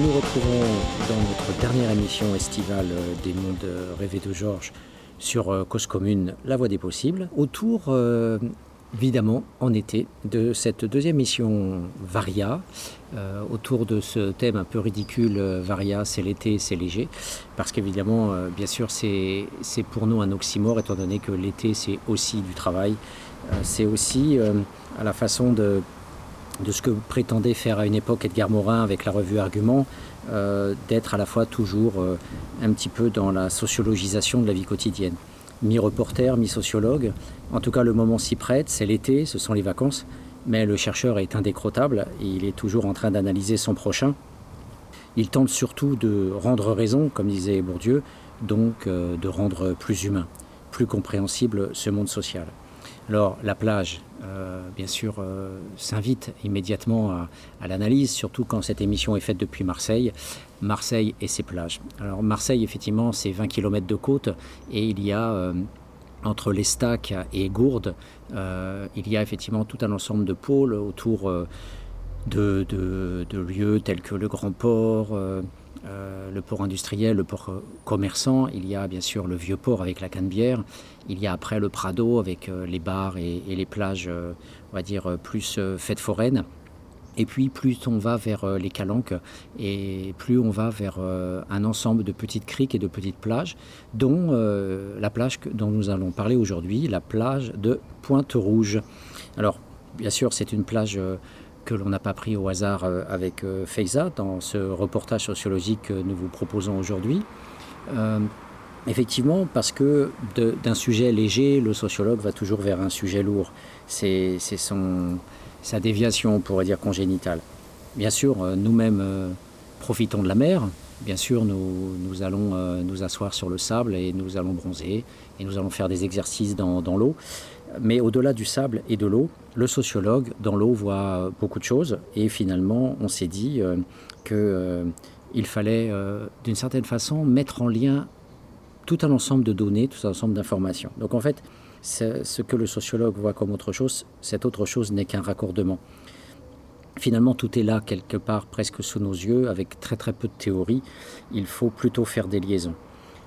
nous nous retrouvons dans notre dernière émission estivale euh, des mondes euh, rêvés de Georges sur euh, Cause Commune, La Voix des Possibles, autour, évidemment, en été, de cette deuxième mission Varia, autour de ce thème un peu ridicule, Varia, c'est l'été, c'est léger, parce qu'évidemment, bien sûr, c'est pour nous un oxymore, étant donné que l'été, c'est aussi du travail, c'est aussi à la façon de de ce que prétendait faire à une époque Edgar Morin avec la revue Argument, euh, d'être à la fois toujours euh, un petit peu dans la sociologisation de la vie quotidienne. Mi-reporter, mi-sociologue, en tout cas le moment s'y prête, c'est l'été, ce sont les vacances, mais le chercheur est indécrottable, il est toujours en train d'analyser son prochain. Il tente surtout de rendre raison, comme disait Bourdieu, donc euh, de rendre plus humain, plus compréhensible ce monde social. Alors la plage, euh, bien sûr, euh, s'invite immédiatement à, l'analyse, surtout quand cette émission est faite depuis Marseille. Marseille et ses plages. Alors Marseille, effectivement, c'est 20 km de côte et il y a... Euh, entre l'Estac et Gourdes, il y a effectivement tout un ensemble de pôles autour de, lieux tels que le Grand Port, le port industriel, le port commerçant, il y a bien sûr le vieux port avec la Canebière, il y a après le Prado avec euh, les bars et, les plages, euh, on va dire, plus fêtes foraines. Et puis plus on va vers les Calanques et plus on va vers un ensemble de petites criques et de petites plages, dont la plage dont nous allons parler aujourd'hui, la plage de Pointe-Rouge. Alors bien sûr c'est une plage que l'on n'a pas pris au hasard euh, avec euh, Feiza dans ce reportage sociologique que nous vous proposons aujourd'hui. Euh, effectivement, parce que d'un sujet léger, le sociologue va toujours vers un sujet lourd. C'est sa déviation, on pourrait dire, congénitale. Bien sûr, nous-mêmes profitons de la mer. Bien sûr, nous, allons nous asseoir sur le sable et nous allons bronzer et nous allons faire des exercices dans, l'eau. Mais au-delà du sable et de l'eau, le sociologue dans l'eau voit beaucoup de choses et finalement on s'est dit euh, qu'il euh, fallait euh, d'une certaine façon mettre en lien tout un ensemble de données, tout un ensemble d'informations. Donc en fait, ce que le sociologue voit comme autre chose, cette autre chose n'est qu'un raccordement. Finalement, tout est là quelque part presque sous nos yeux, avec très très peu de théorie. Il faut plutôt faire des liaisons.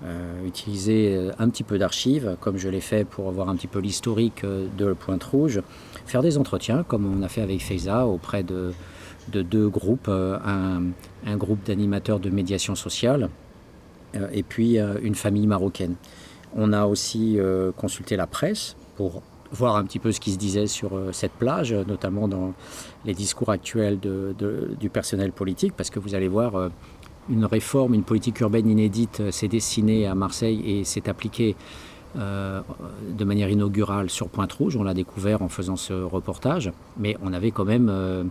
Euh, utiliser euh, un petit peu d'archives, comme je l'ai fait pour avoir un petit peu l'historique euh, de Pointe Rouge, faire des entretiens, comme on a fait avec Feiza, auprès de, deux groupes, un, groupe d'animateurs de médiation sociale et puis une famille marocaine. On a aussi consulté la presse pour voir un petit peu ce qui se disait sur cette plage, notamment dans les discours actuels du personnel politique, parce que vous allez voir, une réforme, une politique urbaine inédite euh, s'est dessinée à Marseille et s'est appliquée euh, de manière inaugurale sur Pointe-Rouge. On l'a découvert en faisant ce reportage, mais on avait quand même euh,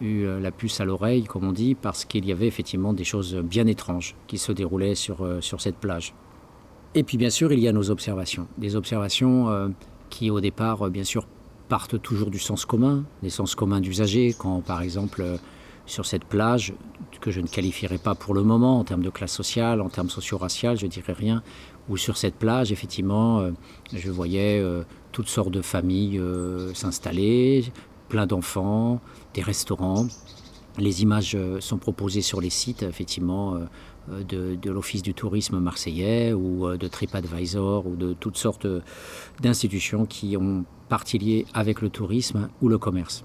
eu la puce à l'oreille, comme on dit, parce qu'il y avait effectivement des choses bien étranges qui se déroulaient sur, sur cette plage. Et puis bien sûr, il y a nos observations. Des observations qui au départ, bien sûr, partent toujours du sens commun, des sens communs d'usagers, quand par exemple sur cette plage, que je ne qualifierai pas pour le moment en termes de classe sociale, en termes socio-racial, je dirais rien, où sur cette plage, effectivement, euh, je voyais euh, toutes sortes de familles euh, s'installer, plein d'enfants, des restaurants. Les images sont proposées sur les sites, effectivement, de, de l'Office du tourisme marseillais ou de TripAdvisor ou de toutes sortes d'institutions qui ont partie liée avec le tourisme ou le commerce.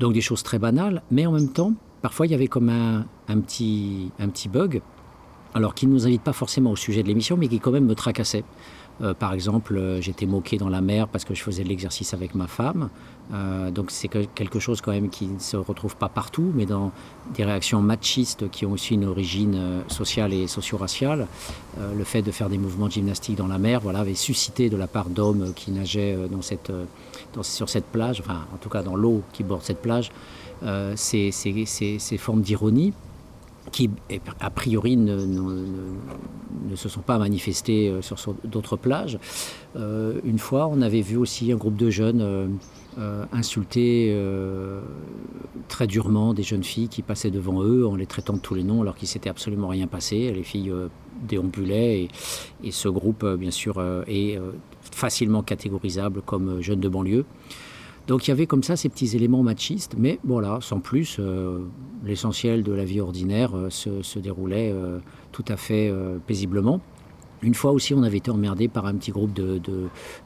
Donc des choses très banales, mais en même temps, Parfois, il y avait comme un, petit, un petit bug, alors qui ne nous invite pas forcément au sujet de l'émission, mais qui quand même me tracassait. Euh, par exemple, euh, j'étais moqué dans la mer parce que je faisais de l'exercice avec ma femme. Euh, donc c'est quelque chose quand même qui ne se retrouve pas partout, mais dans des réactions machistes qui ont aussi une origine sociale et socio-raciale. le fait de faire des mouvements de gymnastique dans la mer voilà, avait suscité de la part d'hommes qui nageaient sur cette plage, enfin en tout cas dans l'eau qui borde cette plage, ces, formes d'ironie qui, a priori, ne, se sont pas manifestées euh, sur, d'autres plages. Euh, une fois, on avait vu aussi un groupe de jeunes insulter très durement des jeunes filles qui passaient devant eux en les traitant de tous les noms alors qu'il s'était absolument rien passé. Les filles déambulaient et, et, ce groupe, bien sûr, est facilement catégorisable comme jeunes de banlieue. Donc il y avait comme ça ces petits éléments machistes, mais voilà, sans plus, l'essentiel de la vie ordinaire se, déroulait tout à fait paisiblement. Une fois aussi, on avait été emmerdé par un petit groupe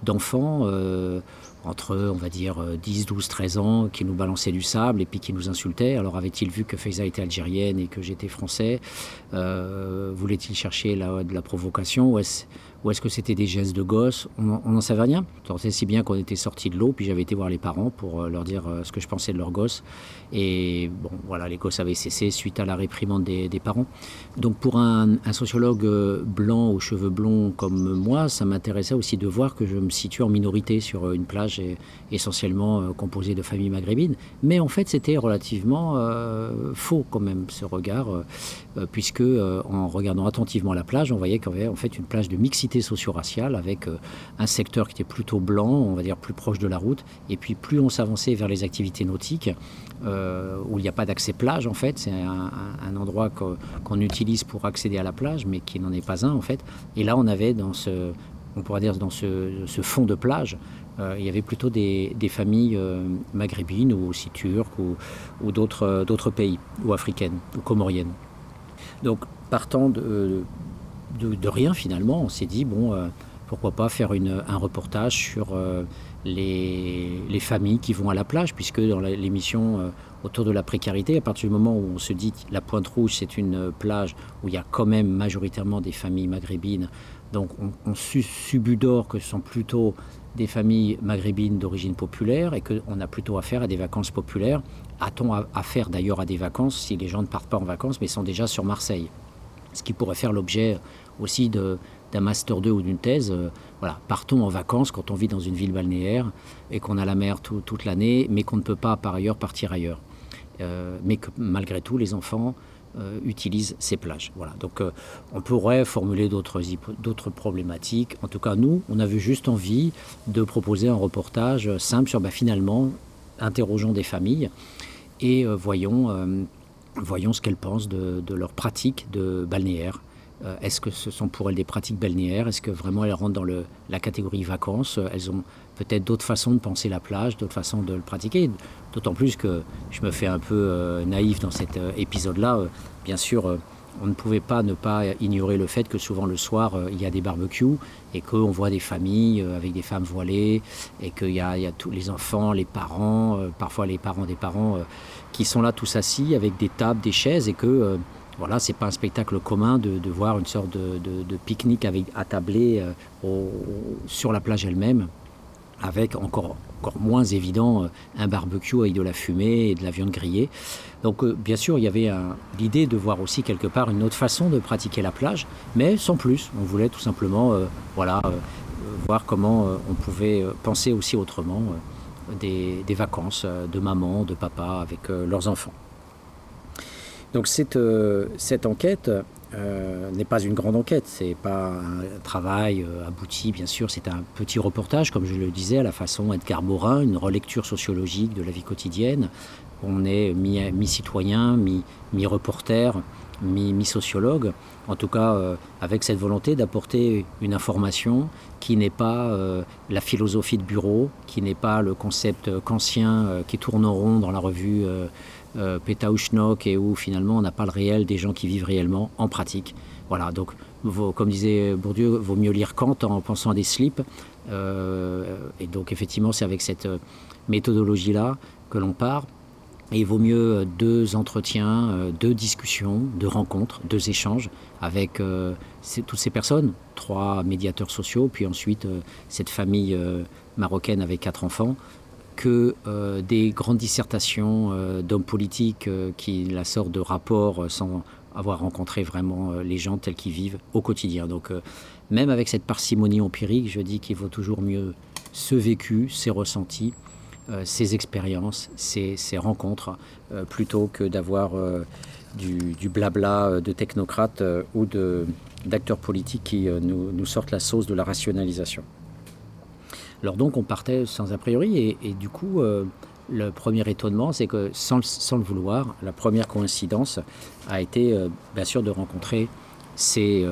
d'enfants, de, entre, on va dire, 10, 12, 13 ans, qui nous balançaient du sable et puis qui nous insultaient. Alors avait-il vu que Faiza était algérienne et que j'étais français euh, Voulait-il chercher de la provocation? Ou est-ce que c'était des gestes de gosse? On n'en savait rien. Tant si bien qu'on était sorti de l'eau, puis j'avais été voir les parents pour euh, leur dire euh, ce que je pensais de leur gosse. Et bon, voilà, les gosses avaient cessé suite à la réprimande des, parents. Donc pour un, sociologue euh, blanc aux cheveux blonds comme moi, ça m'intéressait aussi de voir que je me situe en minorité sur une plage essentiellement composée de familles maghrébines. Mais en fait, c'était relativement faux quand même ce regard, puisque en regardant attentivement la plage, on voyait qu'il y avait en fait une plage de mixité socio-raciale avec euh, un secteur qui était plutôt blanc, on va dire plus proche de la route. Et puis plus on s'avançait vers les activités nautiques, euh, où il n'y a pas d'accès plage en fait, c'est un, endroit qu'on utilise pour accéder à la plage, mais qui n'en est pas un en fait. Et là on avait dans ce, on pourrait dire dans ce, fond de plage, euh, il y avait plutôt des, familles maghrébines ou aussi turques ou, ou d'autres pays, ou africaines, ou comoriennes. Donc partant de, de, rien finalement. On s'est dit, bon, euh, pourquoi pas faire une, un reportage sur euh, les, les, familles qui vont à la plage, puisque dans l'émission euh, autour de la précarité, à partir du moment où on se dit la Pointe Rouge, c'est une plage où il y a quand même majoritairement des familles maghrébines, donc on, on subudore que ce sont plutôt des familles maghrébines d'origine populaire et qu'on a plutôt affaire à des vacances populaires. A-t-on affaire d'ailleurs à des vacances si les gens ne partent pas en vacances mais sont déjà sur Marseille? Ce qui pourrait faire l'objet aussi d'un master 2 ou d'une thèse. Euh, voilà, partons en vacances quand on vit dans une ville balnéaire et qu'on a la mer toute l'année, mais qu'on ne peut pas par ailleurs partir ailleurs. Euh, mais que malgré tout, les enfants euh, utilisent ces plages. Voilà. Donc on pourrait formuler d'autres problématiques. En tout cas, nous, on avait juste envie de proposer un reportage simple sur, bah, finalement, interrogeons des familles et voyons voyons ce qu'elles pensent de, leur pratique de balnéaire. Euh, est-ce que ce sont pour elles des pratiques balnéaires? Est-ce que vraiment elles rentrent dans la catégorie vacances? Elles ont peut-être d'autres façons de penser la plage, d'autres façons de le pratiquer. D'autant plus que je me fais un peu euh, naïf dans cet euh, épisode-là. bien sûr, on ne pouvait pas ne pas ignorer le fait que souvent le soir, il y a des barbecues et qu'on voit des familles avec des femmes voilées et qu'il y, y, a tous les enfants, les parents, parfois les parents des parents qui sont là tous assis avec des tables, des chaises et que voilà, c'est pas un spectacle commun de, voir une sorte de, pique-nique avec attablé euh, sur la plage elle-même, avec encore, moins évident euh, un barbecue avec de la fumée et de la viande grillée. Donc bien sûr, il y avait l'idée de voir aussi quelque part une autre façon de pratiquer la plage, mais sans plus. On voulait tout simplement voilà, voir comment on pouvait penser aussi autrement des, vacances euh, de maman, de papa avec euh, leurs enfants. Donc cette, euh, cette enquête n'est pas une grande enquête, c'est pas un travail abouti, bien sûr, c'est un petit reportage, comme je le disais, à la façon Edgar Morin, une relecture sociologique de la vie quotidienne. On est mi-citoyen, mi-reporter, mi-sociologue, en tout cas euh, avec cette volonté d'apporter une information qui n'est pas euh, la philosophie de bureau, qui n'est pas le concept kantien euh, qui tourne en rond dans la revue Peta ou Schnock et où finalement on n'a pas le réel des gens qui vivent réellement en pratique. Voilà, donc comme disait Bourdieu, vaut mieux lire Kant en pensant à des slips. et donc effectivement c'est avec cette méthodologie-là que l'on part. Et il vaut mieux euh, deux entretiens, euh, deux discussions, deux rencontres, deux échanges avec euh, toutes ces personnes, trois médiateurs sociaux, puis ensuite cette famille marocaine avec quatre enfants, que des grandes dissertations d'hommes politiques qui la sortent de rapports sans avoir rencontré vraiment les gens tels qu'ils vivent au quotidien. Donc même avec cette parcimonie empirique, je dis qu'il vaut toujours mieux ce vécu, ces ressentis, euh, ces expériences, ces, rencontres, euh, plutôt que d'avoir euh, du, blabla de technocrates ou d'acteurs politiques qui nous, sortent la sauce de la rationalisation. Alors donc on partait sans a priori et, du coup le premier étonnement c'est que sans, le vouloir, la première coïncidence a été bien sûr de rencontrer ces,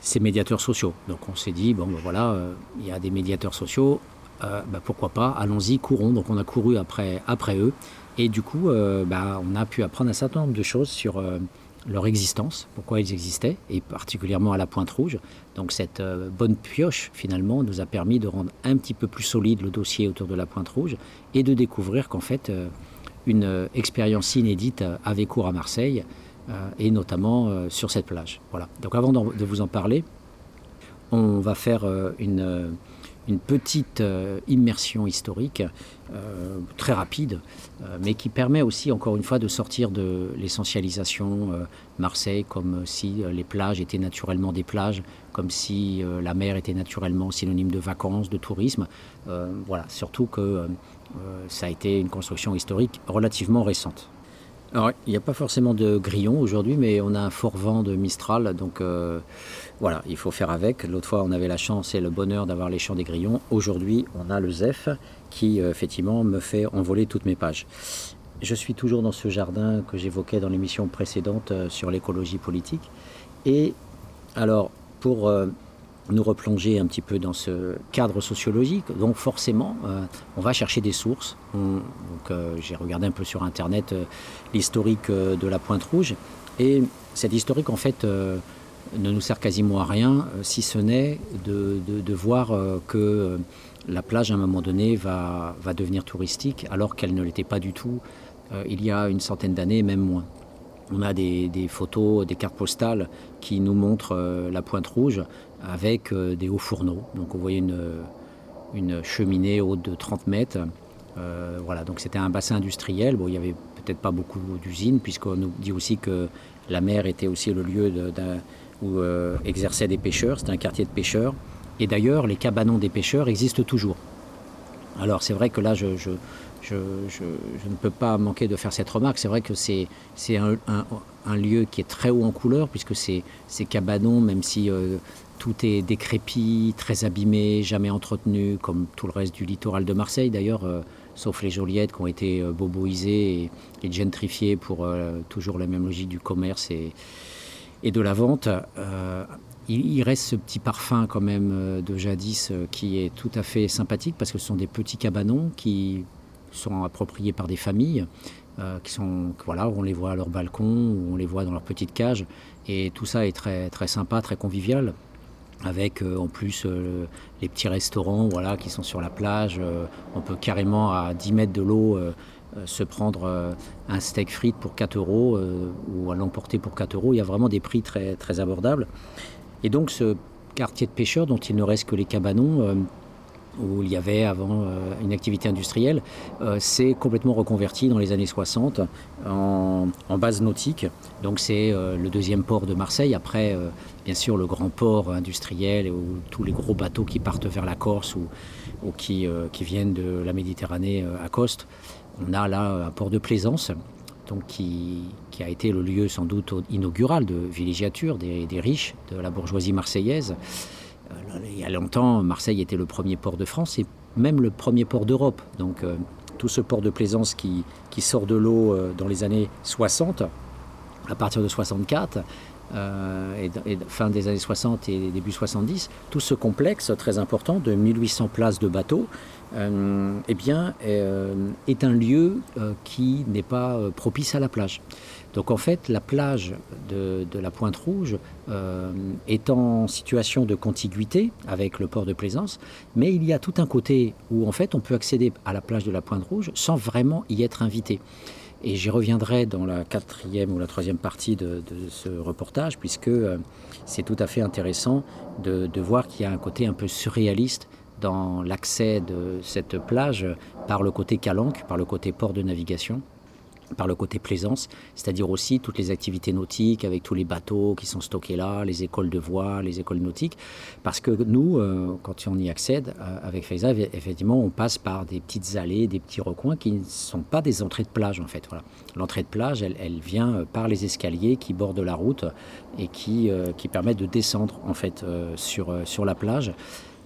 ces médiateurs sociaux. Donc on s'est dit, bon ben voilà, il y a des médiateurs sociaux, bah, pourquoi pas, allons-y, courons. Donc on a couru après, après eux. Et du coup, bah, on a pu apprendre un certain nombre de choses sur leur existence, pourquoi ils existaient, et particulièrement à la Pointe Rouge. Donc cette euh, bonne pioche, finalement, nous a permis de rendre un petit peu plus solide le dossier autour de la Pointe Rouge et de découvrir qu'en fait, euh, une euh, expérience inédite avait cours à Marseille, et notamment sur cette plage. Voilà. Donc avant de vous en parler, on va faire une une petite euh, immersion historique euh, très rapide, euh, mais qui permet aussi, encore une fois, de sortir de l'essentialisation Marseille, comme si les plages étaient naturellement des plages, comme si la mer était naturellement synonyme de vacances, de tourisme. voilà, surtout que ça a été une construction historique relativement récente. Alors, il n'y a pas forcément de grillon aujourd'hui, mais on a un fort vent de Mistral, donc euh, voilà, il faut faire avec. L'autre fois, on avait la chance et le bonheur d'avoir les champs des grillons. Aujourd'hui, on a le ZEF qui, euh, effectivement, me fait envoler toutes mes pages. Je suis toujours dans ce jardin que j'évoquais dans l'émission précédente euh, sur l'écologie politique. Et alors, pour nous replonger un petit peu dans ce cadre sociologique. Donc forcément, euh, on va chercher des sources. euh, j'ai regardé un peu sur Internet euh, l'historique de la Pointe Rouge. Et cette historique, en fait, ne nous sert quasiment à rien, si ce n'est de, voir que la plage, à un moment donné, va, devenir touristique, alors qu'elle ne l'était pas du tout il y a une centaine d'années, même moins. On a des, photos, des cartes postales qui nous montrent la Pointe Rouge avec euh, des hauts fourneaux. Donc vous voyez une, une cheminée haute de 30 mètres. Euh, voilà, donc c'était un bassin industriel. Bon, il n'y avait peut-être pas beaucoup d'usines, puisqu'on nous dit aussi que la mer était aussi le lieu où euh, exerçaient des pêcheurs. C'était un quartier de pêcheurs. Et d'ailleurs, les cabanons des pêcheurs existent toujours. Alors c'est vrai que là, je, je, je, ne peux pas manquer de faire cette remarque. C'est vrai que c'est un, un, un, lieu qui est très haut en couleur, puisque ces, ces cabanons, même si tout est décrépit, très abîmé, jamais entretenu, comme tout le reste du littoral de Marseille d'ailleurs, euh, sauf les Joliettes qui ont été euh, boboisées et, gentrifiées pour euh, toujours la même logique du commerce et, de la vente. Il, il, reste ce petit parfum quand même de jadis qui est tout à fait sympathique parce que ce sont des petits cabanons qui sont appropriés par des familles. qui sont, voilà, on les voit à leur balcon, ou on les voit dans leur petite cage, et tout ça est très, très sympa, très convivial avec euh, en plus euh, les petits restaurants voilà, qui sont sur la plage. Euh, on peut carrément à 10 mètres de l'eau se prendre un steak frites pour 4 euros ou à l'emporter pour 4 euros. Il y a vraiment des prix très, très abordables. Et donc ce quartier de pêcheurs dont il ne reste que les cabanons, où il y avait avant une activité industrielle, s'est complètement reconverti dans les années 60 en, base nautique. Donc c'est le deuxième port de Marseille, après bien sûr le grand port industriel où tous les gros bateaux qui partent vers la Corse ou, ou qui, viennent de la Méditerranée à Coste. On a là un port de plaisance. Qui, a été le lieu sans doute inaugural de villégiature des, riches, de la bourgeoisie marseillaise. Euh, il y a longtemps, Marseille était le premier port de France et même le premier port d'Europe. Donc euh, tout ce port de plaisance qui, sort de l'eau euh, dans les années 60, à partir de 64, et, fin des années 60 et début 70, tout ce complexe très important de 1800 places de bateaux, eh bien, est un lieu qui n'est pas propice à la plage. Donc en fait, la plage de, la Pointe Rouge euh, est en situation de contiguïté avec le port de Plaisance, mais il y a tout un côté où en fait on peut accéder à la plage de la Pointe Rouge sans vraiment y être invité. Et j'y reviendrai dans la quatrième ou la troisième partie de, ce reportage, puisque euh, c'est tout à fait intéressant de, de voir qu'il y a un côté un peu surréaliste dans l'accès de cette plage par le côté calanque, par le côté port de navigation par le côté plaisance, c'est-à-dire aussi toutes les activités nautiques avec tous les bateaux qui sont stockés là, les écoles de voile, les écoles nautiques, parce que nous, euh, quand on y accède euh, avec Faiza, effectivement, on passe par des petites allées, des petits recoins qui ne sont pas des entrées de plage en fait. L'entrée de plage, elle, elle, vient euh, par les escaliers qui bordent la route et qui, qui permettent de descendre en fait sur, sur la plage,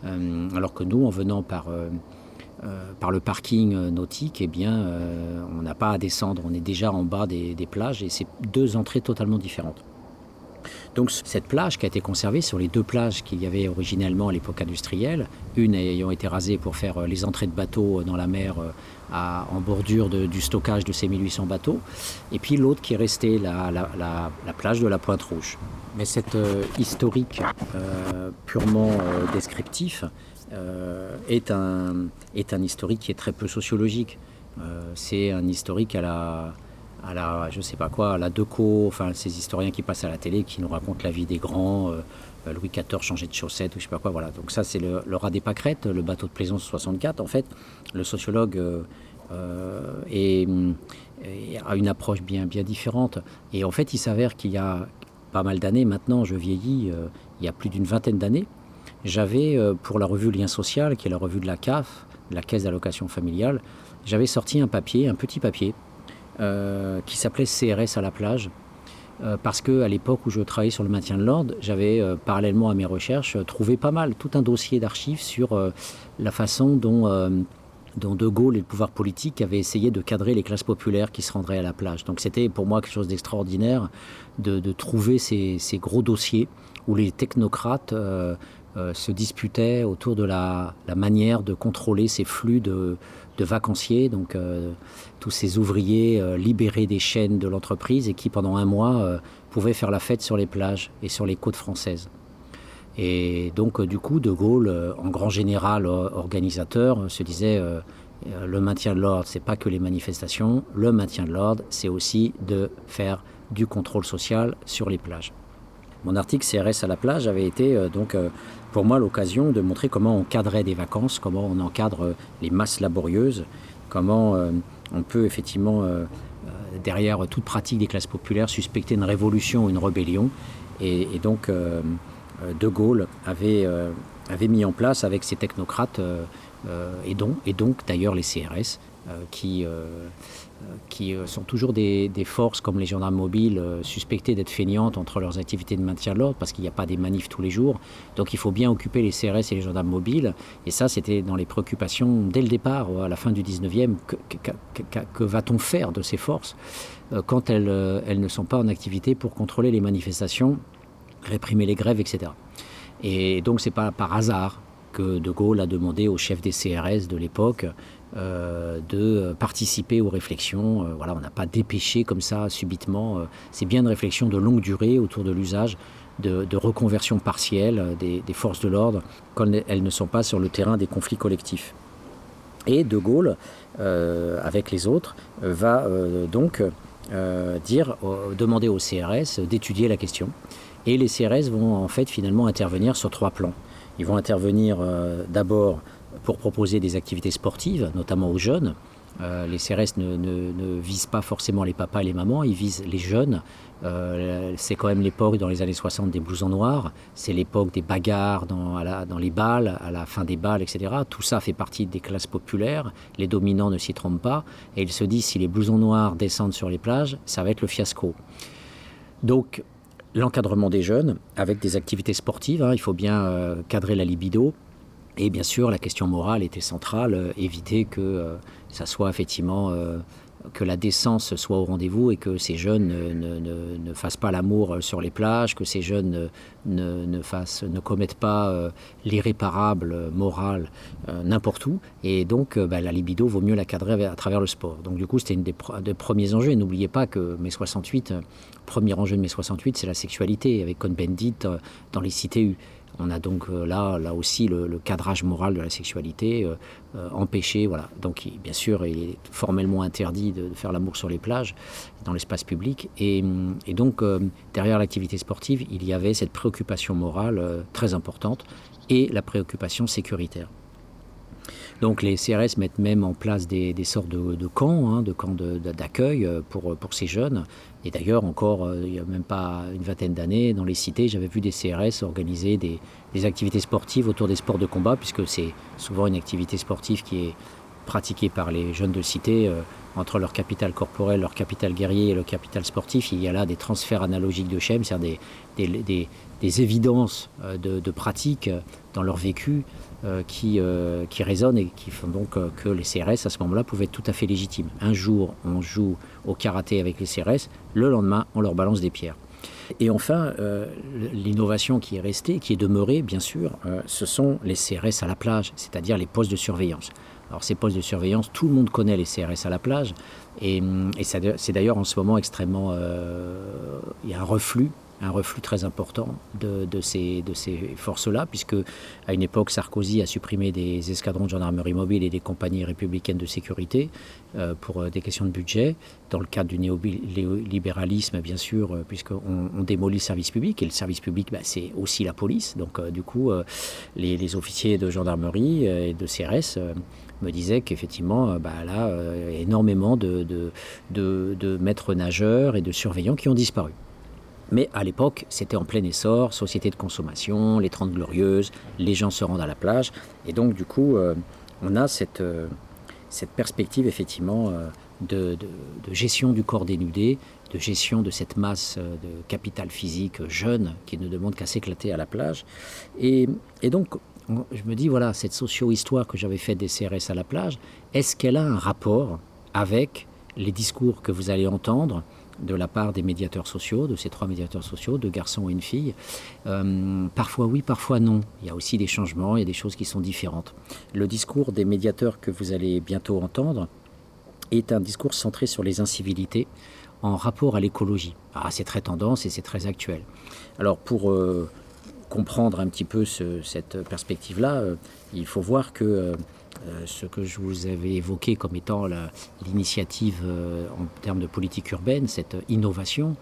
alors que nous, en venant par euh, par le parking euh, nautique, eh bien, euh, on n'a pas à descendre. On est déjà en bas des, plages et c'est deux entrées totalement différentes. Donc cette plage qui a été conservée sur les deux plages qu'il y avait originellement à l'époque industrielle, une ayant été rasée pour faire les entrées de bateaux dans la mer à, en bordure du stockage de ces 1800 bateaux, et puis l'autre qui est restée, la, la, la, la, plage de la Pointe Rouge. Mais cette historique purement descriptif est, un, est un historique qui est très peu sociologique. Euh, c'est un historique à la, à la, je sais pas quoi, à la Deco, enfin ces historiens qui passent à la télé, qui nous racontent la vie des grands, euh, Louis XIV changeait de chaussettes ou je sais pas quoi, voilà. Donc ça c'est le, rat des pâquerettes, le bateau de plaisance 64. En fait, le sociologue euh, est, a une approche bien, bien différente. Et en fait, il s'avère qu'il y a pas mal d'années maintenant, je vieillis, euh, il y a plus d'une vingtaine d'années, j'avais euh, pour la revue Lien Social, qui est la revue de la CAF, la Caisse d'allocation familiale, j'avais sorti un papier, un petit papier, euh, qui s'appelait CRS à la plage, euh, parce que à l'époque où je travaillais sur le maintien de l'ordre, j'avais parallèlement à mes recherches trouvé pas mal, tout un dossier d'archives sur la façon dont De Gaulle et le pouvoir politique avaient essayé de cadrer les classes populaires qui se rendraient à la plage. Donc c'était pour moi quelque chose d'extraordinaire de, trouver ces, gros dossiers où les technocrates euh, se disputaient autour de la, la manière de contrôler ces flux de, vacanciers, donc euh, tous ces ouvriers euh, libérés des chaînes de l'entreprise et qui pendant un mois pouvaient faire la fête sur les plages et sur les côtes françaises. Et donc du coup de Gaulle en grand général organisateur se disait le maintien de l'ordre c'est pas que les manifestations, le maintien de l'ordre c'est aussi de faire du contrôle social sur les plages. Mon article CRS à la plage avait été donc pour moi l'occasion de montrer comment on cadrait des vacances, comment on encadre euh, les masses laborieuses, comment euh, on peut effectivement euh, derrière toute pratique des classes populaires suspecter une révolution ou une rébellion. Et, et donc De Gaulle avait, avait mis en place avec ses technocrates et, donc, d'ailleurs les CRS qui, qui euh, sont toujours des, forces comme les gendarmes mobiles euh, suspectées d'être feignantes entre leurs activités de maintien de l'ordre parce qu'il n'y a pas des manifs tous les jours. Donc il faut bien occuper les CRS et les gendarmes mobiles. Et ça, c'était dans les préoccupations dès le départ, à la fin du 19e. Que, va-t-on faire de ces forces euh, quand elles, euh, elles ne sont pas en activité pour contrôler les manifestations, réprimer les grèves, etc. Et donc c'est pas par hasard que De Gaulle a demandé au chef des CRS de l'époque euh, de participer aux réflexions. Euh, voilà, on n'a pas dépêché comme ça subitement. Euh, c'est bien une réflexion de longue durée autour de l'usage de, reconversion partielle des, forces de l'ordre quand elles ne sont pas sur le terrain des conflits collectifs. Et De Gaulle, avec les autres, va donc dire, demander au CRS d'étudier la question. Et les CRS vont en fait finalement intervenir sur trois plans. Ils vont intervenir d'abord pour proposer des activités sportives, notamment aux jeunes. Euh, les CRS ne, visent pas forcément les papas et les mamans, ils visent les jeunes. Euh, c'est quand même l'époque dans les années 60 des blousons noirs, c'est l'époque des bagarres dans les balles, à la fin des balles, etc. Tout ça fait partie des classes populaires, les dominants ne s'y trompent pas, et ils se disent si les blousons noirs descendent sur les plages, ça va être le fiasco. Donc l'encadrement des jeunes avec des activités sportives, hein, il faut bien euh, cadrer la libido, et bien sûr, la question morale était centrale, euh, éviter que euh, ça soit effectivement euh, que la décence soit au rendez-vous et que ces jeunes ne, fassent pas l'amour sur les plages, que ces jeunes ne, commettent pas l'irréparable moral n'importe où. Et donc, bah, la libido vaut mieux la cadrer à travers le sport. Donc, du coup, c'était une des, pr des, premiers enjeux. N'oubliez pas que mai 68, euh, premier enjeu de mai 68, c'est la sexualité, avec Cohn-Bendit dans les cités. On a donc euh, là, aussi le, cadrage moral de la sexualité euh, euh, empêché. Donc, bien sûr, il est formellement interdit de, faire l'amour sur les plages, dans l'espace public. Et, donc, derrière l'activité sportive, il y avait cette préoccupation morale très importante et la préoccupation sécuritaire. Donc les CRS mettent même en place des, sortes de, de camps, hein, de camps d'accueil pour ces jeunes. Et d'ailleurs, encore, euh, il n'y a même pas une vingtaine d'années, dans les cités, j'avais vu des CRS organiser des, activités sportives autour des sports de combat, puisque c'est souvent une activité sportive qui est pratiquée par les jeunes de cité euh, entre leur capital corporel, leur capital guerrier et leur capital sportif. Il y a là des transferts analogiques de schèmes, c'est-à-dire des, évidences euh, de, de pratique dans leur vécu qui, euh, qui résonnent et qui font donc euh, que les CRS à ce moment-là pouvaient être tout à fait légitimes. Un jour, on joue au karaté avec les CRS, le lendemain, on leur balance des pierres. Et enfin, l'innovation qui est restée, qui est demeurée, bien sûr, ce sont les CRS à la plage, c'est-à-dire les postes de surveillance. Alors ces postes de surveillance, tout le monde connaît les CRS à la plage, et, et c'est d'ailleurs en ce moment extrêmement... il y a un reflux un reflux très important de, ces, forces-là, puisque à une époque, Sarkozy a supprimé des escadrons de gendarmerie mobile et des compagnies républicaines de sécurité euh, pour euh, des questions de budget, dans le cadre du néolibéralisme, bien sûr, euh, puisqu'on on démolit le service public, et le service public, bah, c'est aussi la police. Donc, du coup, les, officiers de gendarmerie et de CRS me disaient qu'effectivement, bah, là, énormément de maîtres nageurs et de surveillants qui ont disparu. Mais à l'époque, c'était en plein essor, société de consommation, les Trente Glorieuses, les gens se rendent à la plage. Et donc, du coup, euh, on a cette, euh, cette perspective, effectivement, euh, de, gestion du corps dénudé, de gestion de cette masse de capital physique jeune qui ne demande qu'à s'éclater à la plage. Et, donc, je me dis, voilà, cette socio-histoire que j'avais faite des CRS à la plage, est-ce qu'elle a un rapport avec les discours que vous allez entendre de la part des médiateurs sociaux, de ces trois médiateurs sociaux, deux garçons et une fille. Euh, parfois oui, parfois non. Il y a aussi des changements, il y a des choses qui sont différentes. Le discours des médiateurs que vous allez bientôt entendre est un discours centré sur les incivilités en rapport à l'écologie. Ah, c'est très tendance et c'est très actuel. Alors pour euh, comprendre un petit peu cette perspective-là, euh, il faut voir que ce que je vous avais évoqué comme étant l'initiative euh, en termes de politique urbaine, cette innovation,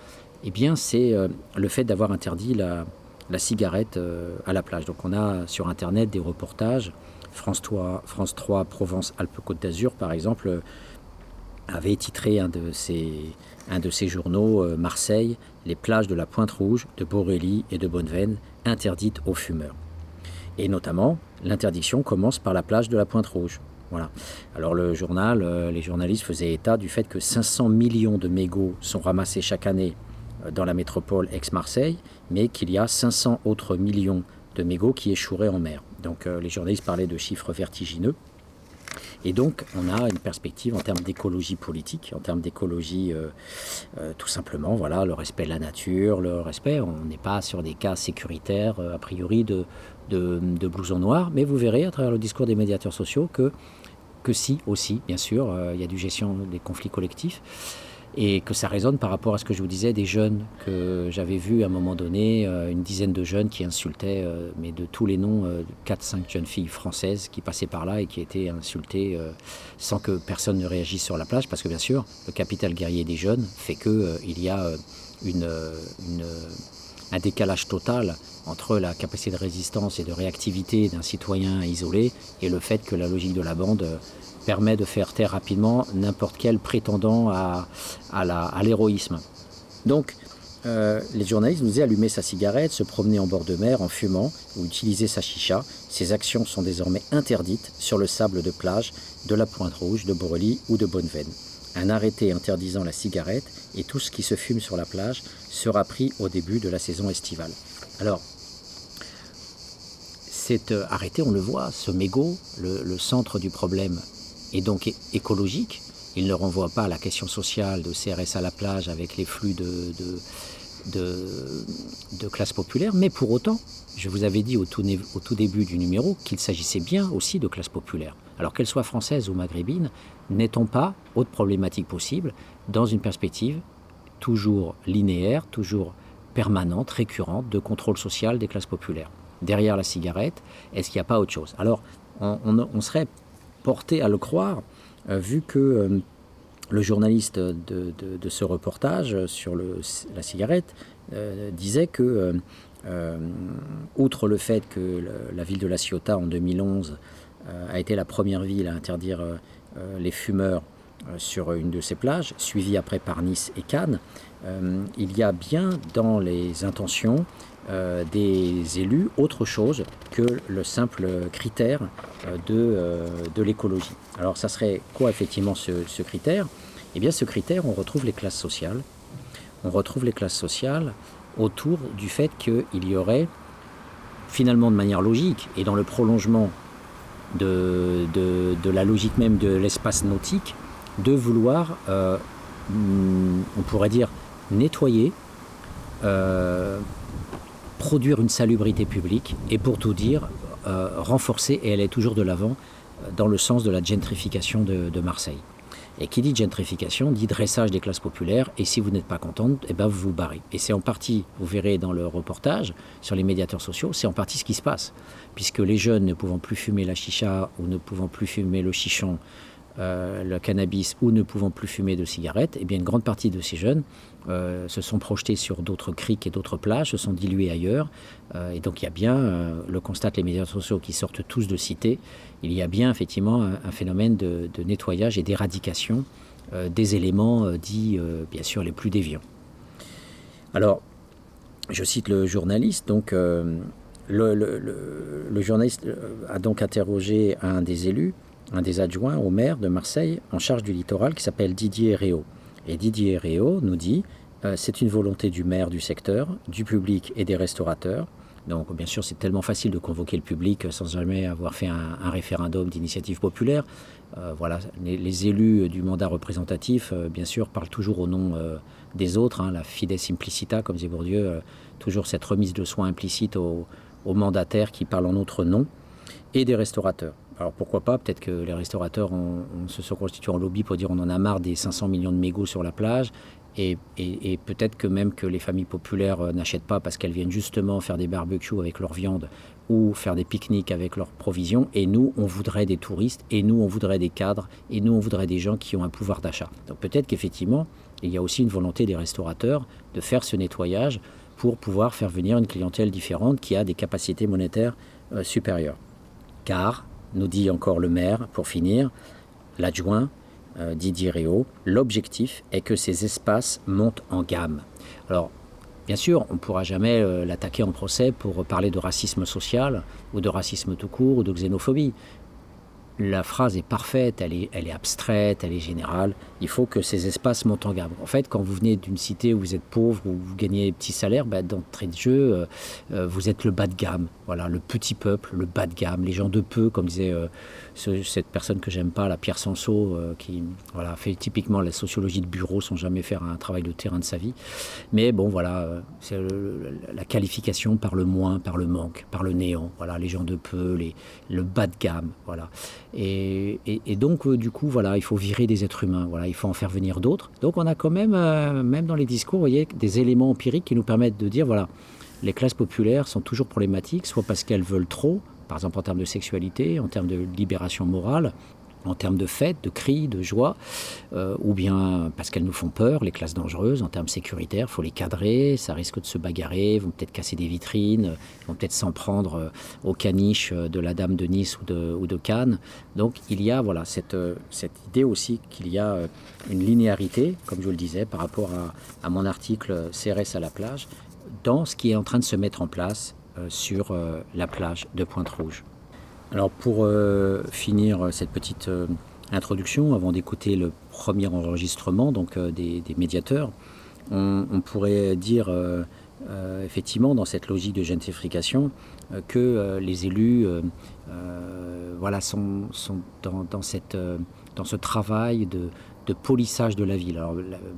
eh bien, c'est euh, le fait d'avoir interdit la, cigarette à la plage. Donc, on a sur Internet des reportages. France 3, France 3 Provence-Alpes-Côte d'Azur, par exemple, avait titré un de ses, un de ses journaux, Marseille, les plages de la Pointe Rouge, de Borély et de Bonneveine interdites aux fumeurs. Et notamment, l'interdiction commence par la plage de la Pointe Rouge. Voilà. Alors le journal, euh, les journalistes faisaient état du fait que 500 millions de mégots sont ramassés chaque année euh, dans la métropole ex-Marseille, mais qu'il y a 500 autres millions de mégots qui échoueraient en mer. Donc euh, les journalistes parlaient de chiffres vertigineux. Et donc, on a une perspective en termes d'écologie politique, en termes d'écologie tout simplement, voilà, le respect de la nature, le respect. On n'est pas sur des cas sécuritaires, a priori, de, de, de blousons noirs, mais vous verrez à travers le discours des médiateurs sociaux que, si, aussi, bien sûr, il y a du gestion des conflits collectifs et que ça résonne par rapport à ce que je vous disais des jeunes que j'avais vu à un moment donné, euh, une dizaine de jeunes qui insultaient, euh, mais de tous les noms, euh, 4-5 jeunes filles françaises qui passaient par là et qui étaient insultées sans que personne ne réagisse sur la plage, parce que bien sûr, le capital guerrier des jeunes fait qu'il y a un décalage total entre la capacité de résistance et de réactivité d'un citoyen isolé et le fait que la logique de la bande permet de faire taire rapidement n'importe quel prétendant à, à l'héroïsme. Donc, euh, les journalistes nous disaient allumer sa cigarette, se promener en bord de mer en fumant ou utiliser sa chicha. Ces actions sont désormais interdites sur le sable de plage de la Pointe Rouge, de Borely ou de Bonneveine. Un arrêté interdisant la cigarette et tout ce qui se fume sur la plage sera pris au début de la saison estivale. Alors, cet euh, arrêté, on le voit, ce mégot, le centre du problème et donc écologique. Il ne renvoie pas à la question sociale de CRS à la plage avec les flux de, de, de, mais pour autant, je vous avais dit au tout, au tout début du numéro qu'il s'agissait bien aussi de classe populaire. Alors qu'elle soit française ou maghrébine, n'est-on pas, autre problématique possible, dans une perspective toujours linéaire, toujours permanente, récurrente de contrôle social des classes populaires? Derrière la cigarette, est-ce qu'il n'y a pas autre chose? Alors, on, serait porté à le croire, euh, vu que euh, le journaliste de, ce reportage sur la cigarette euh, disait que, outre le fait que la ville de La Ciotat en 2011 a été la première ville à interdire les fumeurs sur une de ses plages, suivie après par Nice et Cannes, il y a bien dans les intentions euh, des élus autre chose que le simple critère euh, de, euh, de l'écologie. Alors ça serait quoi effectivement ce, critère? Eh bien ce critère, on retrouve les classes sociales. On retrouve les classes sociales autour du fait qu'il y aurait finalement de manière logique et dans le prolongement de, de, de la logique même de l'espace nautique, de vouloir, on pourrait dire, nettoyer produire une salubrité publique et pour tout dire, renforcer, et elle est toujours de l'avant, dans le sens de la gentrification de Marseille. Et qui dit gentrification dit dressage des classes populaires. Et si vous n'êtes pas contente, eh ben vous vous barrez. Et c'est en partie, vous verrez dans le reportage sur les médiateurs sociaux, c'est en partie ce qui se passe. Puisque les jeunes ne pouvant plus fumer la chicha ou ne pouvant plus fumer le chichon, euh, le cannabis ou ne pouvant plus fumer de cigarettes, eh bien une grande partie de ces jeunes euh, se sont projetés sur d'autres criques et d'autres plages, se sont dilués ailleurs. Euh, et donc il y a bien, le constatent les médias sociaux qui sortent tous de cité, il y a bien effectivement un, phénomène de, nettoyage et d'éradication des éléments dits bien sûr les plus déviants. Alors, je cite le journaliste, donc le, journaliste a donc interrogé un des élus un des adjoints au maire de Marseille en charge du littoral qui s'appelle Didier Réau. Et Didier Réau nous dit euh, c'est une volonté du maire du secteur, du public et des restaurateurs. Donc bien sûr c'est tellement facile de convoquer le public sans jamais avoir fait un, référendum d'initiative populaire. Euh, voilà, les, élus du mandat représentatif, euh, bien sûr, parlent toujours au nom des autres, hein, la fides implicita, comme disait Bourdieu, toujours cette remise de soins implicite aux mandataires qui parlent en notre nom, et des restaurateurs. Alors pourquoi pas? Peut-être que les restaurateurs se sont constitués en lobby pour dire on en a marre des 500 millions de mégots sur la plage. Et, peut-être que même que les familles populaires euh, n'achètent pas parce qu'elles viennent justement faire des barbecues avec leur viande ou faire des pique-niques avec leurs provisions. Et nous, on voudrait des touristes, et nous, on voudrait des cadres, et nous, on voudrait des gens qui ont un pouvoir d'achat. Donc peut-être qu'effectivement, il y a aussi une volonté des restaurateurs de faire ce nettoyage pour pouvoir faire venir une clientèle différente qui a des capacités monétaires euh, supérieures. Car nous dit encore le maire, pour finir, l'adjoint euh, Didier Réau, l'objectif est que ces espaces montent en gamme. Alors, bien sûr, on ne pourra jamais euh, l'attaquer en procès pour parler de racisme social ou de racisme tout court ou de xénophobie la phrase est parfaite, elle est, abstraite, elle est générale. Il faut que ces espaces montent en gamme. En fait, quand vous venez d'une cité où vous êtes pauvre, où vous gagnez petits salaires, bah, d'entrée de jeu, euh, vous êtes le bas de gamme. Voilà, le petit peuple, le bas de gamme, les gens de peu, comme disait euh, cette personne que j'aime pas, la Pierre Sanso, qui voilà, fait typiquement la sociologie de bureau sans jamais faire un travail de terrain de sa vie. Mais bon, voilà, c'est la qualification par le moins, par le manque, par le néant. Voilà, les gens de peu, les, le bas de gamme. Voilà. Et, donc, euh, du coup, voilà, il faut virer des êtres humains, voilà, il faut en faire venir d'autres. Donc, on a quand même, euh, même dans les discours, vous voyez, des éléments empiriques qui nous permettent de dire, voilà, les classes populaires sont toujours problématiques, soit parce qu'elles veulent trop, par exemple en termes de sexualité, en termes de libération morale, en termes de fêtes, de cris, de joie, euh, ou bien parce qu'elles nous font peur, les classes dangereuses, en termes sécuritaires, il faut les cadrer, ça risque de se bagarrer, vont peut-être casser des vitrines, vont peut-être s'en prendre euh, aux caniches euh, de la Dame de Nice ou de, Cannes. Donc il y a voilà, cette, cette idée aussi qu'il y a une linéarité, comme je vous le disais, par rapport à, à mon article CRS à la plage, ce qui est en train de se mettre en place sur la plage de Pointe-Rouge. Alors pour euh, finir cette petite euh, introduction, avant d'écouter le premier enregistrement donc, euh, des, médiateurs, on, pourrait dire effectivement dans cette logique de gentrification que les élus voilà, sont, sont dans, cette, dans ce travail de, de polissage de la ville.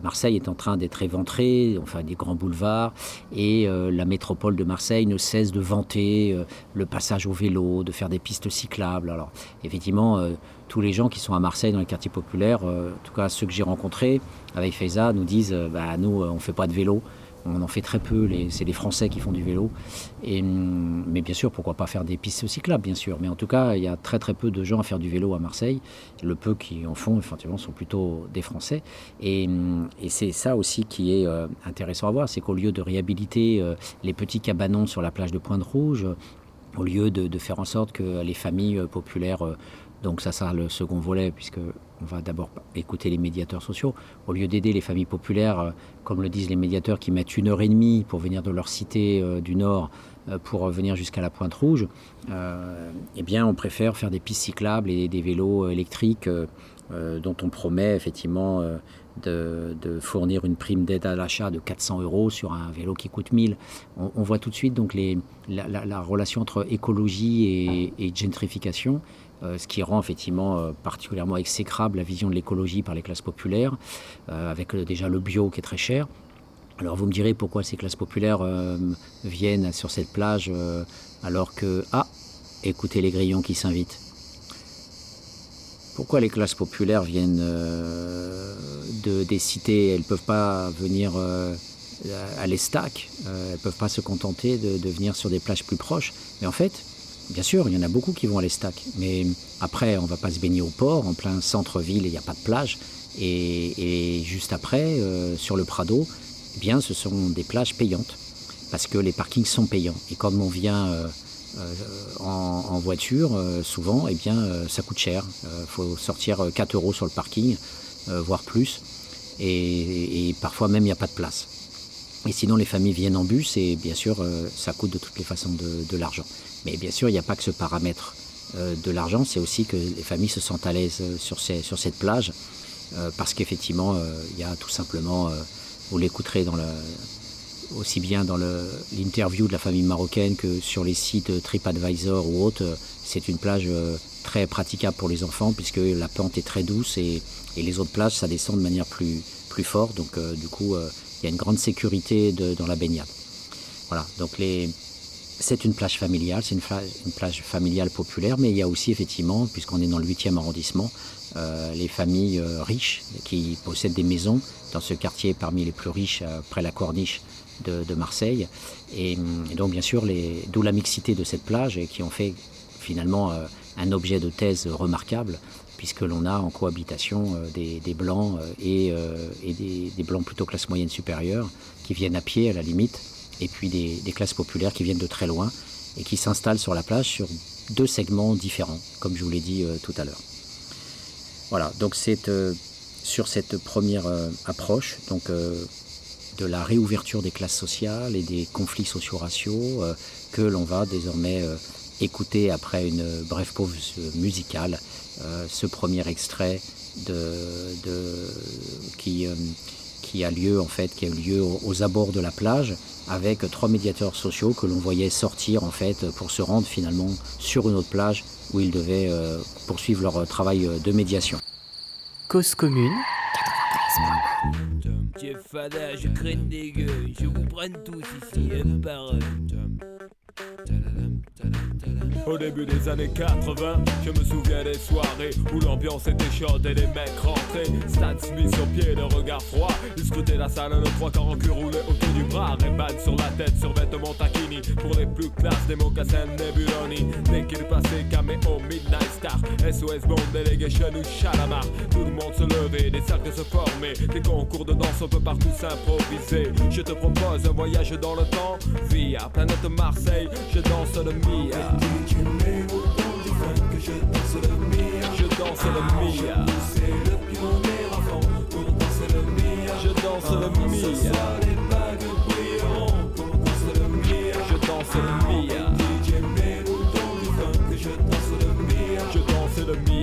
Marseille est en train d'être éventrée, enfin des grands boulevards, et euh, la métropole de Marseille ne cesse de vanter euh, le passage au vélo, de faire des pistes cyclables. Alors, effectivement, euh, tous les gens qui sont à Marseille dans les quartiers populaires, en tout cas ceux que j'ai rencontrés avec Feza, nous disent bah, nous, on ne fait pas de vélo. On en fait très peu, c'est les Français qui font du vélo. Hum, mais bien sûr, pourquoi pas faire des pistes cyclables, bien sûr. Mais en tout cas, il y a très très peu de gens à faire du vélo à Marseille. Le peu qui en font, effectivement, sont plutôt des Français. Et, hum, c'est ça aussi qui est euh, intéressant à voir, c'est qu'au lieu de réhabiliter euh, les petits cabanons sur la plage de Pointe-Rouge, au lieu de, faire en sorte que les familles euh, populaires donc ça sera le second volet, puisque on va d'abord écouter les médiateurs sociaux. Au lieu d'aider les familles populaires, euh, comme le disent les médiateurs, qui mettent une heure et demie pour venir de leur cité euh, du Nord euh, pour venir jusqu'à la Pointe Rouge, eh bien on préfère faire des pistes cyclables et des vélos électriques dont on promet effectivement de, fournir une prime d'aide à l'achat de 400 euros sur un vélo qui coûte 1000. On, voit tout de suite donc la, relation entre écologie et gentrification. Euh, ce qui rend effectivement euh, particulièrement exécrable la vision de l'écologie par les classes populaires, euh, avec déjà le bio qui est très cher. Alors vous me direz pourquoi ces classes populaires viennent sur cette plage alors que, ah, écoutez les grillons qui s'invitent. Pourquoi les classes populaires viennent de, des cités? Elles ne peuvent pas venir à l'Estac, elles ne peuvent pas se contenter de, de, venir sur des plages plus proches. Mais en fait, bien sûr, il y en a beaucoup qui vont à l'Estac. Mais après, on ne va pas se baigner au port, en plein centre-ville, il n'y a pas de plage. Et, juste après, sur le Prado, eh bien, ce sont des plages payantes parce que les parkings sont payants. Et comme on vient euh, euh, en, voiture, euh, souvent, eh bien, euh, ça coûte cher. Il faut sortir 4 euros sur le parking, voire plus. Et, parfois même, il n'y a pas de place. Et sinon, les familles viennent en bus et bien sûr, ça coûte de toutes les façons de l'argent. Mais bien sûr, il n'y a pas que ce paramètre de l'argent, c'est aussi que les familles se sentent à l'aise sur, ces, sur cette plage parce qu'effectivement, il y a tout simplement vous l'écouterez aussi bien dans l'interview de la famille marocaine que sur les sites TripAdvisor ou autres. C'est une plage euh, très praticable pour les enfants puisque la pente est très douce et, les autres plages, ça descend de manière plus, plus forte. Donc euh, du coup, euh, il y a une grande sécurité dans la baignade. Voilà, donc les, c'est une plage familiale, c'est une, plage familiale populaire, mais il y a aussi effectivement, puisqu'on est dans le 8e arrondissement, euh, les familles euh, riches qui possèdent des maisons dans ce quartier parmi les plus riches euh, près la corniche de, Marseille. Et, et, donc bien sûr, d'où la mixité de cette plage et qui ont fait finalement euh, un objet de thèse remarquable puisque l'on a en cohabitation euh, des, blancs et, des, blancs plutôt classe moyenne supérieure qui viennent à pied à la limite et puis des, classes populaires qui viennent de très loin et qui s'installent sur la plage sur deux segments différents, comme je vous l'ai dit euh, tout à l'heure. Voilà, donc c'est euh, sur cette première euh, approche donc, de la réouverture des classes sociales et des conflits socio-raciaux que l'on va désormais écouter après une brève pause musicale ce premier extrait de, qui, qui a lieu en fait qui a eu lieu aux, abords de la plage avec trois médiateurs sociaux que l'on voyait sortir en fait pour se rendre finalement sur une autre plage où ils devaient euh, poursuivre leur travail de médiation. Cause commune. Fada, je crains des gueux, je vous prends tous ici, un par un. Au début des années 80, je me souviens des soirées où l'ambiance était chaude et les mecs rentraient. Stan Smith sur pied, le regard froid. Ils scrutaient la salle, le trois quarts en cul roulé autour du bras. Reban sur la tête, sur vêtements taquini. Pour les plus classes, des mocassins Nebuloni. Dès qu'il passait, caméo, Midnight Star. SOS Bond, Delegation ou Chalamar. Tout le monde se levait, des cercles se formaient. Des concours de danse, on peut partout s'improviser. Je te propose un voyage dans le temps. Via planète Marseille, je danse le Mia. Je danse le Mia. Je danse le Mia. C'est le pionnier avant pour danser le Mia. Je danse le Mia. Ce les bagues brilleront pour danser le Mia. Je danse le Mia.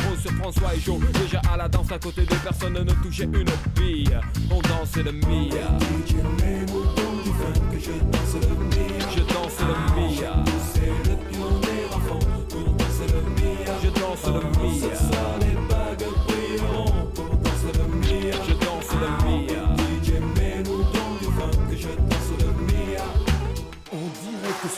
afros sur François et Joe Déjà à la danse à côté des personnes ne touchaient une bille On dansait le Mia je danse le Mia. Je danse le Mia le pionnier avant pour danser le Mia. Je danse le Mia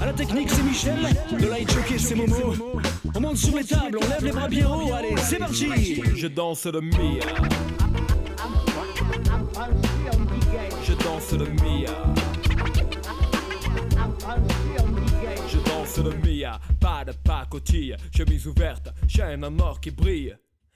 À la technique, c'est Michel. Le light jockey, c'est Momo. On monte sur les tables, on lève les bras bien haut. Allez, c'est parti. Je danse le Mia. Je danse le Mia. Je danse le Mia, pas de pacotille, chemise ouverte, chaîne en or qui brille.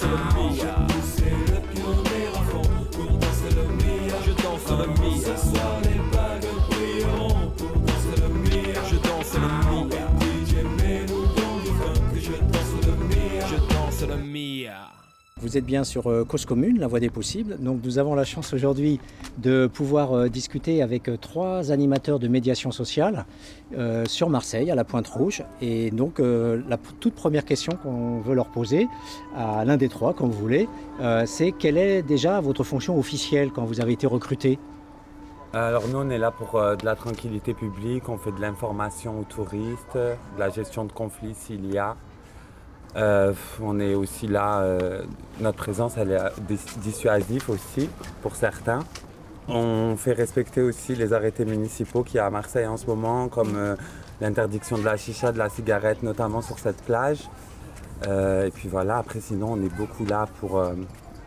danse le le pionnier pour le Mia. je danse le Vous êtes bien sur euh, Cause Commune, la voie des possibles. Donc nous avons la chance aujourd'hui de pouvoir euh, discuter avec euh, trois animateurs de médiation sociale sur Marseille, à la Pointe Rouge. Et donc la toute première question qu'on veut leur poser à l'un des trois, comme vous voulez, c'est quelle est déjà votre fonction officielle quand vous avez été recruté? Alors nous on est là pour de la tranquillité publique, on fait de l'information aux touristes, de la gestion de conflits s'il y a. Euh, on est aussi là, euh, notre présence est dis- dissuasive aussi pour certains. On fait respecter aussi les arrêtés municipaux qu'il y a à Marseille en ce moment, comme euh, l'interdiction de la chicha, de la cigarette, notamment sur cette plage. Et puis voilà, après sinon on est beaucoup là pour...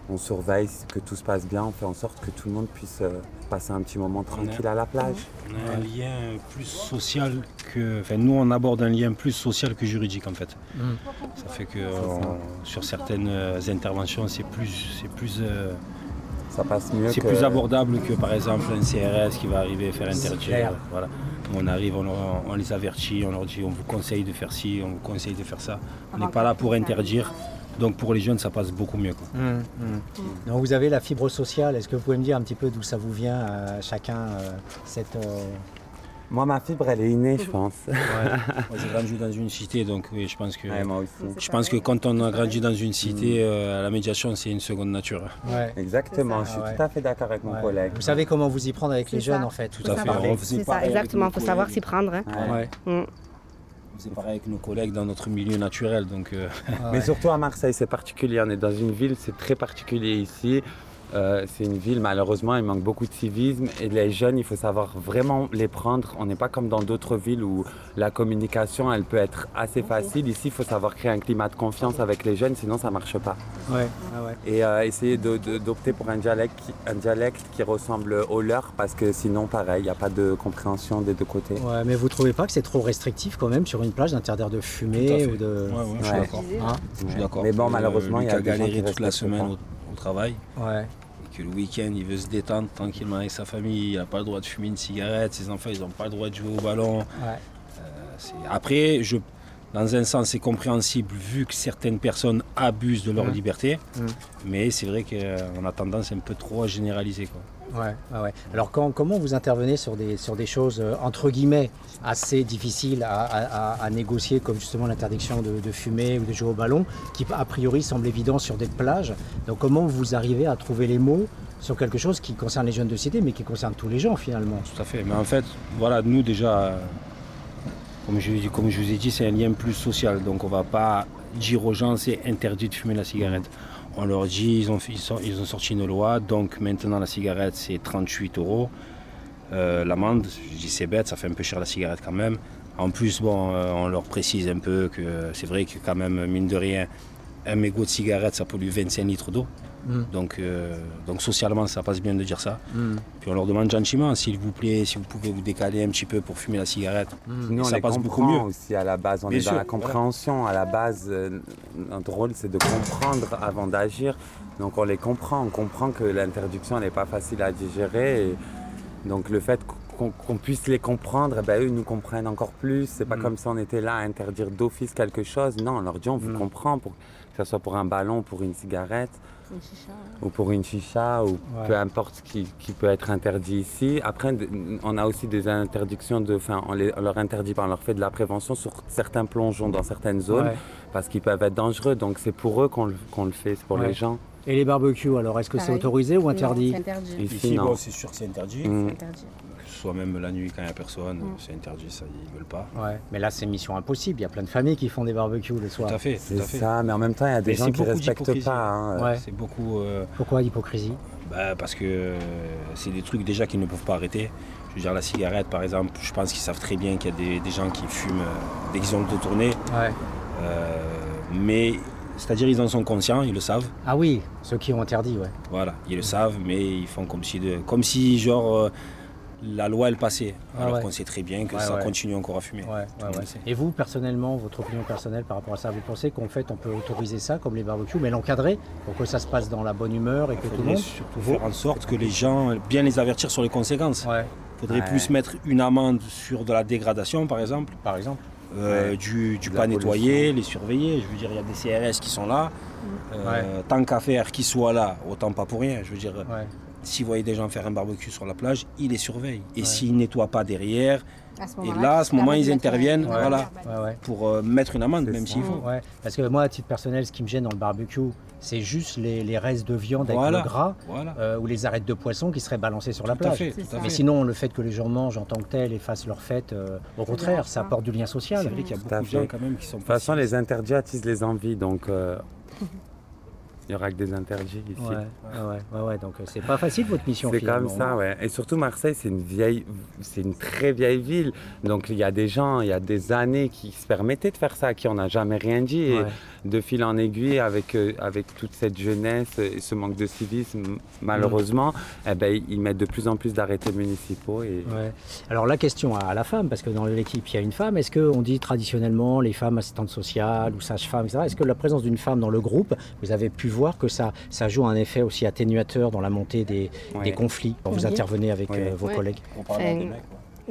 euh, on surveille que tout se passe bien, on fait en sorte que tout le monde puisse euh, passer un petit moment tranquille à la plage. On a un lien plus social que. Enfin, nous, on aborde un lien plus social que juridique, en fait. Ça fait que on- sur certaines euh, interventions, c'est plus, c'est plus, euh, Ça passe mieux c'est que... plus abordable que, par exemple, un CRS qui va arriver faire C'est interdire. Voilà. On arrive, on les avertit, on leur dit, on vous conseille de faire ci, on vous conseille de faire ça. On n'est pas là pour interdire. Donc pour les jeunes, ça passe beaucoup mieux. quoi. Donc vous avez la fibre sociale. Est-ce que vous pouvez me dire un petit peu d'où ça vous vient euh, chacun euh, cette euh, Moi, ma fibre, elle est innée, je pense. Moi, j'ai grandi dans une cité, donc oui, je pense que. Ouais, moi aussi. Je pense que quand on a grandi dans une cité, euh, la médiation, c'est une seconde nature. ouais. Exactement, je suis Ah ouais. tout à fait d'accord avec mon Ouais. collègue. Vous savez comment vous y prendre avec les jeunes en fait. Tout à fait. C'est ça, exactement. Il faut savoir s'y prendre. hein. Ouais. C'est pareil avec nos collègues dans notre milieu naturel. Donc, euh, Mais surtout à Marseille, c'est particulier. On est dans une ville, c'est très particulier ici. Euh, c'est une ville, malheureusement, il manque beaucoup de civisme. Et les jeunes, il faut savoir vraiment les prendre. On n'est pas comme dans d'autres villes où la communication, elle peut être assez facile. Ici, il faut savoir créer un climat de confiance avec les jeunes, sinon ça ne marche pas. Ouais, ah ouais. Et euh, essayer d'opter pour un dialecte, qui, un dialecte qui ressemble au leur, parce que sinon, pareil, il n'y a pas de compréhension des deux côtés. Ouais, mais vous trouvez pas que c'est trop restrictif quand même sur une plage d'interdire de fumer ou de. ouais, ouais, je suis Ouais. d'accord. Hein Je suis d'accord. Mais bon, Que, malheureusement, il y a qui des gens galéré qui toute la semaine travail. Ouais. Et que le week-end, il veut se détendre tranquillement avec sa famille. Il n'a pas le droit de fumer une cigarette. Ses enfants, ils n'ont pas le droit de jouer au ballon. C'est- Après, je, dans un sens, c'est compréhensible vu que certaines personnes abusent de leur Mm. liberté. Mm. Mais c'est vrai qu'on a tendance un peu trop à généraliser. Quoi. Ouais, ouais. Alors quand- comment vous intervenez sur des, sur des choses euh, entre guillemets assez difficiles à, à- négocier comme justement l'interdiction de, fumer ou de jouer au ballon qui a priori semble évident sur des plages? Donc comment vous arrivez à trouver les mots sur quelque chose qui concerne les jeunes de cité mais qui concerne tous les gens finalement? Tout à fait. Mais en fait, voilà, nous déjà, comme je, comme je vous ai dit, c'est un lien plus social. Donc on va pas dire aux gens c'est interdit de fumer la cigarette. On leur dit, ils ont, ils, sorti une loi, donc maintenant la cigarette c'est 38 euros. Euh, L'amende, je dis c'est bête, ça fait un peu cher la cigarette quand même. En plus, bon, euh, on leur précise un peu que c'est vrai que quand même, mine de rien, un mégot de cigarette, ça pollue 25 litres d'eau. Mm. Donc, euh, donc socialement, ça passe bien de dire ça. Mm. Puis on leur demande gentiment, s'il vous plaît, si vous pouvez vous décaler un petit peu pour fumer la cigarette. Nous, Et on ça les passe beaucoup mieux. aussi à la base. On Bien est dans la compréhension. À la base, euh, notre rôle, c'est de comprendre avant d'agir. Donc, on les comprend. On comprend que l'interdiction n'est pas facile à digérer. Et donc, le fait qu'on puisse les comprendre, eh ben, eux ils nous comprennent encore plus. C'est pas Mm. comme si on était là à interdire d'office quelque chose. Non, on leur dit on vous Mm. comprend, pour, que ce soit pour un ballon, pour une cigarette Une chicha. ou pour une chicha ou Ouais. peu importe ce qui, qui peut être interdit ici. Après, on a aussi des interdictions de, enfin, on, les- on leur interdit, on leur fait de la prévention sur certains plongeons dans certaines zones Ouais. parce qu'ils peuvent être dangereux. Donc c'est pour eux qu'on le, qu'on le fait, c'est pour Ouais. les gens. Et les barbecues, alors est-ce que c'est autorisé ou interdit c'est interdit. Ici, Ici, non. bon, c'est sûr que c'est interdit. Mm. C'est interdit. Soit même la nuit quand il n'y a personne, Mm. c'est interdit, ça, ils veulent pas. Ouais. Mais là, c'est mission impossible. Il y a plein de familles qui font des barbecues le soir. Tout à fait, tout C'est à fait. ça, mais en même temps, il y a des Mais gens qui beaucoup respectent pas. hein. Ouais. C'est beaucoup. euh, Pourquoi l'hypocrisie? bah, parce que euh, c'est des trucs déjà qu'ils ne peuvent pas arrêter. Je veux dire, la cigarette, par exemple, je pense qu'ils savent très bien qu'il y a des, des gens qui fument euh, dès qu'ils ont le dos tourné. Ouais. Euh, mais, c'est-à-dire, ils en sont conscients, ils le savent. Ah oui, ceux qui ont interdit, ouais. Voilà, ils le savent, mais ils font comme si, de, comme si genre, euh, la loi, elle passait. Ah alors ouais. qu'on sait très bien que Ouais, ça ouais. continue encore à fumer. Et vous, personnellement, votre opinion personnelle par rapport à ça, vous pensez qu'en fait, on peut autoriser ça comme les barbecues, mais l'encadrer pour que ça se passe dans la bonne humeur et que Il tout le faudrait monde. surtout faire en sorte que les gens, bien les avertir sur les conséquences. Ouais, Il faudrait Ouais. plus mettre une amende sur de la dégradation, par exemple. par exemple. Euh, Ouais. du, pas nettoyer, les surveiller. Je veux dire, il y a des CRS qui sont là. Mm. Euh, Tant qu'à faire qu'ils soient là, autant pas pour rien. Je veux dire, Ouais. S'ils voyaient des gens faire un barbecue sur la plage, ils les surveillent. Et Ouais. s'ils nettoient pas derrière, Et là, à ce moment, ils interviennent, Ouais. voilà. Ouais, ouais. pour euh, mettre une amende, C'est même s'il faut. Ouais, parce que moi, à titre personnel, ce qui me gêne dans le barbecue, c'est juste les, les restes de viande avec le gras Voilà. euh, ou les arêtes de poisson qui seraient balancées sur la Tout plage. fait, C'est Mais sinon, le fait que les gens mangent en tant que tel et fassent leur fête, euh, au contraire, ça pas. apporte du lien C'est social. vrai qu'il y a beaucoup de gens quand même qui sont De toute façon, les interdits attisent les envies, donc euh, il y aura que des interdits ici. Ouais, ouais, ouais, donc euh, c'est pas facile votre mission. C'est comme ça, ouais. Et surtout Marseille, c'est une vieille, c'est une très vieille ville. Donc il y a des gens, il y a des années qui se permettaient de faire ça, à qui on n'a jamais rien dit. Et. De fil en aiguille, avec, euh, avec toute cette jeunesse et ce manque de civisme, malheureusement, eh ben, ils mettent de plus en plus d'arrêtés municipaux. Et... Ouais. Alors la question à la femme, parce que dans l'équipe il y a une femme, est-ce qu'on dit traditionnellement les femmes assistantes sociales ou sages-femmes, etc. Est-ce que la présence d'une femme dans le groupe, vous avez pu voir que ça, ça joue un effet aussi atténuateur dans la montée des, Ouais. des conflits quand vous Oui. intervenez avec Oui. euh, vos Ouais. collègues? On parle des mecs, ouais.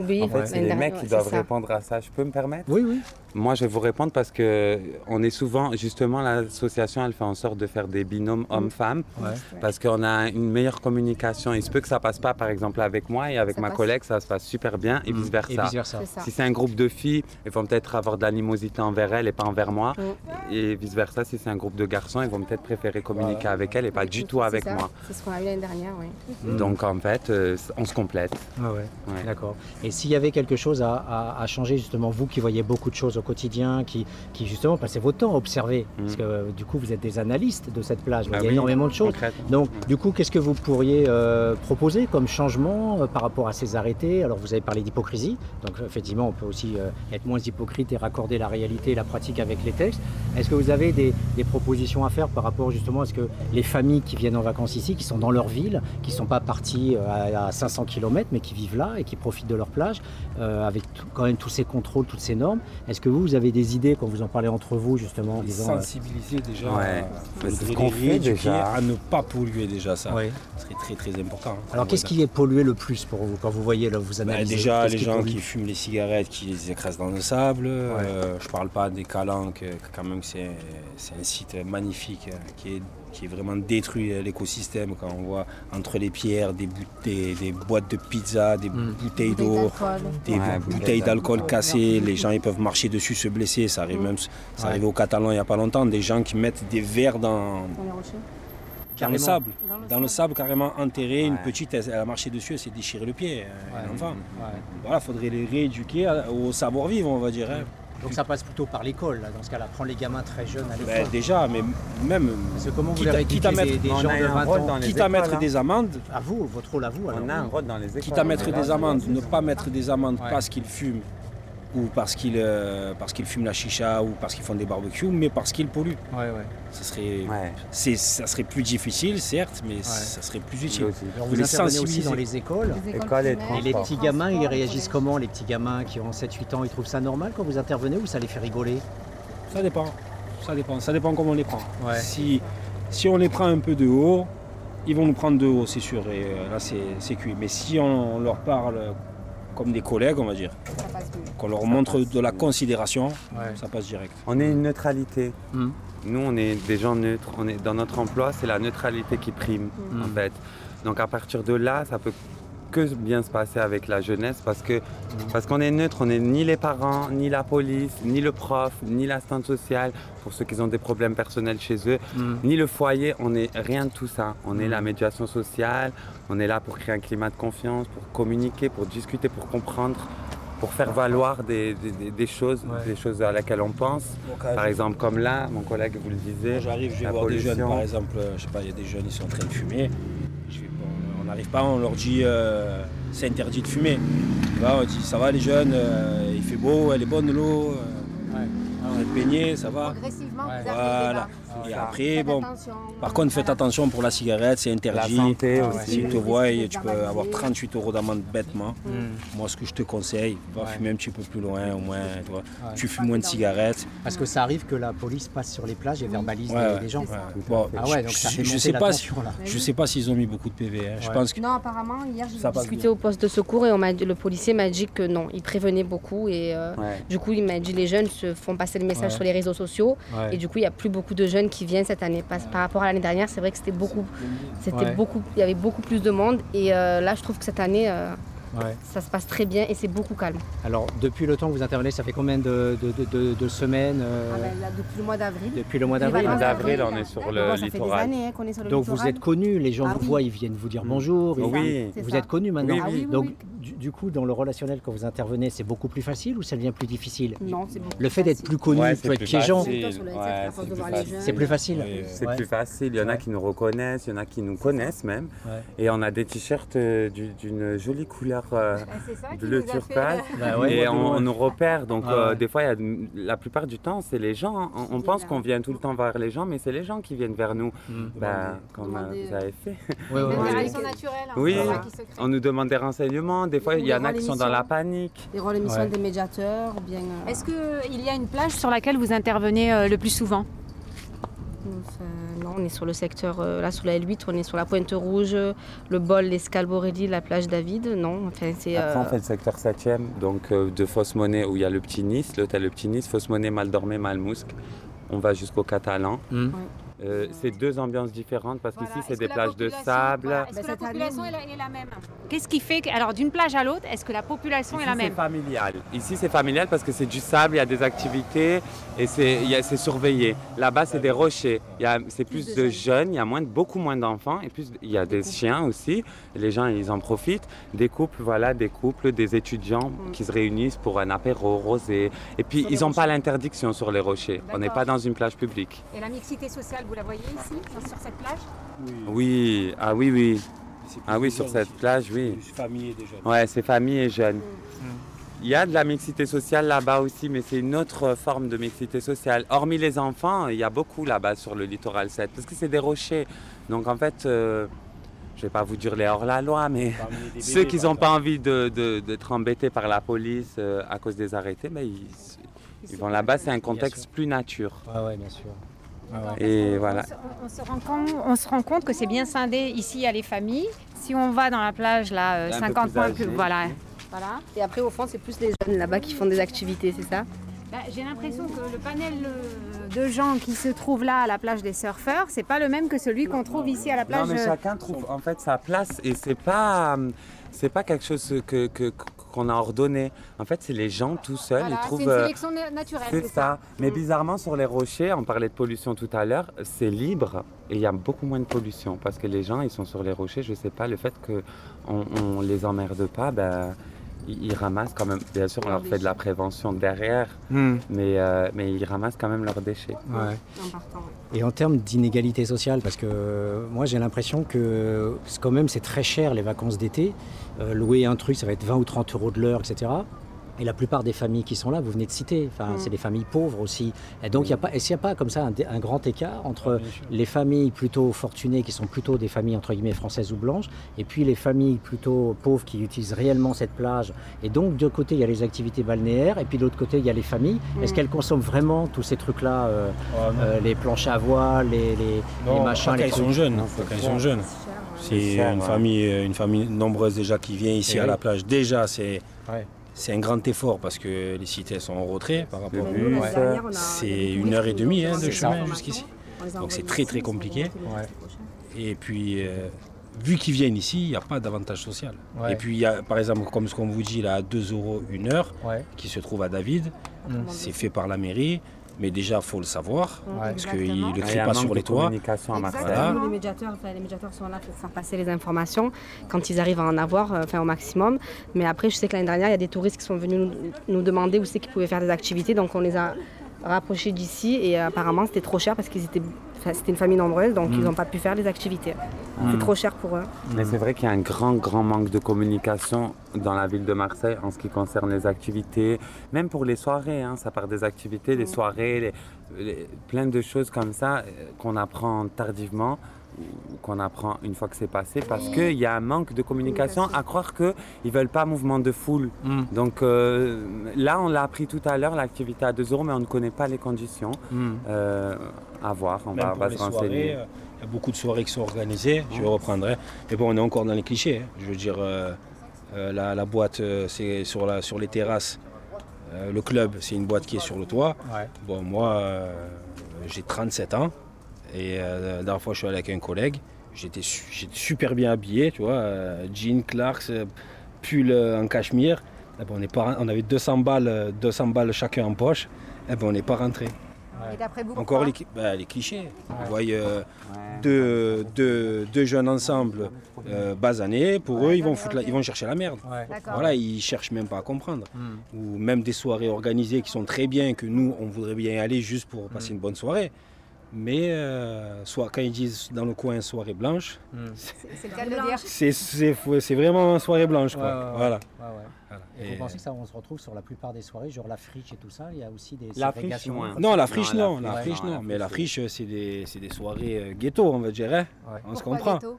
Oui, En fait, c'est les mecs qui doivent ça. répondre à ça. Je peux me permettre? Oui, oui. Moi, je vais vous répondre parce que on est souvent, justement, l'association, elle fait en sorte de faire des binômes hommes-femmes Ouais. parce qu'on a une meilleure communication. Il se peut que ça passe pas, par exemple, avec moi et avec Ça ma passe. collègue, ça se passe super bien et Mm. Et. C'est ça. Si c'est un groupe de filles, ils vont peut-être avoir de l'animosité envers elles et pas envers moi. Mm. Et vice-versa, si c'est un groupe de garçons, ils vont peut-être préférer communiquer avec elles et pas du tout avec ça. moi. C'est ce qu'on a eu l'année dernière, oui. Mm. Donc, en fait, euh, on se complète. Ah ouais. Ouais. D'accord. Et s'il y avait quelque chose à, à- à changer, justement, vous qui voyez beaucoup de choses au quotidien, qui, qui justement passez votre temps à observer, parce que euh, du coup vous êtes des analystes de cette plage, Bah il y a oui, énormément de choses. Donc, Ouais. du coup, qu'est-ce que vous pourriez euh, proposer comme changement euh, par rapport à ces arrêtés? Alors, vous avez parlé d'hypocrisie, donc effectivement, on peut aussi euh, être moins hypocrite et raccorder la réalité et la pratique avec les textes. Est-ce que vous avez des, des propositions à faire par rapport justement à ce que les familles qui viennent en vacances ici, qui sont dans leur ville, qui ne sont pas parties à, à 500 km, mais qui vivent là et qui profitent de leur plage, avec tout- quand même tous ces contrôles, toutes ces normes, est-ce que vous, vous avez des idées quand vous en parlez entre vous, justement disant, euh, sensibiliser déjà. Ouais. euh, ce qu'on fait rééduquer déjà. À ne pas polluer déjà ça. ouais. Ce serait très très important. Alors, qu'est-ce qui est pollué le plus pour vous quand vous voyez, là, vous Bah, analysez déjà, les qui gens pollue qui fument les cigarettes, qui les écrasent dans le sable. Euh, je parle pas des calanques, euh, quand même, c'est c'est un site magnifique euh, qui est, qui est vraiment détruit euh, l'écosystème. Quand on voit entre les pierres des, bout- des, des boîtes de pizza, des Mm. bouteilles d'eau, des Ouais, bouteilles d'alcool cassées. Les gens ils peuvent marcher dessus, se blesser. Ça arrive Mm. même, ça Ouais. arrivait au Catalan il n'y a pas longtemps. Des gens qui mettent des verres dans, Dans le sable. Dans le Dans le sable. sable carrément enterré, une petite, elle, elle a marché dessus, elle s'est déchiré le pied, euh, Ouais. un enfant. Ouais. Voilà, faudrait les rééduquer au savoir-vivre, on va dire. hein. Donc ça passe plutôt par l'école, là, dans ce cas-là, prendre les gamins très jeunes à l'école. Ben, déjà, mais même Parce que comment vous quitte à- rééduquez quitte à mettre- des, des on gens a de un 20 rôle ans dans les quitte à mettre hein. des amendes, À vous, votre rôle à vous alors. On a un rôle dans les écoles. quitte à mettre des amendes, ne pas mettre des amendes Ouais. parce qu'ils fument ou parce qu'ils euh, parce qu'ils fument la chicha ou parce qu'ils font des barbecues, mais parce qu'ils polluent. Ouais, ouais. Ça serait, Ouais. c'est, ça serait plus difficile, certes, mais ça serait plus utile. Aussi. Alors Faut vous les intervenez aussi dans les écoles. Les écoles et les petits gamins, ils réagissent comment Les petits gamins qui ont 7-8 ans, ils trouvent ça normal quand vous intervenez ou ça les fait rigoler? Ça dépend. Ça dépend. Ça dépend comment on les prend. Ouais. Si, si on les prend un peu de haut, ils vont nous prendre de haut, c'est sûr. Et euh, là, c'est, c'est cuit. Mais si on leur parle comme des collègues, on va dire, qu'on leur montre de la considération, Ouais. ça passe direct. On est une neutralité. Mhm. Nous, on est des gens neutres. On est, dans notre emploi, c'est la neutralité qui prime, Mhm. en fait. Donc, à partir de là, ça peut que bien se passer avec la jeunesse parce que parce qu'on est neutre, on n'est ni les parents, ni la police, ni le prof, ni l'assistante sociale pour ceux qui ont des problèmes personnels chez eux, ni le foyer. On n'est rien de tout ça. On est la médiation sociale. On est là pour créer un climat de confiance, pour communiquer, pour discuter, pour comprendre, pour faire valoir des, des- des- des choses, Ouais. des choses à laquelle on pense. Par exemple, comme là, mon collègue vous le disait, j'arrive, je vais voir des jeunes, par exemple, euh, je sais pas, il y a des jeunes, ils sont en train de fumer. Je vais- on- on n'arrive pas, on leur dit euh, c'est interdit de fumer. Là, on dit ça va les jeunes, euh, il fait beau, elle est bonne l'eau, euh, on est baigné, ça va. Progressivement, Ouais. vous Voilà. là. Et après, Faites bon, attention. par contre, faites attention pour la cigarette, c'est La interdit. santé Ah, aussi. S'ils te Oui. voient, Oui. tu peux avoir 38 euros d'amende bêtement. Mhm. Moi, ce que je te conseille, va Ouais. fumer un petit peu plus loin, au moins. Tu, vois. Ouais. tu fumes moins de cigarettes. Parce que ça arrive que la police passe sur les plages et verbalise Ouais, les, ouais. les gens. Bon, Ah ouais, donc ça je, fait je monter sais la pas si, je sais pas s'ils ont mis beaucoup de PV. hein. Je pense que Non, apparemment, hier, j'ai discuté au poste de secours et on m'a dit- le policier m'a dit que non, il prévenait beaucoup et euh, Ouais. du coup, il m'a dit les jeunes se font passer le message Ouais. sur les réseaux sociaux Ouais. et du coup, il n'y a plus beaucoup de jeunes qui viennent cette année. Parce- Par rapport à l'année dernière, c'est vrai que c'était beaucoup, c'était Ouais. beaucoup, il y avait beaucoup plus de monde et euh, là, je trouve que cette année, euh, Ouais. ça se passe très bien et c'est beaucoup calme. Alors, depuis le temps que vous intervenez, ça fait combien de, de- de- de- de semaines euh, Ah ben, là, depuis le mois d'avril. Depuis le mois d'avril d'avril, on est sur le bon, Ça fait des littoral. années hein, qu'on est sur le Donc vous êtes connus, les gens Ah vous oui. voient, ils viennent vous dire bonjour. C'est ils- ça, Oui. Vous ça. êtes connus maintenant. Oui, Ah oui, oui, Donc oui. Du, du coup, dans le relationnel, quand vous intervenez, c'est beaucoup plus facile ou ça devient plus difficile Non, c'est beaucoup Le fait d'être plus connu Ouais, peut être plus piégeant. c'est plus facile. C'est plus facile. Il y en a qui nous reconnaissent, il y en a qui nous connaissent même. Et on a des t-shirts euh, du- d'une jolie couleur euh, bleu a fait, turquoise. Bah ouais. et on, nous repère, donc Ah euh, des fois, il y a de- la plupart du temps, c'est les gens. On, pense qu'on vient tout le temps vers les gens, mais c'est les gens qui viennent vers nous. Mm. Bah, comme euh, vous avez fait. Oui. hein, Oui. On nous demande des renseignements. Des fois, Ou il y en les a qui sont dans la panique. Des rôles émissions Ouais. des médiateurs, ou bien. euh, Est-ce qu'il y a une plage sur laquelle vous intervenez euh, le plus souvent? Enfin, non, on est sur le secteur, euh, là sur la L8, on est sur la Pointe Rouge, le bol, l'Escale Borelli, la plage David. Non, enfin c'est. Après, on euh, fait le secteur 7e, donc euh, de Fausse Monnaie où il y a le Petit Nice, l'hôtel Le Petit Nice, Fausse Monnaie, Maldormé, Malmousque. On va jusqu'au Catalan. Mm. Euh, c'est deux ambiances différentes parce Voilà. qu'ici, c'est des plages de sable. voilà, Est-ce Bah, que la population est la, est la même Qu'est-ce qui fait que, alors d'une plage à l'autre, est-ce que la population est Ici, la c'est même familial. Ici, c'est familial parce que c'est du sable, il y a des activités et c'est c'est surveillé. Là-bas, c'est des rochers. Il y a- C'est plus, Plus de, de jeunes, il y a moins, beaucoup moins d'enfants et plus, il y a des chiens aussi. Les gens, ils en profitent. Des couples, voilà, des couples, des étudiants Mm. qui se réunissent pour un apéro rosé. Et puis, Sur ils n'ont pas l'interdiction sur les rochers. On n'est pas dans une plage publique. Et la mixité sociale, vous la voyez ici, sur cette plage Oui, ah oui, oui. c'est Ah oui, sur cette aussi. plage, oui. Plus famille et des jeunes. Ouais, c'est famille et jeunes. Il y a de la mixité sociale là-bas aussi, mais c'est une autre forme de mixité sociale. Hormis les enfants, il y a beaucoup là-bas sur le littoral 7, parce que c'est des rochers. Donc en fait, euh, je vais pas vous dire les hors-la-loi, mais ceux qui n'ont pas envie de- de- d'être embêtés par la police euh, à cause des arrêtés, ben, ils, ils vont là-bas. C'est un contexte plus nature. Ouais, ouais, bien sûr. Ouais. Et. On se, on- on se rend compte, on se rend compte que c'est bien scindé. Ici, il y a les familles. Si on va dans la plage, là, euh, Un peu 50 plus points plus. Voilà. voilà. Et après, au fond, c'est plus les jeunes là-bas qui font des activités, c'est ça? Bah, J'ai l'impression que le panel euh, de gens qui se trouvent là à la plage des surfeurs, c'est pas le même que celui qu'on trouve ici à la Non, plage. mais euh, chacun trouve en fait sa place et c'est pas euh, c'est pas quelque chose que que- qu'on a ordonné. En fait, c'est les gens tout seuls. voilà, ils c'est une euh, sélection na- naturelle. C'est ça. Mais Mm. bizarrement, sur les rochers, on parlait de pollution tout à l'heure, c'est libre et il y a beaucoup moins de pollution parce que les gens, ils sont sur les rochers. Je sais pas, le fait qu'on on les emmerde pas, ben, ils, ils ramassent quand même. Bien sûr, on leur fait de la prévention derrière, mais, euh, mais ils ramassent quand même leurs déchets. Ouais. Et en termes d'inégalité sociale, parce que euh, moi j'ai l'impression que quand même c'est très cher les vacances d'été. Euh, louer un truc, ça va être 20 ou 30 euros de l'heure, etc. Et la plupart des familles qui sont là, vous venez de citer, enfin, c'est des familles pauvres aussi. Et donc, il est-ce n'y a pas comme ça un, grand écart entre les familles plutôt fortunées, qui sont plutôt des familles entre guillemets françaises ou blanches, et puis les familles plutôt pauvres qui utilisent réellement cette plage? Et donc, d'un côté, il y a les activités balnéaires, et puis de l'autre côté, il y a les familles. Est-ce Mm. qu'elles consomment vraiment tous ces trucs-là, euh, euh, les planches à voile, les, les, les Non, machins, pas les quand ils sont trucs jeunes. Non, quand cher. sont jeunes. C'est une ouais. famille, une famille nombreuse déjà qui vient ici Et à oui. la plage. Déjà, c'est Ouais. C'est un grand effort parce que les cités sont en retrait par rapport au dernière, on a- C'est une heure et demie hein, de chemin jusqu'ici. Donc c'est très très compliqué. Et puis, euh, vu qu'ils viennent ici, il n'y a pas d'avantage social. Ouais. Et puis, il y a, par exemple, comme ce qu'on vous dit, là, à 2 euros une heure, Ouais. qui se trouve à David, c'est fait par la mairie. Mais déjà, il faut le savoir, Ouais. parce qu'ils ne le crient pas sur les toits. Voilà. Les médiateurs, enfin, les médiateurs sont là pour faire passer les informations quand ils arrivent à en avoir, euh, enfin au maximum. Mais après, je sais que l'année dernière, il y a des touristes qui sont venus nous, nous demander où c'est qu'ils pouvaient faire des activités. Donc on les a rapprochés d'ici et euh, apparemment c'était trop cher parce qu'ils étaient, enfin, c'était une famille nombreuse, donc Mm. ils n'ont pas pu faire les activités. Mm. C'est trop cher pour eux. Mais c'est vrai qu'il y a un grand, grand manque de communication dans la ville de Marseille en ce qui concerne les activités, même pour les soirées. hein, ça part des activités, Mm. les soirées, les- les- plein de choses comme ça euh, qu'on apprend tardivement qu'on apprend une fois que c'est passé parce qu'il y a un manque de communication à croire qu'ils ne veulent pas mouvement de foule. Mm. Donc euh, là, on l'a appris tout à l'heure, l'activité à 2 euros, mais on ne connaît pas les conditions. Mm. Euh, à voir, on Même va, pour va les se renseigner. euh, il y a beaucoup de soirées qui sont organisées, je reprendrai. Mais bon, on est encore dans les clichés. hein. Je veux dire, euh, euh, la, la boîte, euh, c'est sur, la, sur les terrasses. Euh, le club, c'est une boîte qui est sur le toit. Ouais. Bon, moi, euh, j'ai 37 ans. Et euh, la dernière fois, je suis allé avec un collègue. J'étais su- j'étais super bien habillé, tu vois. euh, jean, Clarks, euh, pull en cachemire. Eh ben, on, est pas, ren- on avait 200 balles, euh, 200 balles chacun en poche. Eh ben, on n'est pas rentré. Et Encore les, bah, les clichés. Voyez euh, deux, deux- deux jeunes ensemble, euh, basanés, pour eux, ils vont, foutre la- ils vont chercher la merde. Voilà, ils cherchent même pas à comprendre. Ou même des soirées organisées qui sont très bien, que nous, on voudrait bien y aller juste pour passer une bonne soirée. Mais euh, soit quand ils disent dans le coin soirée blanche, C'est vraiment soirée blanche. Quoi. Ouais, ouais, ouais. Voilà. Ouais. Voilà. Et, Et- vous pensez que ça, on se retrouve sur la plupart des soirées, genre la friche et tout ça, il y a aussi des La friche. Non, la friche, Non, la non. La friche, non, Mais la friche, friche, c'est des, c'est des soirées euh, ghetto, on va dire. hein. On se comprend. ghetto?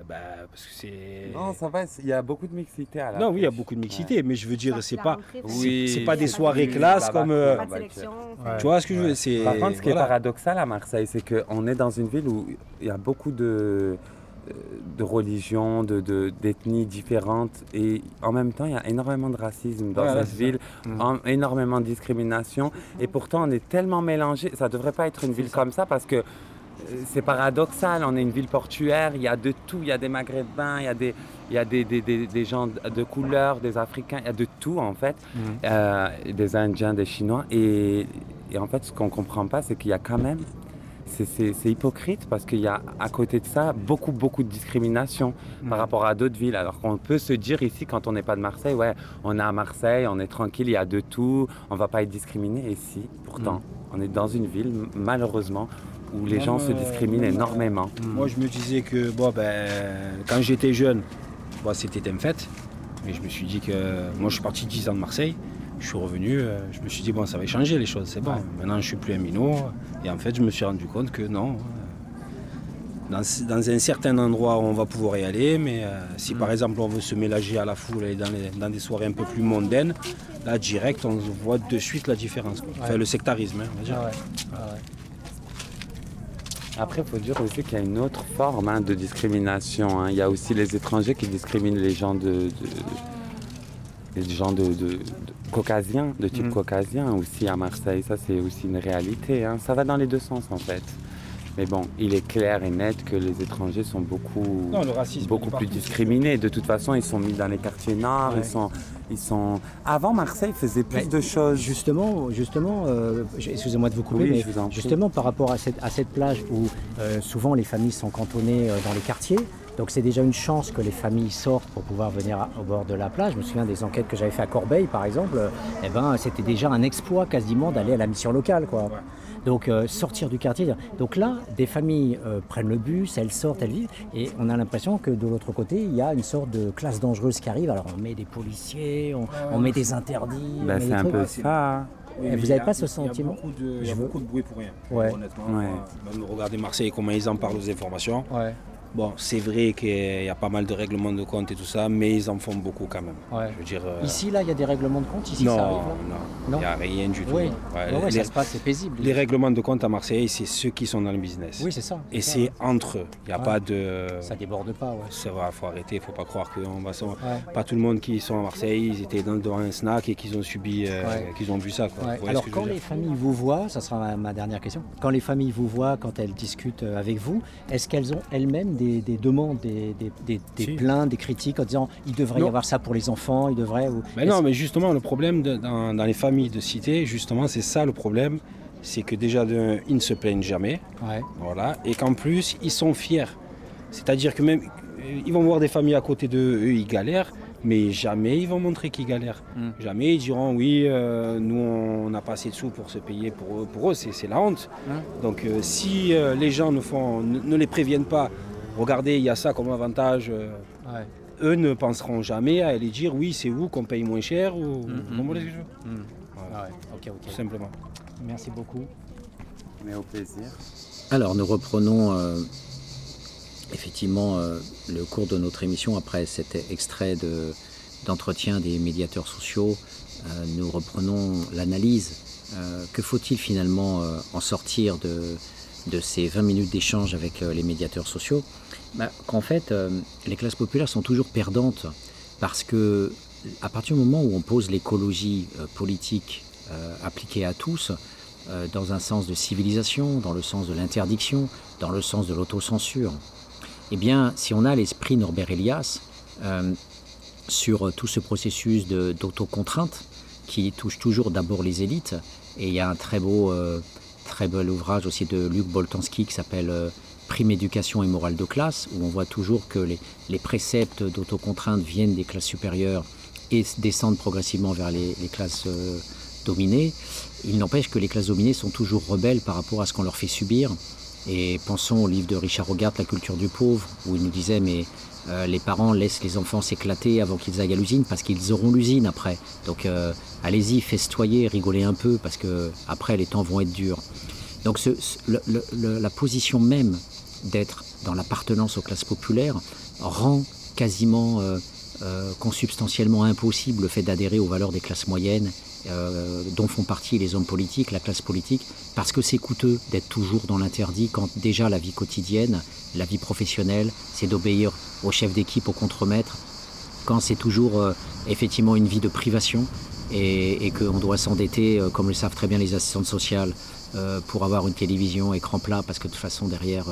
Eh ben, parce que c'est. Non, ça va, il y a beaucoup de mixité à la Non, oui, il y a beaucoup de mixité, mais je veux dire, c'est pas, Oui, c'est pas des soirées classe là-bas comme. que- euh, Pas de Ouais. sélection. Ouais. tu vois ce que je veux C'est. Par contre, ce qui est paradoxal à Marseille, c'est qu'on est dans une ville où il y a beaucoup de, euh, de religions, de, de- d'ethnies différentes, et en même temps, il y a énormément de racisme dans Voilà, cette ville, en- énormément de discrimination, et pourtant, on est tellement mélangé. Ça devrait pas être une ville comme ça parce que c'est paradoxal, on est une ville portuaire, il y a de tout, il y a des maghrébins, il y a des, il y a des, des- des- des gens de couleur, des africains, il y a de tout en fait, Euh, des indiens, des chinois. Et, et en fait, ce qu'on comprend pas, c'est qu'il y a quand même, c'est- hypocrite parce qu'il y a à côté de ça beaucoup, beaucoup de discrimination par rapport à d'autres villes. Alors qu'on peut se dire ici, quand on n'est pas de Marseille, ouais, on est à Marseille, on est tranquille, il y a de tout, on va pas être discriminé. Et si, pourtant, on est dans une ville, malheureusement, où les gens se discriminent énormément. Moi, je me disais que, bon, ben, quand j'étais jeune, bon, c'était un fait. Mais je me suis dit que. Moi, je suis parti 10 ans de Marseille. Je suis revenu, euh, je me suis dit, bon, ça va changer les choses, c'est bon. Maintenant, je suis plus un minot. Et en fait, je me suis rendu compte que non. Dans, dans un certain endroit, on va pouvoir y aller, mais euh, si par exemple on veut se mélanger à la foule et dans, les- dans des soirées un peu plus mondaines, là, direct, on voit de suite la différence. quoi. Enfin, Ouais. le sectarisme, hein, on va dire. Ah ouais. Ah ouais. Après, il faut dire aussi qu'il y a une autre forme hein, de discrimination. hein. Il y a aussi les étrangers qui discriminent les gens de, gens de, de- de- caucasiens, de type Mhm. caucasien aussi à Marseille. Ça, c'est aussi une réalité. hein. Ça va dans les deux sens en fait. Mais bon, il est clair et net que les étrangers sont beaucoup, Non, le racisme, beaucoup plus discriminés. De toute façon, ils sont mis dans les quartiers nord. Ouais. Ils sont, ils sont. Avant, Marseille faisait plus Mais de choses. Justement, justement euh, excusez-moi de vous couper, Oui, mais vous justement par rapport à cette, à cette plage où euh, souvent les familles sont cantonnées euh, dans les quartiers, donc c'est déjà une chance que les familles sortent pour pouvoir venir à- au bord de la plage. Je me souviens des enquêtes que j'avais fait à Corbeil, par exemple. eh ben, c'était déjà un exploit quasiment d'aller à la mission locale, quoi. Donc euh, sortir du quartier. Donc là, des familles euh, prennent le bus, elles sortent, elles vivent, et on a l'impression que de l'autre côté, il y a une sorte de classe dangereuse qui arrive. Alors on met des policiers, on, on met des interdits. on Bah, met c'est des un trucs. peu ça. Et vous n'avez pas ce sentiment Il y a beaucoup de, il y a Je veux- beaucoup de bruit pour rien. Ouais. Honnêtement, Ouais. euh, même regarder Marseille, comment ils en parlent aux informations. Ouais. Bon, c'est vrai qu'il y a pas mal de règlements de compte et tout ça, mais ils en font beaucoup quand même. Ouais. Je veux dire. euh, Ici, là, il y a des règlements de compte. Ici, non, ça arrive. là non, il n'y a rien du tout. Oui, Ouais, Ouais, ouais, les, ça se passe, c'est paisible. les règlements de compte à Marseille, c'est ceux qui sont dans le business. Oui, c'est ça. Et c'est entre eux. Il n'y a pas de. Ça déborde pas, ouais. Ça va, faut arrêter, il faut pas croire qu'on va. Pas tout le monde qui sont à Marseille, ils étaient dans, devant un snack et qu'ils ont subi, euh, qu'ils ont vu ça. Quoi. Alors que quand les familles vous voient, ça sera ma, ma dernière question, quand les familles vous voient, quand elles discutent euh, avec vous, est-ce qu'elles ont elles-mêmes des, des demandes, des, des, des- des Si. plaintes, des critiques en disant il devrait y avoir ça pour les enfants, il devrait... ou- Mais non, mais justement, le problème de- dans, dans les familles de cité, justement, c'est ça le problème. C'est que déjà, de, ils ne se plaignent jamais. Ouais. Voilà. Et qu'en plus, ils sont fiers. C'est-à-dire que même, ils vont voir des familles à côté d'eux, eux, ils galèrent. Mais jamais ils vont montrer qu'ils galèrent. Mm. Jamais ils diront oui, euh, nous on n'a pas assez de sous pour se payer. Pour eux, pour eux c'est c'est la honte. Mm. Donc euh, si euh, les gens ne, font, ne, ne les préviennent pas, regardez, il y a ça comme avantage. euh, Ouais. eux ne penseront jamais à aller dire oui, c'est vous qu'on paye moins cher ou Mm, vous mm, comprenez ce que je veux Mm. Voilà. Ah ouais, ok, ok. Tout simplement. Merci beaucoup. Mais au plaisir. Alors nous reprenons euh, effectivement euh, le cours de notre émission après cet extrait de- d'entretien des médiateurs sociaux. Euh, nous reprenons l'analyse. Euh, que faut-il finalement euh, en sortir de, de ces 20 minutes d'échange avec euh, les médiateurs sociaux? Bah, Qu'en fait, euh, les classes populaires sont toujours perdantes parce que à partir du moment où on pose l'écologie euh, politique euh, appliquée à tous, dans un sens de civilisation, dans le sens de l'interdiction, dans le sens de l'autocensure, eh bien, si on a l'esprit Norbert Elias sur tout ce processus d'autocontrainte qui touche toujours d'abord les élites, et il y a un très beau, très bel ouvrage aussi de Luc Boltanski qui s'appelle Prime éducation et morale de classe, où on voit toujours que les, préceptes d'autocontrainte viennent des classes supérieures et descendent progressivement vers les, classes euh, dominées. Il n'empêche que les classes dominées sont toujours rebelles par rapport à ce qu'on leur fait subir. Et pensons au livre de Richard Hogarth, La culture du pauvre, où il nous disait mais euh, les parents laissent les enfants s'éclater avant qu'ils aillent à l'usine parce qu'ils auront l'usine après. Donc euh, allez-y, festoyez, rigolez un peu parce que après les temps vont être durs. Donc la position même d'être dans l'appartenance aux classes populaires rend quasiment euh, euh, consubstantiellement impossible le fait d'adhérer aux valeurs des classes moyennes euh, dont font partie les hommes politiques, la classe politique, parce que c'est coûteux d'être toujours dans l'interdit quand déjà la vie quotidienne, la vie professionnelle, c'est d'obéir au chef d'équipe, au contremaître, quand c'est toujours effectivement une vie de privation et, qu'on doit s'endetter, comme le savent très bien les assistantes sociales, pour avoir une télévision écran plat, parce que de toute façon derrière,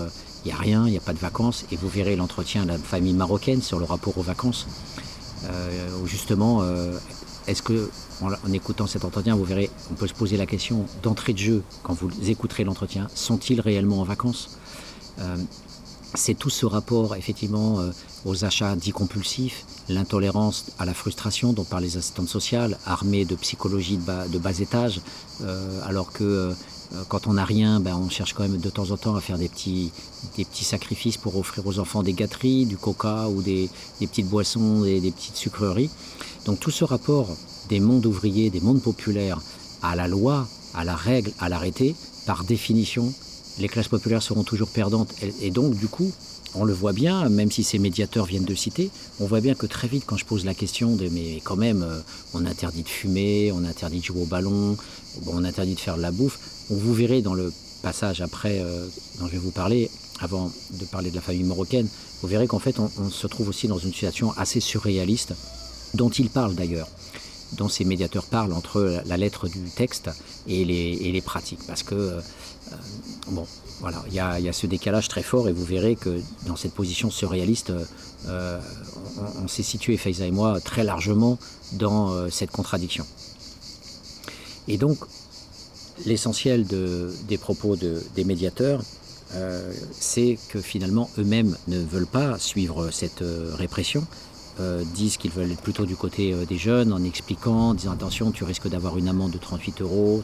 il n'y a rien, il n'y a pas de vacances, et vous verrez l'entretien de la famille marocaine sur le rapport aux vacances, euh, justement, euh, est-ce que, en, écoutant cet entretien, vous verrez, on peut se poser la question d'entrée de jeu, quand vous écouterez l'entretien, sont-ils réellement en vacances? Euh, c'est tout ce rapport effectivement aux achats dits compulsifs, l'intolérance à la frustration dont parlent les assistantes sociales, armées de psychologie de bas, de bas étage, alors que quand on n'a rien, ben, on cherche quand même de temps en temps à faire des petits, des petits sacrifices pour offrir aux enfants des gâteries, du coca ou des, des petites boissons, des, petites sucreries. Donc tout ce rapport des mondes ouvriers, des mondes populaires à la loi, à la règle, à l'arrêté, par définition, les classes populaires seront toujours perdantes. Et, donc, du coup, on le voit bien, même si ces médiateurs viennent de citer, on voit bien que très vite, quand je pose la question de mais quand même, euh, on interdit de fumer, on interdit de jouer au ballon, on interdit de faire de la bouffe, vous verrez dans le passage après euh, dont je vais vous parler, avant de parler de la famille marocaine, vous verrez qu'en fait, on, se trouve aussi dans une situation assez surréaliste, dont il parle d'ailleurs dont ces médiateurs parlent entre la- lettre du texte et les, pratiques. Parce que, euh, euh, bon, voilà, il y y a ce décalage très fort et vous verrez que dans cette position surréaliste, euh, on, on s'est situé, Faiza et moi, très largement dans euh, cette contradiction. Et donc, l'essentiel de- des propos de- des médiateurs, euh, c'est que finalement eux-mêmes ne veulent pas suivre cette euh, répression euh, disent qu'ils veulent être plutôt du côté des jeunes en expliquant, en disant attention, tu risques d'avoir une amende de 38 euros.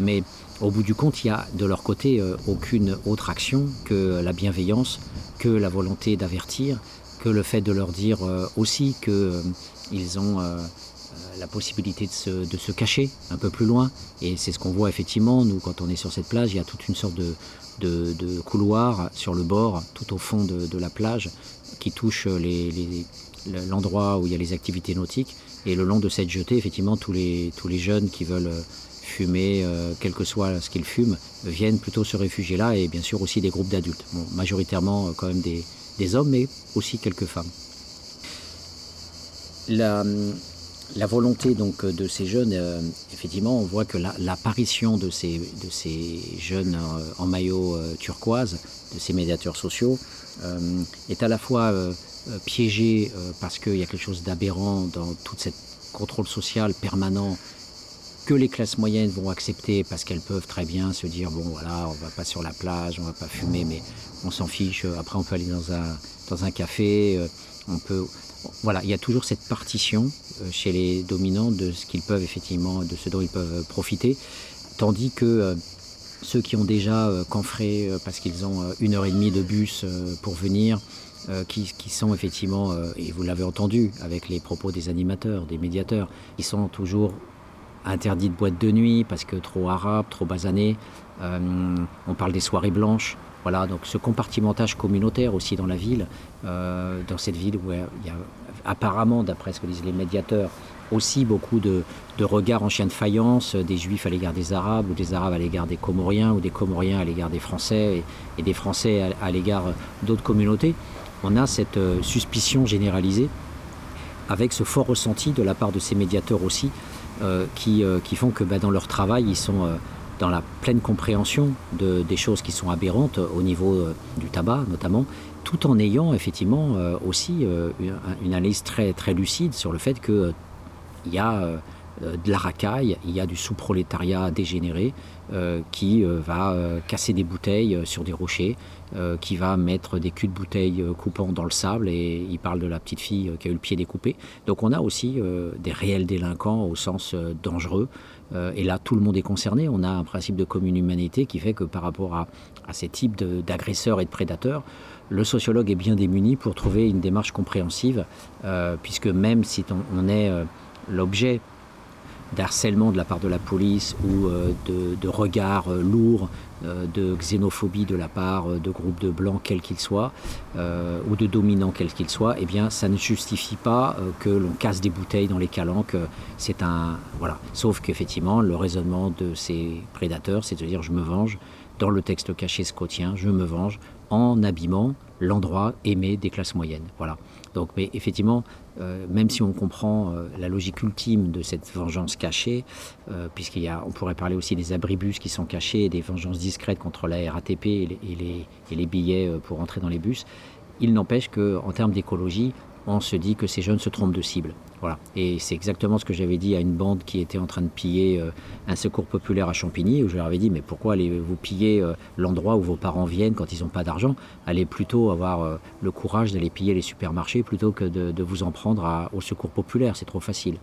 Mais au bout du compte, il y a de leur côté aucune autre action que la bienveillance, que la volonté d'avertir, que le fait de leur dire aussi qu'ils ont la possibilité de se, de se cacher un peu plus loin. Et c'est ce qu'on voit effectivement, nous, quand on est sur cette plage, il y a toute une sorte de, de, couloir sur le bord, tout au fond de, la plage, qui touche l'endroit où il y a les activités nautiques. Et le long de cette jetée, effectivement, tous les, tous les jeunes qui veulent euh, fumer, euh, quel que soit ce qu'ils fument, viennent plutôt se réfugier là, et bien sûr aussi des groupes d'adultes. Bon, majoritairement euh, quand même des, des hommes, mais aussi quelques femmes. La volonté donc de ces jeunes, euh, effectivement, on voit que la- l'apparition de ces, de ces jeunes euh, en maillot euh, turquoise, de ces médiateurs sociaux, euh, est à la fois euh, euh, piégée euh, parce qu'il y a quelque chose d'aberrant dans toute cette contrôle social permanent que les classes moyennes vont accepter parce qu'elles peuvent très bien se dire bon voilà on va pas sur la plage on va pas fumer mais on s'en fiche après on peut aller dans un dans un café euh, on peut voilà il y a toujours cette partition euh, chez les dominants de ce qu'ils peuvent effectivement de ce dont ils peuvent profiter tandis que euh, ceux qui ont déjà euh, euh, parce qu'ils ont euh, une heure et demie de bus euh, pour venir euh, qui, sont effectivement, euh, et vous l'avez entendu avec les propos des animateurs, des médiateurs, ils sont toujours interdits de boîte de nuit parce que trop arabes, trop basanés. Euh, on parle des soirées blanches. Voilà, donc ce compartimentage communautaire aussi dans la ville, euh, dans cette ville où il y a apparemment, d'après ce que disent les médiateurs, aussi beaucoup de, regards en chien de faïence, euh, des juifs à l'égard des arabes, ou des arabes à l'égard des comoriens, ou des comoriens à l'égard des français, et, des français à, l'égard d'autres communautés. On a cette euh, suspicion généralisée avec ce fort ressenti de la part de ces médiateurs aussi, euh, qui, euh, font que bah, dans leur travail, ils sont euh, dans la pleine compréhension de, des choses qui sont aberrantes au niveau euh, du tabac notamment, tout en ayant effectivement euh, aussi euh, une, analyse très, très lucide sur le fait que euh, y a de la racaille, il y a du sous-prolétariat dégénéré qui va casser des bouteilles sur des rochers, qui va mettre des culs de bouteilles coupants dans le sable et il parle de la petite fille qui a eu le pied découpé. Donc on a aussi des réels délinquants au sens dangereux et là tout le monde est concerné. On a un principe de commune humanité qui fait que par rapport à, à ces types d'agresseurs et de prédateurs, le sociologue est bien démuni pour trouver une démarche compréhensive, euh, puisque même si on, est euh, l'objet d'harcèlement de la part de la police ou euh, de, regards lourds, de xénophobie de la part de groupes de blancs, quels qu'ils soient, ou de dominants, quels qu'ils soient, eh bien, ça ne justifie pas que l'on casse des bouteilles dans les calanques. C'est un. Voilà. Sauf qu'effectivement, le raisonnement de ces prédateurs, c'est de dire je me venge, dans le texte caché scotien, je me venge en abîmant l'endroit aimé des classes moyennes. Voilà. Donc, mais effectivement, euh, même si on comprend euh, la logique ultime de cette vengeance cachée, euh, pourrait parler aussi des abribus qui sont cachés, des vengeances discrètes contre la RATP et les, et les, et les billets euh, pour entrer dans les bus, il n'empêche qu'en termes d'écologie, on se dit que ces jeunes se trompent de cible. Voilà. Et c'est exactement ce que j'avais dit à une bande qui était en train de piller euh, un secours populaire à Champigny, où je leur avais dit, mais pourquoi allez-vous piller euh, l'endroit où vos parents viennent quand ils n'ont pas d'argent? Allez plutôt avoir euh, le courage d'aller piller les supermarchés plutôt que de, vous en prendre au secours populaire, c'est trop facile.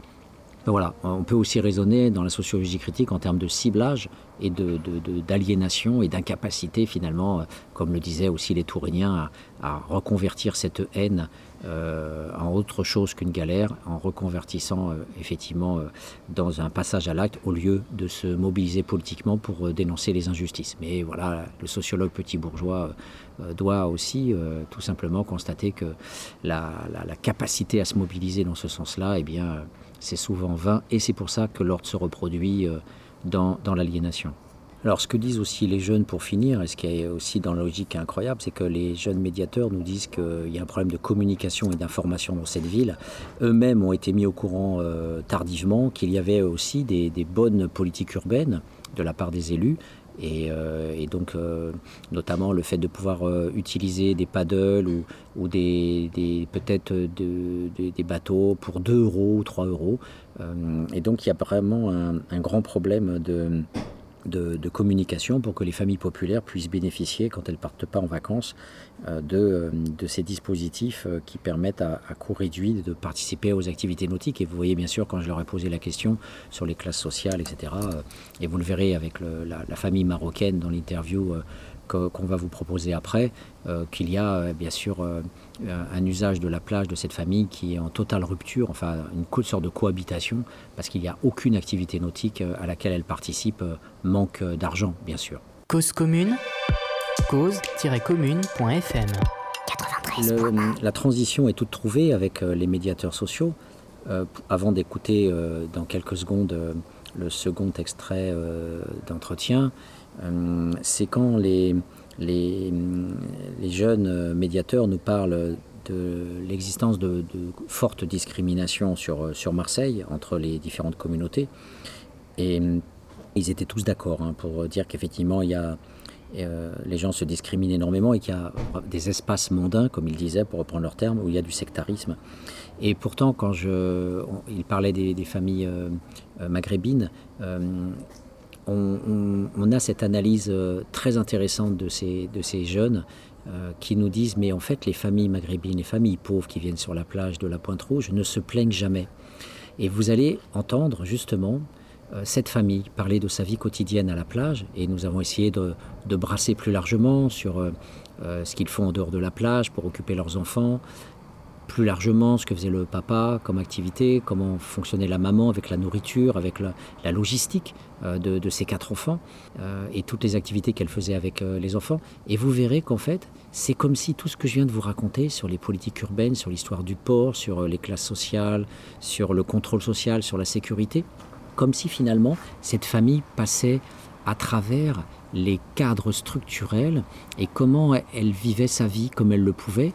Ben voilà, on peut aussi raisonner dans la sociologie critique en termes de ciblage et de- de- d'aliénation et d'incapacité finalement, comme le disaient aussi les Touriniens, à, à reconvertir cette haine euh, en autre chose qu'une galère, en reconvertissant euh, effectivement euh, dans un passage à l'acte au lieu de se mobiliser politiquement pour dénoncer les injustices. Mais voilà, le sociologue petit bourgeois doit aussi tout simplement constater que la, capacité à se mobiliser dans ce sens-là, eh c'est souvent vain, et c'est pour ça que l'ordre se reproduit dans l'aliénation. Alors, ce que disent aussi les jeunes pour finir, et ce qui est aussi dans la logique incroyable, c'est que les jeunes médiateurs nous disent qu'il y a un problème de communication et d'information dans cette ville. Eux-mêmes ont été mis au courant euh, tardivement qu'il y avait aussi des, bonnes politiques urbaines de la part des élus. Et, euh, donc, euh, notamment le fait de pouvoir utiliser des paddles ou, des, peut-être de- de- des bateaux pour 2 euros ou 3 euros. Et donc, il y a vraiment un grand problème de de, communication pour que les familles populaires puissent bénéficier, quand elles partent pas en vacances, euh, de, euh, de ces dispositifs euh, qui permettent à, à coût réduit de participer aux activités nautiques. Et vous voyez bien sûr quand je leur ai posé la question sur les classes sociales, etc., et vous le verrez avec la famille marocaine dans l'interview qu'on va vous proposer après, euh, qu'il y a euh, bien sûr euh, un usage de la plage de cette famille qui est en totale rupture, enfin une sorte de cohabitation, parce qu'il n'y a aucune activité nautique à laquelle elle participe, manque d'argent bien sûr. Cause commune, cause-commune.fm. La transition est toute trouvée avec les médiateurs sociaux. Euh, avant d'écouter euh, dans quelques secondes euh, le second extrait euh, d'entretien, euh, c'est quand les, jeunes euh, médiateurs nous parlent de l'existence de, fortes discriminations sur, euh, Marseille entre les différentes communautés. Et euh, ils étaient tous d'accord hein, pour dire qu'effectivement, il y a, euh, les gens se discriminent énormément et qu'il y a des espaces mondains, comme ils disaient, pour reprendre leur terme, où il y a du sectarisme. Et pourtant, quand je, on- il parlait des, familles euh, euh, maghrébines, euh, on, a cette analyse euh, très intéressante de ces, de ces jeunes euh, qui nous disent, mais en fait, les familles maghrébines, les familles pauvres qui viennent sur la plage de la Pointe Rouge ne se plaignent jamais. Et vous allez entendre justement euh, cette famille parler de sa vie quotidienne à la plage, et nous avons essayé de, de brasser plus largement sur ce qu'ils font en dehors de la plage pour occuper leurs enfants, plus largement ce que faisait le papa comme activité, comment fonctionnait la maman avec la nourriture, avec la, logistique euh, de, de ses quatre enfants, euh, et toutes les activités qu'elle faisait avec euh, les enfants. Et vous verrez qu'en fait, c'est comme si tout ce que je viens de vous raconter sur les politiques urbaines, sur l'histoire du port, sur les classes sociales, sur le contrôle social, sur la sécurité, comme si finalement cette famille passait à travers les cadres structurels et comment elle vivait sa vie comme elle le pouvait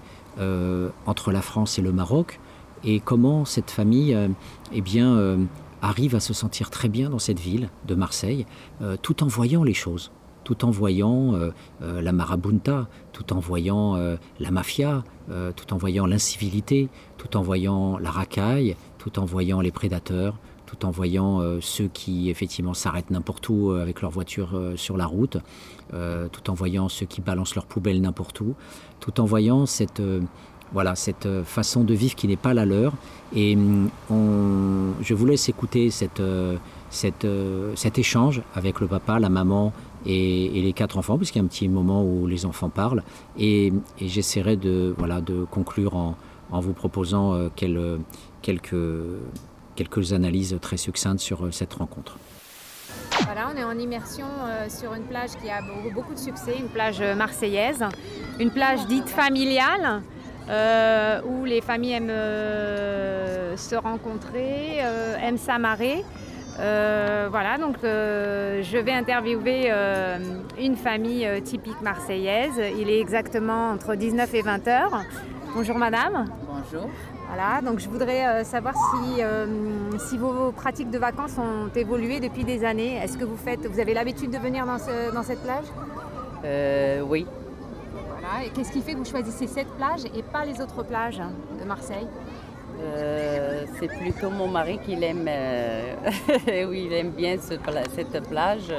entre la France et le Maroc et comment cette famille euh, eh euh, arrive à se sentir très bien dans cette ville de Marseille euh, tout en voyant les choses tout en voyant euh, euh, la marabunta, tout en voyant euh, la mafia, euh, tout en voyant l'incivilité, tout en voyant la racaille, tout en voyant les prédateurs, tout en voyant euh, ceux qui effectivement s'arrêtent n'importe où euh, avec leur voiture euh, sur la route, euh, tout en voyant ceux qui balancent leurs poubelles n'importe où, tout en voyant cette, euh, voilà, cette euh, façon de vivre qui n'est pas la leur. Et hum, on- je vous laisse écouter cette, euh, cette, cet échange avec le papa, la maman et, les quatre enfants, puisqu'il y a un petit moment où les enfants parlent. Et, et j'essaierai de, voilà, de conclure en, en vous proposant euh, quel- quelques, quelques analyses très succinctes sur cette rencontre. Voilà, on est en immersion euh, sur une plage qui a beaucoup, de succès, une plage euh, marseillaise, une plage dite familiale, euh, où les familles aiment se rencontrer, aiment s'amarrer. Voilà, donc je vais interviewer une famille typique marseillaise. Il est exactement entre 19 et 20 heures. Bonjour madame. Bonjour. Voilà, donc je voudrais euh, savoir si, euh, si vos pratiques de vacances ont évolué depuis des années. Est-ce que vous faites, vous avez l'habitude de venir dans, ce- dans cette plage? Euh, oui. Voilà, et qu'est-ce qui fait que vous choisissez cette plage et pas les autres plages de Marseille? Euh, c'est plutôt mon mari qui l'aime. oui, il aime bien ce cette plage.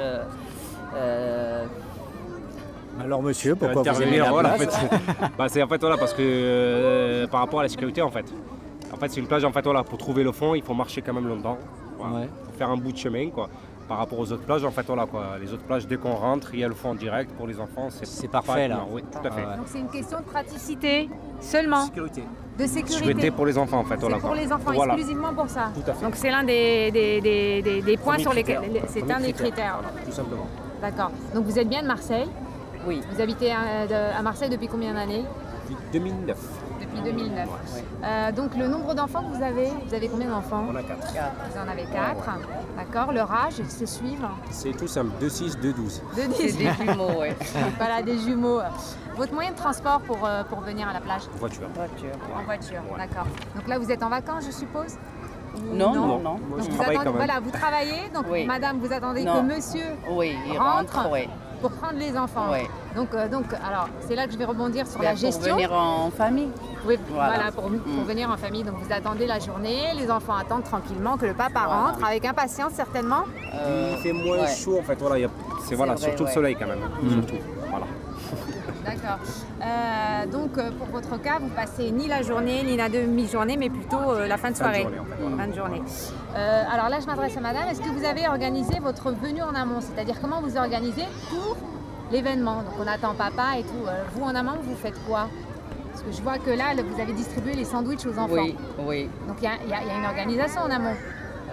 Alors monsieur, pourquoi vous aimez la voilà, en place fait. Bah, c'est en fait voilà parce que euh, par rapport à la sécurité en fait. En fait c'est une plage en fait voilà pour trouver le fond il faut marcher quand même longtemps. Voilà. Faut faire un bout de chemin quoi. Par rapport aux autres plages en fait voilà quoi. Les autres plages dès qu'on rentre il y a le fond en direct pour les enfants c'est parfait, là. Oui tout à fait. Donc c'est une question de praticité seulement Sécurité. De sécurité Sécurité pour les enfants en fait C'est voilà. pour quoi. les enfants, Voilà. exclusivement pour ça. Tout à fait. Donc c'est l'un des, des, des- des- des points Premier sur lesquels. C'est Premier un des critère. critères. Tout simplement. D'accord. Donc vous êtes bien de Marseille Oui. Vous habitez à, de- à Marseille depuis combien d'années Depuis 2009. Depuis 2009. Euh, donc le nombre d'enfants que vous avez, vous avez combien d'enfants On a quatre. Vous en avez quatre. D'accord. Leur âge, ils se suivent C'est tout simple 2 6 2 12. De C'est des jumeaux, ouais. voilà, des jumeaux. Votre moyen de transport pour, euh, pour venir à la plage Voiture. Voiture. En voiture, d'accord. Donc là, vous êtes en vacances, je suppose Non, non, non. Moi, Donc je vous travaille attendez- quand même. Voilà, vous travaillez, donc Oui. madame, vous attendez Non. que monsieur Oui, il rentre. rentre, oui. Pour prendre les enfants. Ouais. Donc, euh, donc, alors, c'est là que je vais rebondir sur Bien, la gestion. Pour venir en famille. Oui, Voilà. voilà, pour, pour Mm. venir en famille. Donc vous attendez la journée, les enfants attendent tranquillement que le papa rentre, avec impatience certainement. Il fait moins ouais. chaud en fait, voilà, c'est voilà, vrai, surtout ouais. le soleil quand même. Mm. Surtout. Voilà. D'accord. Euh, donc euh, pour votre cas, vous passez ni la journée ni la demi-journée, mais plutôt euh, la fin de Fin de soirée. journée, en fait, voilà. Fin de journée. Euh, alors là, je m'adresse à madame. Est-ce que vous avez organisé votre venue en amont? C'est-à-dire comment vous organisez pour l'événement? Donc on attend papa et tout. Euh, vous en amont, vous faites quoi? Parce que je vois que là, vous avez distribué les sandwichs aux enfants. Oui, oui. Donc il y, y a il y a une organisation en amont.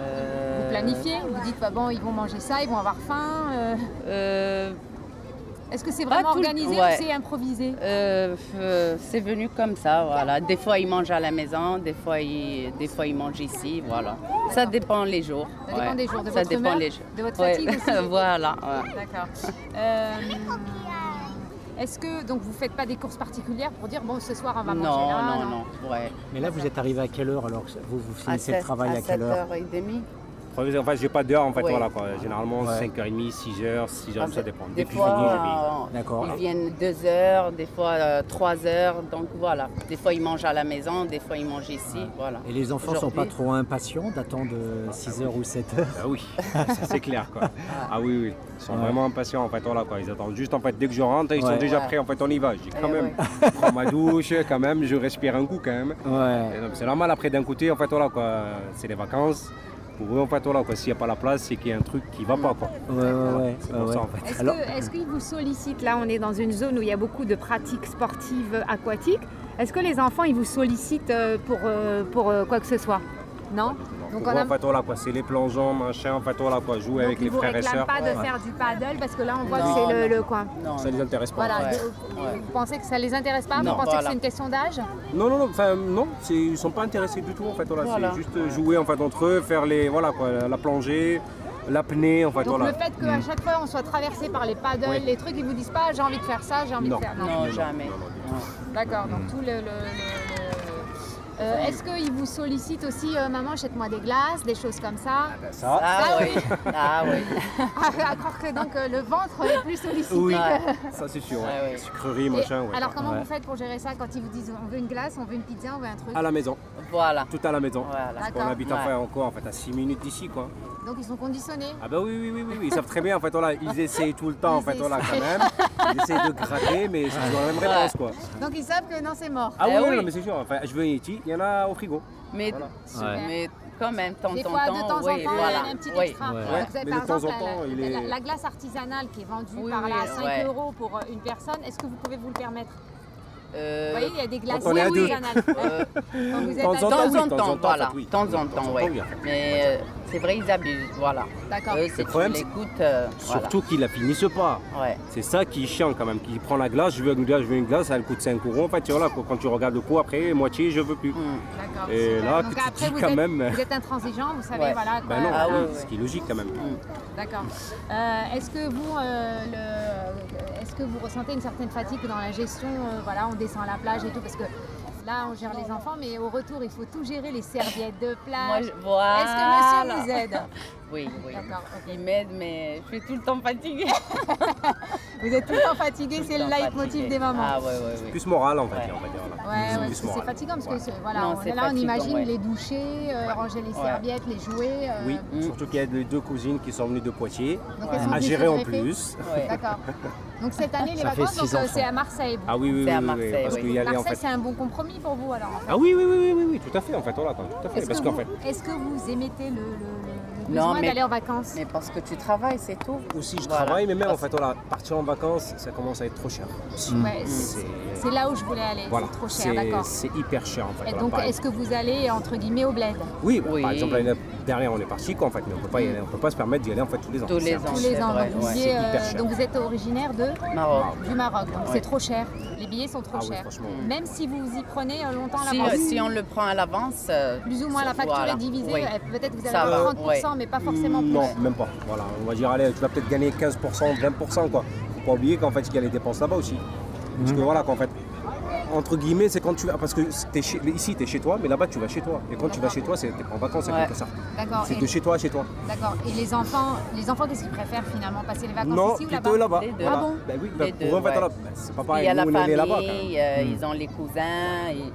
Euh, Vous planifiez, vous dites bah, bon, ils vont manger ça, ils vont avoir faim. Est-ce que c'est vraiment organisé ouais. ou c'est improvisé? Euh, euh, c'est venu comme ça, voilà. Des fois, ils mangent à la maison, des fois, ils, des fois, ils mangent ici, voilà. Ça dépend les jours. Ça dépend des jours, de Ça votre dépend humeur, les jours. de votre Ouais. fatigue aussi. voilà. ouais. D'accord. Euh, Est-ce que donc vous faites pas des courses particulières pour dire bon ce soir on va Non, manger là non, non, ouais. Mais là, vous êtes arrivé à quelle heure alors que Vous, vous À finissez le travail à, quelle heure? 7h30. En fait, j'ai pas d'heure en fait, Ouais. voilà quoi. Généralement Ouais. 5h30, 6h, 6h, ça dépend. Des Depuis fois, fini, je euh, ils viennent 2 heures, des fois 3 heures, donc voilà. Des fois, ils mangent à la maison, des fois, ils mangent ici, voilà. Et les enfants sont pas trop impatients d'attendre 6 heures ou 7 heures? Ah oui, ça c'est clair quoi. Ah oui, oui. Ils sont Ouais. vraiment impatients en fait, voilà quoi. Ils attendent juste en fait, dès que je rentre, ils Ouais. sont déjà Ouais. prêts en fait, on y va. Je dis quand Eh même, je prends ma douche, quand même, je respire un coup quand même. C'est normal après d'un côté, en fait, voilà quoi. C'est les vacances. Pour eux, en fait, voilà quoi. S'il n'y a pas la place, c'est qu'il y a un truc qui va pas quoi. Ouais, ouais, ouais. C'est ouais, pour ouais. ça en fait. Est-ce Alors- que- est-ce qu'ils vous sollicitent? Là, on est dans une zone où il y a beaucoup de pratiques sportives aquatiques. Est-ce que les enfants, ils vous sollicitent euh, pour, euh, pour euh, quoi que ce soit? Non? Donc, on a- en fait, voilà quoi. C'est les plongeons, machin, en fait, voilà quoi. Jouer donc, avec les frères et sœurs. pas de Ouais. faire du paddle parce que là, on voit Non, que c'est le, non. le coin. Non, Ça les intéresse pas. Voilà. Ouais. Vous, pensez que ça les intéresse pas? Non. Vous pensez que c'est une question d'âge? Non, non, non, enfin, non, ils sont pas intéressés du tout en fait. Voilà, Voilà. C'est juste jouer en fait entre eux, faire les, voilà quoi, la plongée, l'apnée en fait. Donc voilà. le fait qu'à chaque fois on soit traversé par les paddles, Oui. les trucs, ils vous disent pas j'ai envie de faire ça, j'ai envie Non. de faire. Non, jamais. D'accord, donc tout le. le- le- le- Euh, Est-ce qu'ils vous sollicitent aussi, euh, maman, achète-moi des glaces, des choses comme ça? Ça, Ah Ça, oui. oui. Ah oui. à, à croire que donc euh, le ventre est plus sollicité. oui, que- ça c'est sûr. Ouais. Sucrerie, Et machin, ouais. alors comment Ouais. vous faites pour gérer ça quand ils vous disent on veut une glace, on veut une pizza, on veut un truc? À la maison, Voilà. tout à la maison. Voilà. Parce qu'on habite enfin encore en fait à 6 minutes d'ici quoi. Donc ils sont conditionnés. Ah bah oui, oui, oui, oui, oui, ils savent très bien en fait, voilà, ils essayent tout le temps en fait, voilà quand essayent. même. Ils essayent de gratter, mais c'est toujours la même réponse quoi. Donc ils savent que non c'est mort. Ah oui, Eh oui, oui. non, mais c'est sûr, enfin, je veux une Yeti, il y en a au frigo. Mais, Voilà. Ouais. mais quand même, temps Des fois, temps, de temps en temps, il y a un petit Oui. extra. Ouais. Vous avez, Mais par de temps exemple, en temps, la, il la- est- la glace artisanale qui est vendue Oui, par oui, là à 5 ouais. euros pour une personne, est-ce que vous pouvez vous le permettre? Euh, Vous voyez, il y a des glaces on est à deux. artisanales. euh, Quand vous êtes temps en temps, oui, en de temps en temps, temps, voilà. en oui. De temps en temps en oui. oui, en. Mais euh, c'est vrai, ils abusent, voilà. D'accord. Problème, c'est- l'écoutes, euh, voilà. Surtout qu'ils la finissent pas. Ouais. C'est ça qui est chiant quand même, qui prend la glace, je veux une glace, je veux une glace, elle coûte 5 euros. En fait, tu vois, là, quand tu regardes le coût après, moitié, je veux plus. Mm. D'accord. Et là, Donc que tu après, dis vous quand êtes, même- Vous êtes intransigeant, vous savez, Ouais. voilà. quoi. Ben non, Ah ouais, ce qui est logique quand même. D'accord. Euh, est-ce que vous, le- est-ce que vous ressentez une certaine fatigue dans la gestion Voilà, on descend à la plage et tout, parce que là, on gère les enfants, mais au retour, il faut tout gérer, les serviettes de plage. voilà. Est-ce que monsieur vous aide? Oui, oui. D'accord. ok. Ils m'aident, mais je suis tout le temps fatiguée. Vous êtes tout le temps fatigué, Tout c'est le leitmotiv fatiguée. des mamans. Ah ouais, ouais. Plus moral, on va Ouais. dire. On va dire là. Ouais, ouais, c'est fatigant parce que voilà, Non, on- là on imagine ouais. les doucher, euh, ranger les Ouais. serviettes, les jouets. euh, Oui, Mm. surtout qu'il y a les deux cousines qui sont venues de Poitiers, donc elles sont à gérer en plus. D'accord. Donc cette année, les Ça fait vacances, euh, c'est à Marseille. Ah oui, oui, C'est oui, à Marseille, parce oui. en fait. c'est un bon compromis pour vous alors. en fait. Ah oui, oui, oui, oui, oui, oui, tout à fait, en fait, voilà, tout à fait. Est-ce Parce que, qu'en vous- fait, est-ce que vous émettez le, Non, mais- d'aller en vacances Mais parce que tu travailles, c'est tout. aussi je Voilà. travaille, mais même en fait, voilà, partir en vacances, ça commence à être trop cher. Ouais, c'est c'est là où je voulais aller, Voilà, c'est trop cher, c'est d'accord. c'est hyper cher en fait. Et voilà, donc, est-ce que vous allez entre guillemets au bled? Oui, Oui. par exemple l'année dernière on est parti quoi en fait, mais on peut pas y aller, on peut pas se permettre d'y aller en fait tous les ans. Tous les ans. tous impossible. les c'est ans vrai, donc, vous ouais. disiez, C'est hyper euh, cher. donc vous êtes originaire de Maroc. du Maroc, donc Ouais. c'est trop cher. Les billets sont trop Ah chers. franchement. Même si vous y prenez euh, longtemps à Si, l'avance. euh, si on le prend à l'avance. euh, Plus ou moins la facture voilà. est divisée, Oui. peut-être vous avez Ça va, 30%, ouais. Mais pas forcément plus. Non, même pas. Voilà, on va dire allez, tu vas peut-être gagner 15%, 20% quoi. Faut pas oublier qu'en fait il y a les dépenses là-bas aussi. Parce que voilà qu'en fait, entre guillemets, c'est quand tu vas. Parce que t'es chez- ici, tu es chez toi, mais là-bas, tu vas chez toi. Et quand tu vas chez toi, c'est en vacances, en Ouais. quelque sorte. D'accord. C'est de chez toi à chez toi. D'accord. Et les enfants, les enfants, qu'est-ce qu'ils préfèrent finalement Passer les vacances Non, ici ou plutôt là-bas? là-bas. deux. Ah Voilà. bon? Ben oui, ben pour eux, ouais. là, ben, c'est pas Il pareil. y a la Nous, là-bas. famille, même. euh, Hmm. ils ont les cousins. et-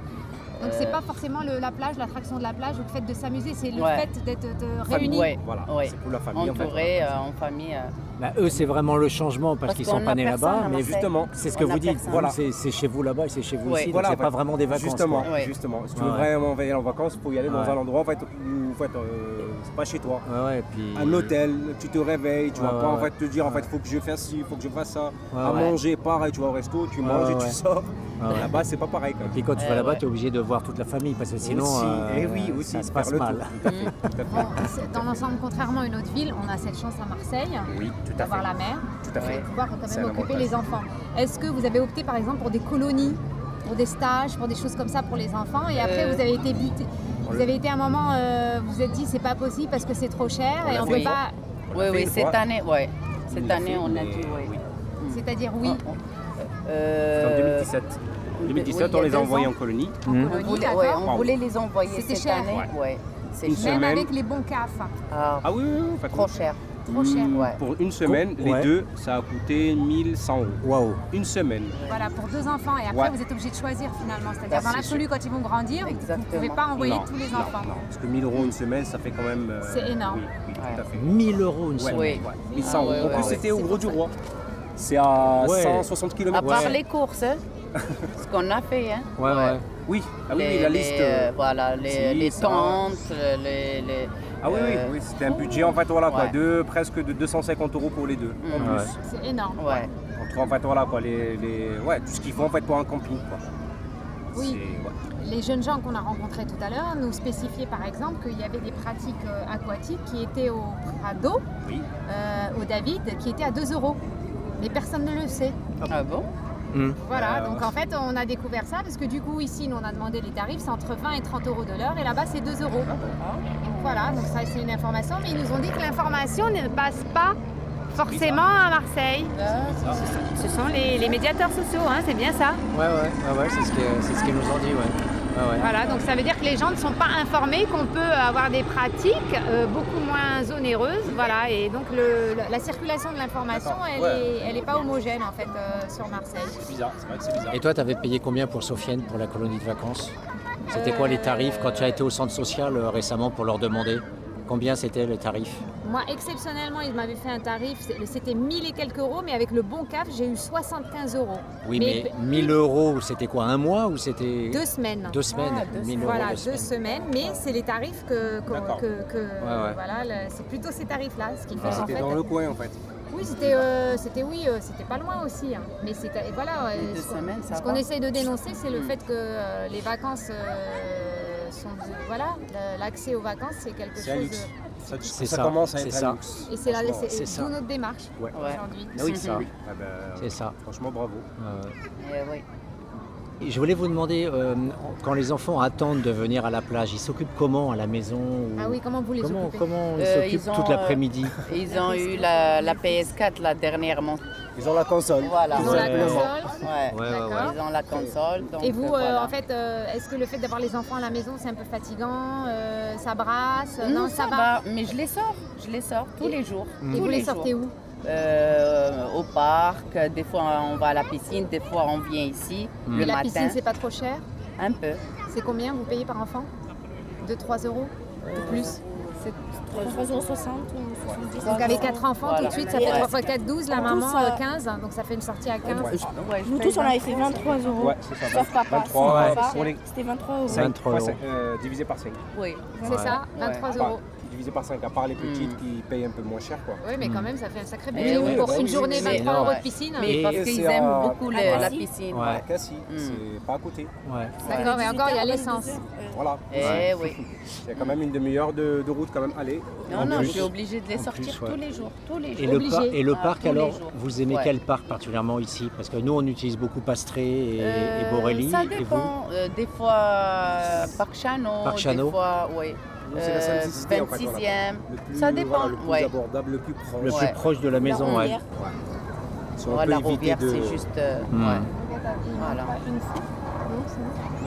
Donc euh, c'est pas forcément le- la plage, l'attraction de la plage ou le fait de s'amuser, c'est le Ouais. fait d'être réunis. Ouais, Voilà, ouais. c'est pour la famille, en fait. Entourés, euh, en famille. Bah, eux, c'est vraiment le changement parce, Parce qu'ils sont pas nés là-bas. Mais. Justement. c'est ce que vous dites. Voilà. C'est chez vous là-bas et c'est chez vous Ouais. ici. Voilà, donc c'est pas vraiment des vacances. Justement, quoi. Justement. Si tu veux Ouais. vraiment aller en vacances, il faut y aller dans Ouais. un endroit en fait, où en fait, euh, c'est pas chez toi. Ouais, ouais, puis... Un hôtel, tu te réveilles, tu vas ouais, pas en fait te dire en fait faut que je fasse ci, faut que je fasse ça. À ouais. manger, pareil, tu vas au resto, tu manges et tu sors. Là-bas c'est pas pareil quand Et puis quand tu Eh vas là-bas, tu es obligé de voir toute la famille parce que sinon, euh, et oui, aussi, ça se passe le mal. dans l'ensemble, contrairement à une autre ville, on a cette chance à Marseille Oui, d'avoir fait. la mer, Tout à fait. de pouvoir quand même occuper les enfants. Est-ce que vous avez opté par exemple pour des colonies, pour des stages, pour des choses comme ça pour les enfants et après Euh, vous avez été buté vous avez été à un moment, euh, vous vous êtes dit c'est pas possible parce que c'est trop cher On et on fait peut pas. On Oui, oui, cette fois. année, ouais. On Cette année, on a dit oui. oui. C'est-à-dire oui. Ah, C'est Euh, en 2017. En 2017, oui, on les a envoyés en colonie. En Hmm. On colonie, voulait, ouais, on voulait les envoyer C'était cette cher. année. Ouais. Cher. Même semaine. avec les bons CAF. Ah, Ah oui, oui, oui, trop cher. Trop cher. Ouais. Pour une semaine, les Ouais. deux, ça a coûté 1100 euros. Waouh. Une semaine. Voilà, pour deux enfants. Et après, Ouais. vous êtes obligé de choisir finalement. C'est-à-dire, Ah, dans l'absolu, quand ils vont grandir, vous ne pouvez pas envoyer Non, tous les non, enfants. non, parce que 1000 euros une semaine, ça fait quand même. euh, C'est énorme. Oui, oui, tout à fait. 1000 euros une semaine. Oui. ouais, 1100 Ah, euros. en plus, c'était au Gros du. Roi. C'est à Ouais. 160 À km. part les courses, hein, ce qu'on a fait. Hein. Ouais, ouais. Oui, ah oui, Les- oui, la liste. euh, euh, voilà, les, si, les ça. tentes, les. Ah oui, oui, euh, oui, c'était un budget en fait, voilà quoi, Ouais. de presque de 250 euros pour les deux, en Mhm. plus. C'est énorme. Ouais. Entre en fait, voilà quoi, les, les- ouais, tout ce qu'il faut en fait pour un camping quoi. Oui. Les jeunes gens qu'on a rencontrés tout à l'heure nous spécifiaient par exemple qu'il y avait des pratiques euh, aquatiques qui étaient au Prado, Oui. euh, au David, qui étaient à 2 euros. Mais personne ne le sait. Ah bon? Voilà, Euh, donc en fait on a découvert ça parce que du coup ici nous on a demandé les tarifs, c'est entre 20 et 30 euros de l'heure et là-bas c'est 2 euros. Donc voilà, donc ça c'est une information, mais ils nous ont dit que l'information ne passe pas forcément à Marseille. Ce sont les, les médiateurs sociaux, hein, c'est bien ça. Ouais, ouais, ouais, ouais, c'est ce que- c'est ce qu'ils nous ont dit, ouais. Ouais, ouais. Voilà, donc ça veut dire que les gens ne sont pas informés qu'on peut avoir des pratiques euh, beaucoup moins onéreuses. Voilà, et donc le- la circulation de l'information, elle Ouais. est, elle est pas homogène en fait euh, sur Marseille. C'est bizarre, c'est vrai que c'est bizarre. Et toi, tu avais payé combien pour Sofiane, pour la colonie de vacances? C'était quoi les tarifs quand tu as été au centre social euh, récemment pour leur demander? Combien c'était le tarif Moi, exceptionnellement, ils m'avaient fait un tarif, c'était 1000 et quelques euros, mais avec le bon CAF, j'ai eu 75 euros. Oui, mais, 1000 euros, c'était quoi Un mois ou c'était Deux semaines. Deux semaines, Ah, deux 1000 semaines. euros Voilà, deux deux semaines. semaines, mais c'est les tarifs que, que, D'accord. que- que- ouais. voilà, le- c'est plutôt ces tarifs-là, ce qui fait Ah, en C'était fait. dans le coin en fait. Oui, c'était, euh, c'était oui, euh, c'était pas loin aussi. hein. Mais c'était, voilà. euh, deux ce qu'on- semaines, ça ce qu'on va. essaye de dénoncer, c'est le Mm. fait que euh, les vacances euh, voilà, l'accès aux vacances, c'est quelque un chose. luxe. Ça, C'est ça ça, commence à c'est être ça. un luxe. Et c'est, d'où notre démarche Ouais. aujourd'hui. Ah oui, C'est ça. oui. Ah ben, C'est ça. Franchement, bravo. Euh, oui. Je voulais vous demander, euh, quand les enfants attendent de venir à la plage, ils s'occupent comment à la maison ou- Ah oui, comment vous les Comment, occupez comment ils Euh, s'occupent ils ont, toute euh, l'après-midi Ils ont eu la, la PS4 là dernièrement. Ils ont la console. Voilà. Ils ont la console. Ouais. Ouais, ouais, D'accord. Ils ont la console. donc, Et vous, voilà. en fait, euh, est-ce que le fait d'avoir les enfants à la maison, c'est un peu fatigant euh, Ça brasse? Non, ça, va. Mais je les sors. Je les sors tous les jours. Et Tous vous les sortez où? Euh, Au parc. Des fois, on va à la piscine. Des fois, on vient ici Mm. le Et la piscine, c'est pas trop cher? Un peu. C'est combien vous payez par enfant? 2-3 euros? Ou plus? C'est 3,60 Donc avec 4 enfants, Voilà. tout de suite, ça fait Ouais. 3 x 4, 12, la maman, tout, ça- euh, 15, donc ça fait une sortie à 15. Ouais, je Nous tous, on avait fait 23 euros. Ouais, c'est ça. Sauf papa. 23, sans ouais, papa, pour les- C'était 23 euros. 23 fois euros. cinq, euh, divisé par 5. Oui. C'est ça, 23 euros. Divisé par 5, à part les petites Mm. qui payent un peu moins cher. Quoi. Oui, mais quand même, ça fait un sacré budget oui, pour bah une oui, journée, c'est 23 énorme. euros de piscine. Mais parce qu'ils aiment à- beaucoup à la piscine. Ouais. À Cassis, Mm. c'est pas à côté. Ouais. D'accord, et encore, il y a l'essence. Voilà. Eh oui. Il y a quand même une demi-heure de, de route quand même aller. Non, En non, je suis obligée de les sortir plus, ouais. tous les jours. Tous les jours. Et le, Obligé. par- et le Ah, parc alors, vous aimez Ouais. quel parc particulièrement ici? Parce que nous on utilise beaucoup Pastré et, Euh, et Borelli. Ça et vous? dépend. Euh, des fois, euh, Parc Chano. Parc Chano. Des fois, oui. C'est la Euh, simplicité en fait. voilà. 26e. Le plus, Ça dépend, voilà, le plus ouais. abordable, le plus proche. Le Ouais. plus proche de la maison, ouais. Rondière. Si on Voilà, peut la éviter de... c'est juste. euh, Hmm. ouais. Voilà.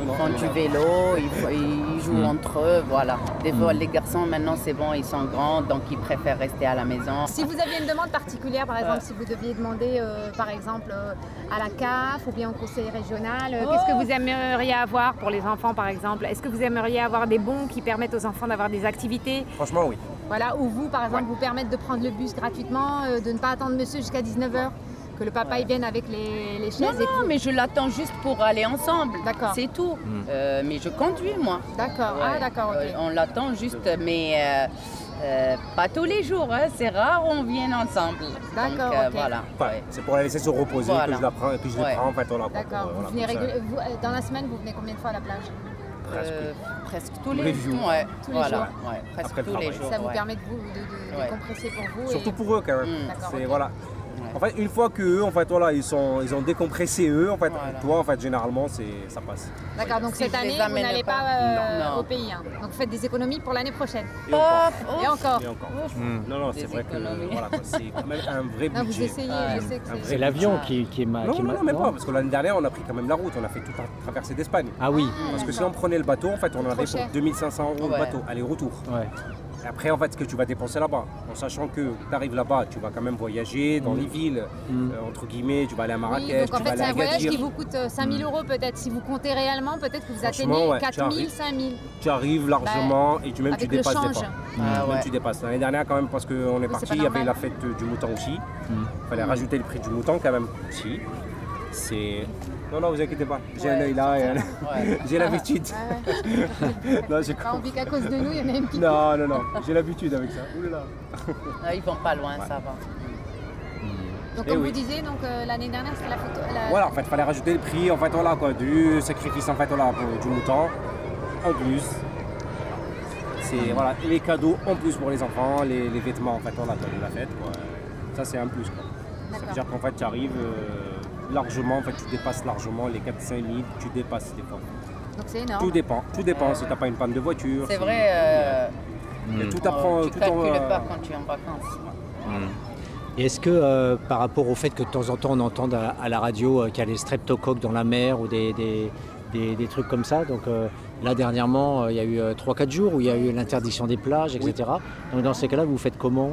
Ils font du vélo, ils, jouent Mm. entre eux, voilà. Des fois, Mm. les garçons, maintenant, c'est bon, ils sont grands, donc ils préfèrent rester à la maison. Si vous aviez une demande particulière, par exemple, si vous deviez demander, euh, par exemple, euh, à la CAF ou bien au conseil régional, euh, qu'est-ce que vous aimeriez avoir pour les enfants, par exemple? Est-ce que vous aimeriez avoir des bons qui permettent aux enfants d'avoir des activités? Franchement, oui. Voilà, ou vous, par exemple, vous permettre de prendre le bus gratuitement, euh, de ne pas attendre monsieur jusqu'à 19h, que le papa il vienne avec les, les chaises Non, et non, mais je l'attends juste pour aller ensemble. D'accord. C'est tout. Mm. Euh, mais je conduis, moi. D'accord. Ah, d'accord, ok. Euh, on l'attend juste, mais euh, euh, pas tous les jours. hein. C'est rare, on vient ensemble. D'accord, euh. Voilà. Ouais, C'est pour la laisser se reposer Voilà. que je la prends et puis je Ouais. les prends en fait. Voilà, quoi, D'accord. pour, Vous venez régul- vous, euh, dans la semaine, vous venez combien de fois à la plage? Presque. Euh, presque tous Tous les, les jours. Ouais, Tous les voilà. jours. Ouais, presque Après tous les jours. Ça vous ouais. permet de vous de, de- de Ouais. compresser pour vous. Surtout et- pour eux quand même. Mm. D'accord, C'est voilà. En fait, une fois que eux, en fait, voilà, ils sont, ils ont décompressé eux, en fait, Voilà. toi, en fait, généralement, c'est, ça passe. D'accord, donc Si cette année, vous n'allez pas. pas euh, Non. Non. au pays. hein. Donc faites des économies pour l'année prochaine. Et encore. Oh, Et encore. Et encore. Mm. Non, non, c'est vrai que voilà, c'est quand même un vrai Non, vous budget. essayez, je sais que Un c'est. l'avion Ah. qui, qui est ma. Non, non, non, même pas, parce que l'année dernière, on a pris quand même la route, on a fait toute la traversée d'Espagne. Ah oui. Parce que si on prenait le bateau, en fait, on en avait pour 2500 euros le bateau, aller-retour. Ouais. Et après, en fait, ce que tu vas dépenser là-bas, en sachant que tu arrives là-bas, tu vas quand même voyager dans les villes, Mm. euh, entre guillemets, tu vas aller à Oui, Marrakech, donc en tu vas fait, aller c'est à un voyage Agadir. qui vous coûte euh, 5000 euros peut-être. Si vous comptez réellement, peut-être que vous atteignez ouais, tu 4000, arrives. 5000. Tu arrives largement et tu même avec tu le dépasses des change. Ah Même tu dépasses. L'année dernière quand même parce qu'on est c'est parti, il y avait la fête du mouton aussi. Il fallait rajouter le prix du mouton quand même aussi. C'est. Non, non, vous inquiétez pas. J'ai un œil là. et un-. J'ai l'habitude. Ah non, j'ai Pas envie qu'à cause de nous, il y en a une qui. Non, non, non. J'ai l'habitude avec ça. Oulala. Ah, ils vont pas loin, ça va. Donc Eh comme oui. vous disiez, donc euh, l'année dernière c'était la photo. la- Voilà, en fait, il fallait rajouter le prix en fait, voilà, quoi, du sacrifice en fait, voilà, du mouton en plus. C'est voilà, et les cadeaux en plus pour les enfants, les, les vêtements en fait, voilà, quoi, de la fête. quoi. Ça c'est un plus. Quoi. Ça veut dire qu'en fait tu arrives euh, largement, en fait, tu dépasses largement les 4-5 000, tu dépasses des fois. Donc c'est énorme. Tout dépend, tout dépend. Si tu n'as pas une panne de voiture. C'est si- vrai, euh, Et tout oh, apprend. tu tout calcules en- pas quand tu es en vacances. Et est-ce que euh, par rapport au fait que de temps en temps on entende à, à la radio euh, qu'il y a des streptocoques dans la mer ou des, des, des- des trucs comme ça, donc euh, là dernièrement euh, il y a eu 3-4 jours où il y a eu l'interdiction des plages, etc. Donc dans ces cas-là vous faites comment?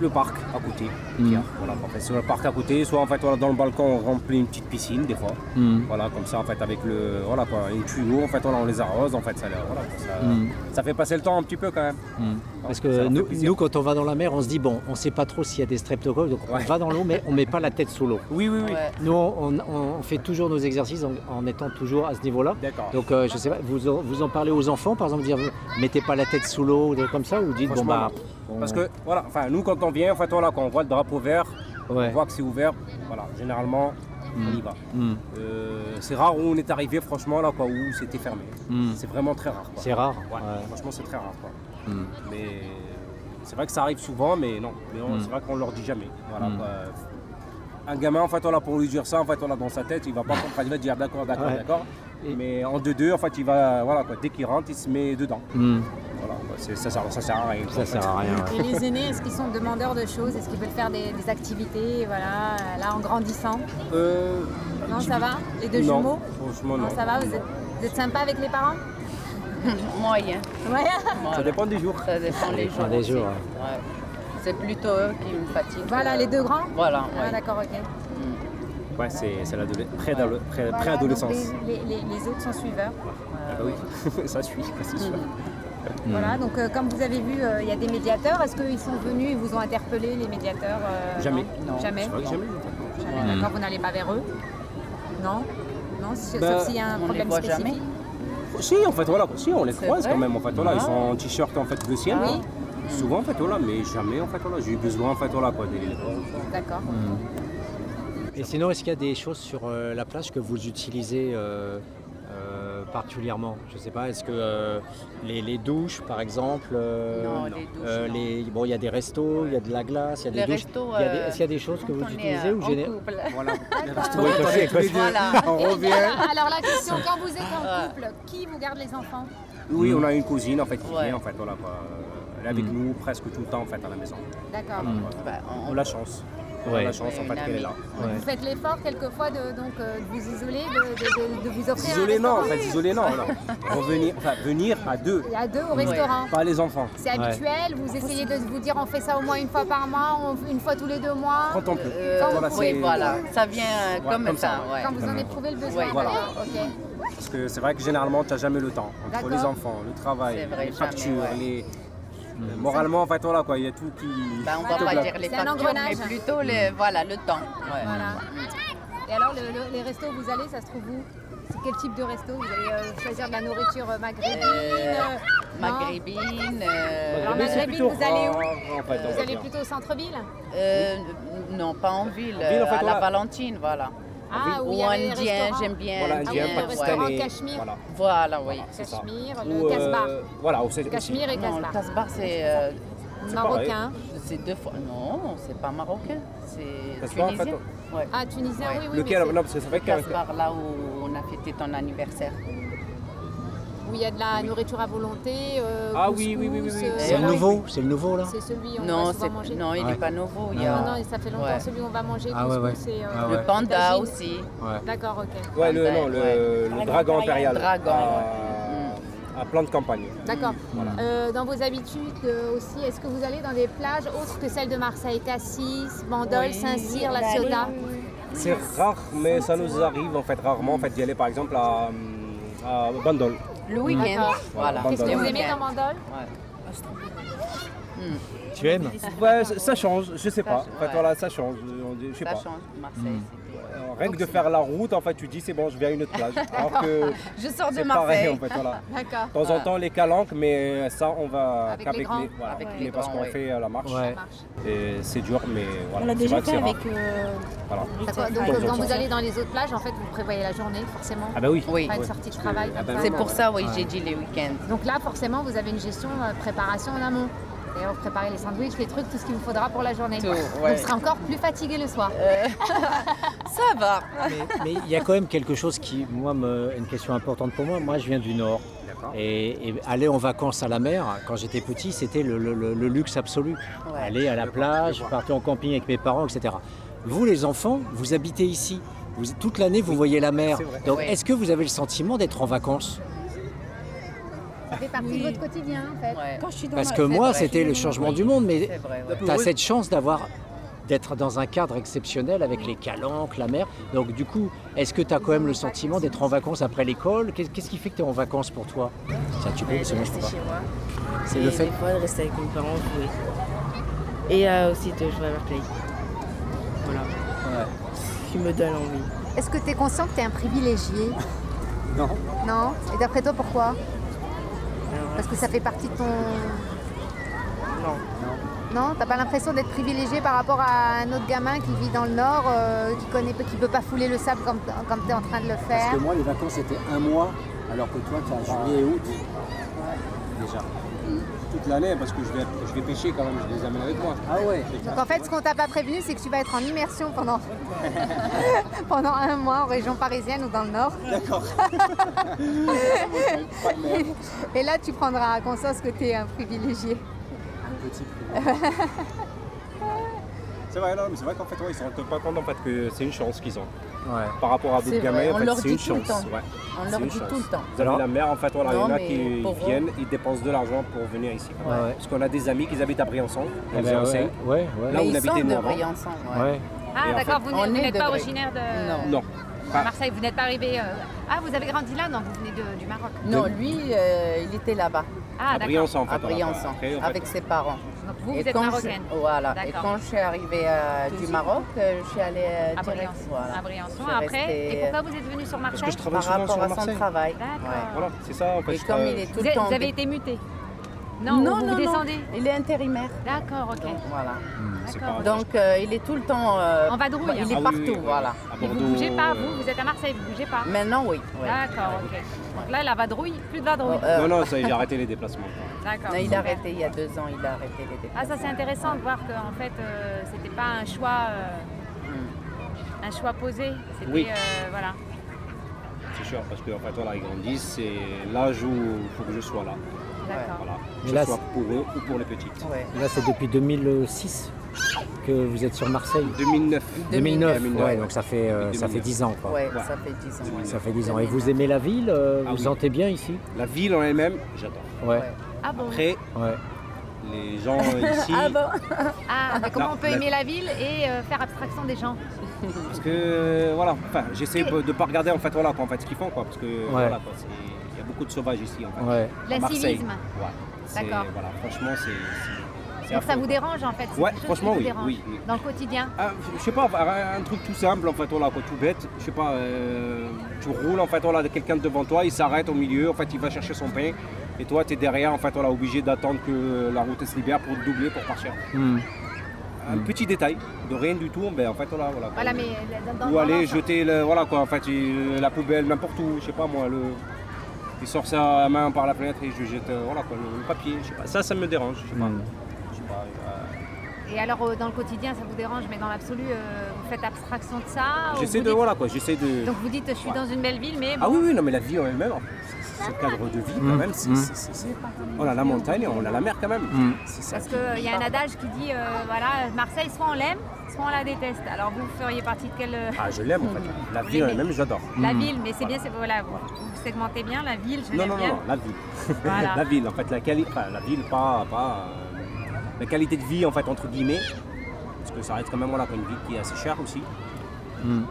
Le parc à côté. Mm. Tiens, Voilà, en fait, sur le parc à côté, soit en fait voilà, dans le balcon on remplit une petite piscine des fois. Mm. Voilà, comme ça en fait avec le voilà quoi, une tuyau en fait voilà, on les arrose en fait ça, voilà, ça, Mm. ça fait passer le temps un petit peu quand même. Mm. Parce que nous, quand on va dans la mer, on se dit, bon, on ne sait pas trop s'il y a des streptocoques, donc on va dans l'eau, mais on ne met pas la tête sous l'eau. Oui oui oui. Ouais. Nous, on, on- on fait toujours nos exercices en, en étant toujours à ce niveau-là. D'accord. Donc, euh, je sais pas, vous en, vous en parlez aux enfants, par exemple, dire, mettez pas la tête sous l'eau, ou des trucs comme ça, ou vous dites, bon, bah. on- Parce que voilà, enfin nous quand on vient en fait voilà, quand on voit le drapeau vert, Ouais. on voit que c'est ouvert, voilà, généralement on y va. Mm. Euh, c'est rare où on est arrivé franchement là quoi où c'était fermé. Mm. C'est vraiment très rare. C'est rare. Ouais, ouais. franchement c'est très rare quoi. Mm. Mais c'est vrai que ça arrive souvent, mais non. Mais on- Mm. c'est vrai qu'on leur dit jamais. Voilà, Mm. quoi. Un gamin, en fait, voilà, pour lui dire ça, en fait, voilà, dans sa tête, il va pas comprendre, il va dire d'accord, d'accord, d'accord. Mais en deux-deux, en fait, il va, voilà, quoi, dès qu'il rentre, il se met dedans. Mm. Ça, sert, ça sert à rien. Ça sert à rien. ouais. Et les aînés, est-ce qu'ils sont demandeurs de choses? Est-ce qu'ils veulent faire des, des activités voilà, là en grandissant? Euh, Non, ça va? Les deux non, jumeaux? Franchement, non. Non, ça va vous êtes, vous êtes sympa avec les parents? Moyen. Ouais. Ça dépend des jours. Ça dépend jours. des jours, Ouais. C'est plutôt eux qui me fatiguent. Voilà, les deux grands? Voilà, Ah, ouais. d'accord, ok. Ouais, c'est c'est l'adole- préadole- pré- Voilà, les, les- les- les autres sont suiveurs. Ah bah oui, ça suit, c'est sûr. Voilà, donc euh, comme vous avez vu, euh, il y a des médiateurs. Est-ce qu'ils sont venus et vous ont interpellé, les médiateurs euh, Jamais. non? Jamais? C'est vrai que jamais. Jamais, D'accord, vous n'allez pas vers eux? Non? Non, si- Bah, sauf s'il y a un on les problème voit spécifique? jamais. Si, en fait, voilà, si, on les croise vrai? quand même, en fait, voilà, ils Ah. sont en t-shirt, en fait, ciel. Ah là. oui. Souvent, en fait, voilà, mais jamais, en fait, voilà, j'ai eu besoin, en fait, voilà, quoi, des... D'accord. Et sinon, est-ce qu'il y a des choses sur euh, la plage que vous utilisez euh, particulièrement Je ne sais pas, est-ce que euh, les, les douches, par exemple euh, Non, les douches, euh, non. les- Bon, il y a des restos, il y a de la glace, il y a des Les douches. restos, Il y a des- euh, Est-ce qu'il y a des choses que vous on utilisez ou géné-. Voilà, Voilà. on revient. alors, la question, quand vous êtes en couple, qui vous garde les enfants Oui, on a une cousine, en fait, qui Ouais. vient, en fait, voilà, quoi. Elle est avec Mm. nous presque tout le temps, en fait, à la maison. D'accord. Bah, On a la chance. On a Ouais. la chance en fait qu'elle est là. Vous faites l'effort quelquefois de, donc, euh, de vous isoler, de, de- de- de vous offrir Isolé un non, en fait, isolé non, non. Revenir, enfin venir à deux. Il y a deux au restaurant. Pas les enfants. C'est habituel, vous essayez de vous dire on fait ça au moins une fois par mois, on- une fois tous les deux mois. Quand on peut. Euh, Quand Voilà, vous pouvez. voilà, ça vient euh, Ouais, comme, comme ça. ça. ouais. Quand vous en éprouvez le besoin. Ouais. Voilà. Parce que c'est vrai que généralement, tu n'as jamais le temps. Entre les enfants, le travail, vrai, les jamais, factures, ouais. Les... Moralement, en fait, voilà quoi, il y a tout qui. Bah, on va pas bloque. dire les factures, mais engrenage. plutôt les, voilà, le temps. ouais. Voilà. Et alors, le- le- les restos où vous allez, ça se trouve où? C'est quel type de resto? Vous allez euh, choisir de la nourriture euh, maghrébine Euh, Maghrébine. euh, Alors, maghrébine, plutôt vous allez où? en fait, Vous allez plutôt au centre-ville? Euh, non, pas en ville, ville, en fait, à la. Valentine, voilà. Ah, Ou indien, j'aime bien. Voilà, indien, le pakistanais. Cachemire. Voilà. Voilà, oui. c'est. Cachemire, Ou, le euh, Casbah. Voilà, aussi. Cachemire et Non, le Casbah. Casbah, c'est euh, Marocain. c'est deux fois. Non, c'est pas marocain, c'est Casbah, en fait, tunisien. Ouais. Ah, tunisien, oui, oui. Lequel c'est- Non, parce que c'est vrai Le qu'un. Casbah, là où on a fêté ton anniversaire. Où il y a de la nourriture à volonté. euh, Ah oui, oui, oui, oui, euh, C'est le nouveau, c'est le nouveau là C'est celui où on Non, va c'est souvent manger. non, il n'est Ouais. pas nouveau. Il y Non, a non, ça fait longtemps Ouais. celui où on va manger. Ah ouais, et, euh, Ah le panda aussi. Ouais. D'accord, ok. Ouais, le, non, le, Ouais. le dragon impérial. Dragon, À, à plan de campagne. D'accord. Euh, dans vos habitudes euh, aussi, est-ce que vous allez dans des plages autres que celles de Marseille? Cassis, Bandol, Oui. Saint-Cyr, La Ciotat? C'est rare, mais ça nous arrive en fait rarement en fait d'y aller par exemple à, à Bandol. Le week-end. Voilà. Qu'est-ce que vous aimez dans Bandol Tu aimes Ouais, ça, change, je sais pas. En fait, Ouais. voilà, ça change. Je sais Ça pas. change, Marseille. Euh, Rien que de faire la route, en fait, tu dis c'est bon, je vais à une autre plage. Alors que Je sors de c'est Marseille. pareil en fait, voilà. D'accord. De temps en temps les calanques, mais ça on va Avec les grands. voilà, Avec mais les parce qu'on ouais. fait euh, la marche. Ouais. Et c'est dur, mais voilà. On l'a déjà fait avec. euh, Voilà. Donc en quand vous allez dans les autres plages, en fait, vous prévoyez la journée, forcément. Ah bah oui. Oui. Pas une sortie de travail. Ah bah. C'est pour ça, oui, j'ai dit les week-ends. Donc là, forcément, vous avez une gestion euh, préparation en amont. D'ailleurs, vous préparez les sandwichs, les trucs, tout ce qu'il vous faudra pour la journée. Tout, Donc ouais. vous serez encore plus fatigué le soir. Ça va. Mais il y a quand même quelque chose qui, moi, me, une question importante pour moi. Moi, je viens du Nord. Et, et aller en vacances à la mer, quand j'étais petit, c'était le, le- le- le luxe absolu. Ouais. Aller à la plage, partir en camping avec mes parents, etc. Vous, les enfants, vous habitez ici. Vous, toute l'année, vous voyez la mer. Donc, Oui. est-ce que vous avez le sentiment d'être en vacances? Ça fait partie de votre quotidien, en fait. Ouais. Quand je suis dans Parce que moi, c'était le changement du monde, mais ouais. tu as cette chance d'avoir d'être dans un cadre exceptionnel avec les calanques, la mer. Donc du coup, est-ce que tu as quand même le sentiment d'être en vacances après l'école? Qu'est- Qu'est-ce qui fait que tu es en vacances pour toi? Ça, tu peux, Mais c'est moi. C'est Et le fait? Des fois, de rester avec mes parents, jouer. Et euh, aussi de jouer à Play. Voilà. Qui me donne envie. Est-ce que tu es conscient que tu es un privilégié? Non. Non? Et d'après toi, pourquoi? Parce que ça fait partie de ton... non. Non T'as pas l'impression d'être privilégié par rapport à un autre gamin qui vit dans le Nord, euh, qui connaît, qui peut pas fouler le sable comme, comme tu es en train de le Parce faire? que moi, les vacances, c'était un mois, alors que toi, tu as juillet et août. Déjà. Toute l'année, parce que je vais, je vais pêcher quand même, je les amène avec moi. Ah ouais Donc en fait, ce qu'on t'a pas prévenu, c'est que tu vas être en immersion pendant, pendant un mois en région parisienne ou dans le Nord. D'accord. Et là, tu prendras conscience que tu es un privilégié. Un petit C'est vrai, non, mais c'est vrai qu'en fait, ouais, ils se rendent pas compte en fait que c'est une chance qu'ils ont. Ouais. Par rapport à d'autres gamins, en fait, c'est une tout le chance. ouais. On leur dit chance. tout le temps. Vous avez la mer, en fait, voilà, il y en a qui viennent, ils dépensent de l'argent pour venir ici. Ouais, ouais. Parce qu'on a des amis qui habitent à Briançon, Eh ben, le ouais, 05. ouais, ouais. Là Mais où on ils habitait nous avant. Ouais. Ah d'accord, vous n'êtes- pas originaire de Non. À Marseille, vous n'êtes pas arrivé... euh, Ah, vous avez grandi là? Non, vous venez de- du Maroc. Non, lui, euh, il était là-bas, Ah, à d'accord. Briançon, en fait. à. Briançon, Après, en fait, avec ses parents. Donc vous, vous Et êtes je- marocaine. Voilà. Et quand je suis arrivée euh, du Maroc, euh, je suis allée euh, À direct. Briançon. Voilà. À Briançon. Je suis Après, restée, et pourquoi vous êtes venu sur Parce Marseille que je travaille Par rapport sur à son travail. Ouais. Voilà, c'est ça, en fait. Et je comme travaille- il est tout Vous, le êtes- temps. vous avez été muté Non, non, vous, non, vous non. descendez Il est intérimaire. D'accord, ok. Donc, voilà. pas- Donc euh, il est tout le temps. euh, En vadrouille. Il est Ah partout, oui, oui. voilà. Et vous Bordeaux, bougez pas, vous, vous êtes à Marseille, vous bougez pas Maintenant, oui. oui. D'accord, ok. Donc là, la vadrouille, plus de vadrouille. Euh, Non, non, ça, il a arrêté les déplacements. D'accord. non, il a arrêté il y a deux ans, il a arrêté les déplacements. Ah, ça c'est intéressant de voir que en fait, euh, c'était pas un choix, Hmm. euh, un choix posé. C'était Oui. euh, voilà. C'est sûr, parce qu'en fait, voilà, ils grandissent, c'est l'âge où il faut que je sois là. D'accord. Voilà. Mais Que là, ce soit c'est- pour eux ou pour les petites. Là, c'est depuis 2006 que vous êtes sur Marseille 2009. 2009, 2009, ouais, ouais. donc ça fait, euh, ça fait 10 ans. Quoi. Ouais, ça fait 10 ans. Ça fait 10 ans. Et vous aimez la ville euh, Ah Vous oui. sentez bien ici? La ville en elle-même, j'adore. Ouais. Ah bon Après, Ouais. les gens ici. Ah bon Ah, mais comment Non, on peut la- aimer la ville et euh, faire abstraction des gens Parce que euh, voilà, enfin, j'essaie de ne pas regarder en fait voilà quoi, en fait ce qu'ils font quoi, parce que voilà quoi, c'est- il y a beaucoup de sauvages ici en fait. Ouais. À Marseille. L'incivisme. Ouais. C'est- D'accord. Voilà, franchement c'est. c'est- c'est Donc ça affreux, vous quoi. dérange en fait c'est Ouais, quelque chose franchement vous oui, dérange oui, oui. Dans le quotidien Ah, je sais pas, un, un truc tout simple en fait, voilà, quoi, tout bête. Je sais pas, euh, tu roules en fait, voilà, quelqu'un devant toi, il s'arrête au milieu, en fait, il va chercher son pain, et toi, tu es derrière, en fait, voilà, obligé d'attendre que la route se libère pour doubler pour partir. Hmm. Un petit détail, de rien du tout, ben en fait, voilà, voilà. Voilà, mais dans, dans Ou aller jeter le, voilà quoi, en fait, la poubelle n'importe où, je sais pas moi, le, il sort sa main par la fenêtre et je jette, euh, voilà quoi, le, papier, je sais pas. Ça, ça me dérange, je sais pas. Je sais pas, euh, Et alors euh, dans le quotidien ça vous dérange, mais dans l'absolu euh, faites abstraction de ça J'essaie de, dites- voilà quoi, j'essaie de. Donc vous dites je suis dans une belle ville, mais Ah oui, oui, non, mais la vie en elle-même, ce cadre de vie quand Mm, même. c'est- mm. c'est- c'est- c'est- On a la montagne et on a la mer quand même. Mm. Ça. parce qu'il y a un adage qui dit euh, voilà Marseille soit on l'aime, soit on la déteste. Alors vous feriez partie de quelle euh, Ah, je l'aime en fait. La vie en elle-même, j'adore. La Mm. ville, mais c'est bien, c'est voilà, vous, vous segmentez bien la ville, je Non, l'aime non, non, bien. non, la ville. Voilà. la ville, en fait, la qualité. Enfin, la ville, pas. pas euh, la qualité de vie, en fait, entre guillemets. Parce que ça reste quand même voilà, une ville qui est assez chère aussi. Hmm.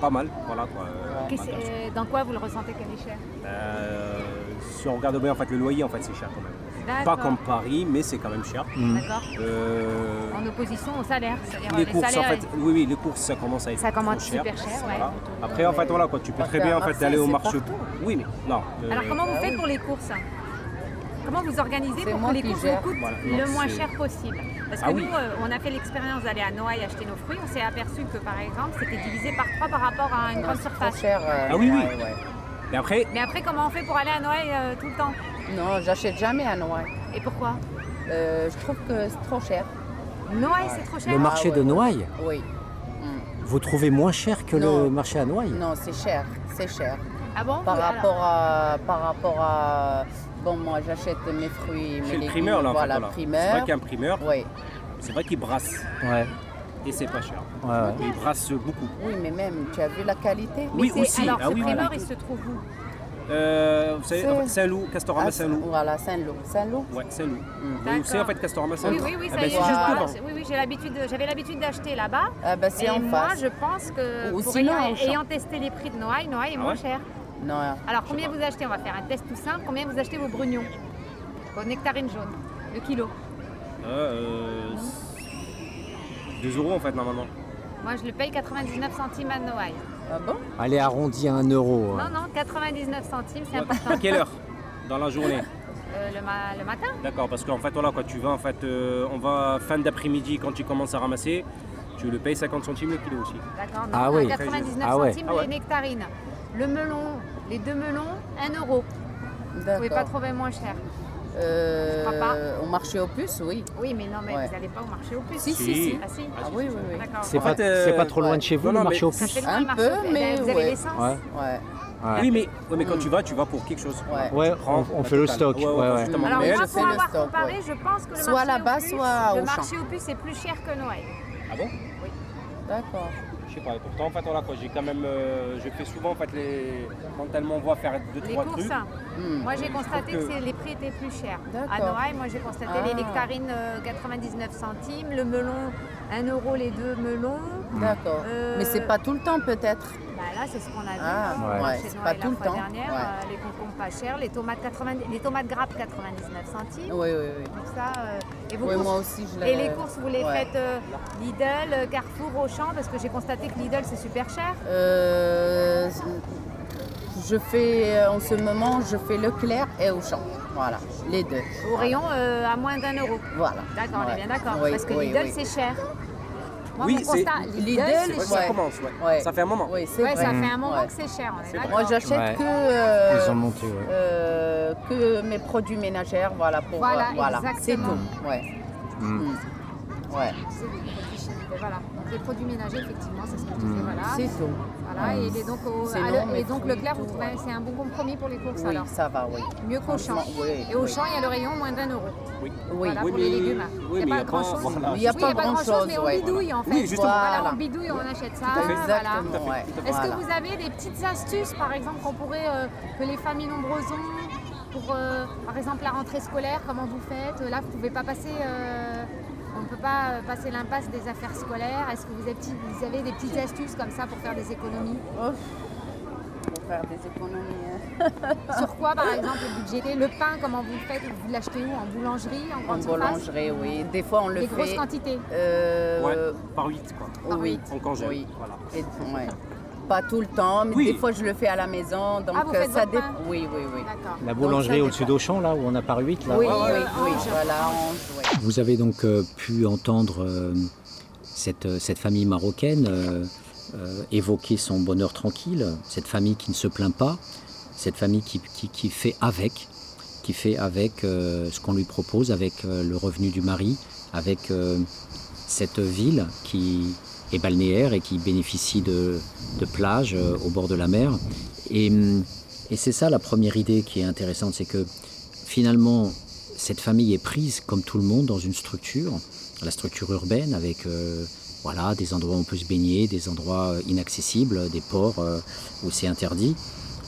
Pas mal, voilà quoi. euh, dans quoi vous le ressentez qu'elle est chère Euh, si on regarde bien, en fait, le loyer, en fait, c'est cher quand même. Pas comme Paris, mais c'est quand même cher. D'accord. Euh, En opposition au salaire, c'est-à-dire les les courses, en fait, oui, oui, les courses, ça commence à être Ça commence cher. super cher, ouais. Voilà. Après, en fait, voilà, quoi, tu peux très bien en fait, aller au marché. Oui, mais non. euh, Alors comment vous faites pour les courses? Comment vous organisez pour que les courses vous coûtent Voilà, non, le moins cher possible? Parce que Ah nous, oui. euh, on a fait l'expérience d'aller à Noailles acheter nos fruits, on s'est aperçu que par exemple, c'était divisé par trois par rapport à une grande c'est surface. trop cher, euh, Ah oui, oui. ouais, ouais. Et après, Mais après, comment on fait pour aller à Noailles euh, tout le temps? Non, j'achète jamais à Noailles. Et pourquoi? Euh, Je trouve que c'est trop cher. Noailles, c'est trop cher Le marché Ah, de. Noailles, Oui. vous trouvez moins cher que Non. le marché à Noailles? Non, c'est cher, c'est cher. Ah bon? Par rapport à, par rapport à, bon, moi j'achète mes fruits, mes chez le légumes, primeur, là, en fait, voilà, voilà. primeur. C'est vrai qu'un primeur, Oui, c'est vrai qu'il brasse. Ouais. Et c'est pas cher. Ouais, ouais. Il brasse beaucoup. oui, mais même, tu as vu la qualité? Mais Oui, c'est- aussi. Alors, Ah ce oui, primeur, voilà. il se trouve où? Euh, vous savez, C'est- en fait, Saint-Loup, Castorama Ah, Saint-Loup. Voilà, Saint-Loup. Saint-Loup? Ouais, Saint-Loup. Vous D'accord. savez en fait Castorama Oui, Saint-Loup oui, oui, Ah ça ben, y est, c'est juste vois. devant. Oui, oui, j'ai l'habitude, de- j'avais l'habitude d'acheter là-bas. Ah, bah, c'est Et en moi, face. je pense que Ou pour sinon, ayant, au champ. ayant testé les prix de Noailles, Noailles est Ah moins ouais cher. Non, Alors, combien vous achetez? On va faire un test tout simple. Combien vous achetez vos brugnons? Vos nectarines jaunes, le kilo Euh, 2 euros en fait normalement. Moi, je le paye 99 centimes à Noailles. Ah bon? Allez, arrondi à 1 euro. hein. Non, non, 99 centimes, c'est À important. quelle heure? Dans la journée? Euh, le, ma- le matin D'accord, parce qu'en fait, voilà, quand tu vas, en fait, euh, on va fin d'après-midi quand tu commences à ramasser, tu le payes 50 centimes le kilo aussi. D'accord, Ah à oui. 99 Ah ouais. centimes Ah ouais. les nectarines. Le melon, les deux melons, 1 euro. Vous pouvez pas trouver moins cher. Euh, crois pas. Au marché aux puces, oui. Oui, mais non, mais Ouais. vous n'allez pas au marché aux puces. Si, si, si. Ah si Ah oui, oui, oui. C'est pas, euh, c'est pas trop loin ouais. de chez vous, Non, le marché aux puces Un peu, puces. mais Vous avez l'essence Ouais. Oui, mais, oui, mais quand tu vas, tu vas pour quelque chose. Ouais. Prends on, fait le stock. Ouais, ouais, ouais, ouais. justement. Alors moi, je pour avoir stock, comparé, ouais. je pense que le Soit marché là-bas, aux puces, soit le marché aux puces est plus cher que Noël. Ah bon? D'accord. Je sais pas, et pourtant, en fait, voilà, quoi, j'ai quand même, euh, je fais souvent, en fait, les... quand elle m'envoie faire deux, Les trois courses, trucs. Hmm. moi j'ai constaté que, les prix étaient plus chers. À. Noël, moi j'ai constaté Ah. les nectarines euh, 99 centimes, le melon 1 euro les deux melons. D'accord. Euh, Mais c'est pas tout le temps peut-être. Bah là c'est ce qu'on a vu Ah, hein, ouais. Chez pas la tout le fois temps. dernière. Ouais. euh, les concombres pas chers, les tomates 90, les tomates grappes 99 centimes. Oui, oui, oui. Tout ça. euh, et vos Oui, courses- moi aussi, je Et les courses, vous les Ouais. faites euh, Lidl, Carrefour, Auchan, parce que j'ai constaté que Lidl c'est super cher. Euh, je fais, en ce moment, je fais Leclerc et Auchan. Voilà, les deux. Au rayon euh, à moins d'un euro. Voilà. D'accord, on est bien d'accord. Oui, parce que oui, Lidl oui. c'est cher. Moi, Oui, mon c'est- constat, Lidl, Lidl, c'est C'est vrai que cher. ça commence, ouais. Ouais. Ça fait un moment. Oui, c'est Ouais, vrai. ça fait un moment Ouais. que c'est cher, on est C'est vrai. d'accord. Moi, j'achète Ouais. que, euh, Ils ont monté, ouais. euh, que mes produits ménagères, voilà, pour Voilà, euh, voilà, c'est tout. Ouais. Mm. Mm. Ouais. fait, voilà. Les produits ménagers, effectivement, c'est ce que je disais, Mm. voilà. C'est tout. Voilà, et, les- donc, au- C'est à long, le- mais et donc Leclerc, vous trouvez, c'est un bon compromis pour les courses Oui, alors ça va, oui. Mieux qu'au champ. Oui, et au oui. champ, il y a le rayon moins d'un euro. Oui. Voilà, Oui, pour les légumes. oui, il n'y a pas grand-chose. voilà, Oui, il y a pas grand-chose, grand-chose, mais on ouais. bidouille en fait. Oui, justement. Voilà, Voilà. on bidouille, on achète ça. Tout à fait. voilà. Ouais. Est-ce Voilà. que vous avez des petites astuces, par exemple, qu'on pourrait, euh, que les familles nombreuses ont pour, euh, par exemple, la rentrée scolaire, comment vous faites? Là, vous ne pouvez pas passer, euh, on ne peut pas euh, passer l'impasse des affaires scolaires. Est-ce que vous avez, petits- vous avez des petites astuces comme ça pour faire des économies? Pour faire des économies. hein. Sur quoi, par exemple, budgéter Le pain, comment vous le faites? Vous l'achetez où? En boulangerie En En grande boulangerie, oui. Des fois, on le Des fait. grosses quantités? Euh, Ouais, par 8 quoi. Par oui. huit. On congèle. Oui. Voilà. Et- ouais. Pas tout le temps, mais Oui. des fois je le fais à la maison. Donc Ah, vous euh, faites ça votre dé- pain Oui, oui, oui. La boulangerie au-dessus dépend. d'Auchan, là où on a par 8 là. Oui, oui, oui. Voilà, oui. Vous avez donc euh, pu entendre euh, cette, euh, cette famille marocaine euh, euh, évoquer son bonheur tranquille, cette famille qui ne se plaint pas, cette famille qui, qui- qui fait avec, qui fait avec euh, ce qu'on lui propose, avec euh, le revenu du mari, avec euh, cette ville qui est balnéaire et qui bénéficie de, plages euh, au bord de la mer. Et, et c'est ça la première idée qui est intéressante, c'est que finalement, cette famille est prise comme tout le monde dans une structure, la structure urbaine avec euh, voilà, des endroits où on peut se baigner, des endroits euh, inaccessibles, des ports où c'est interdit,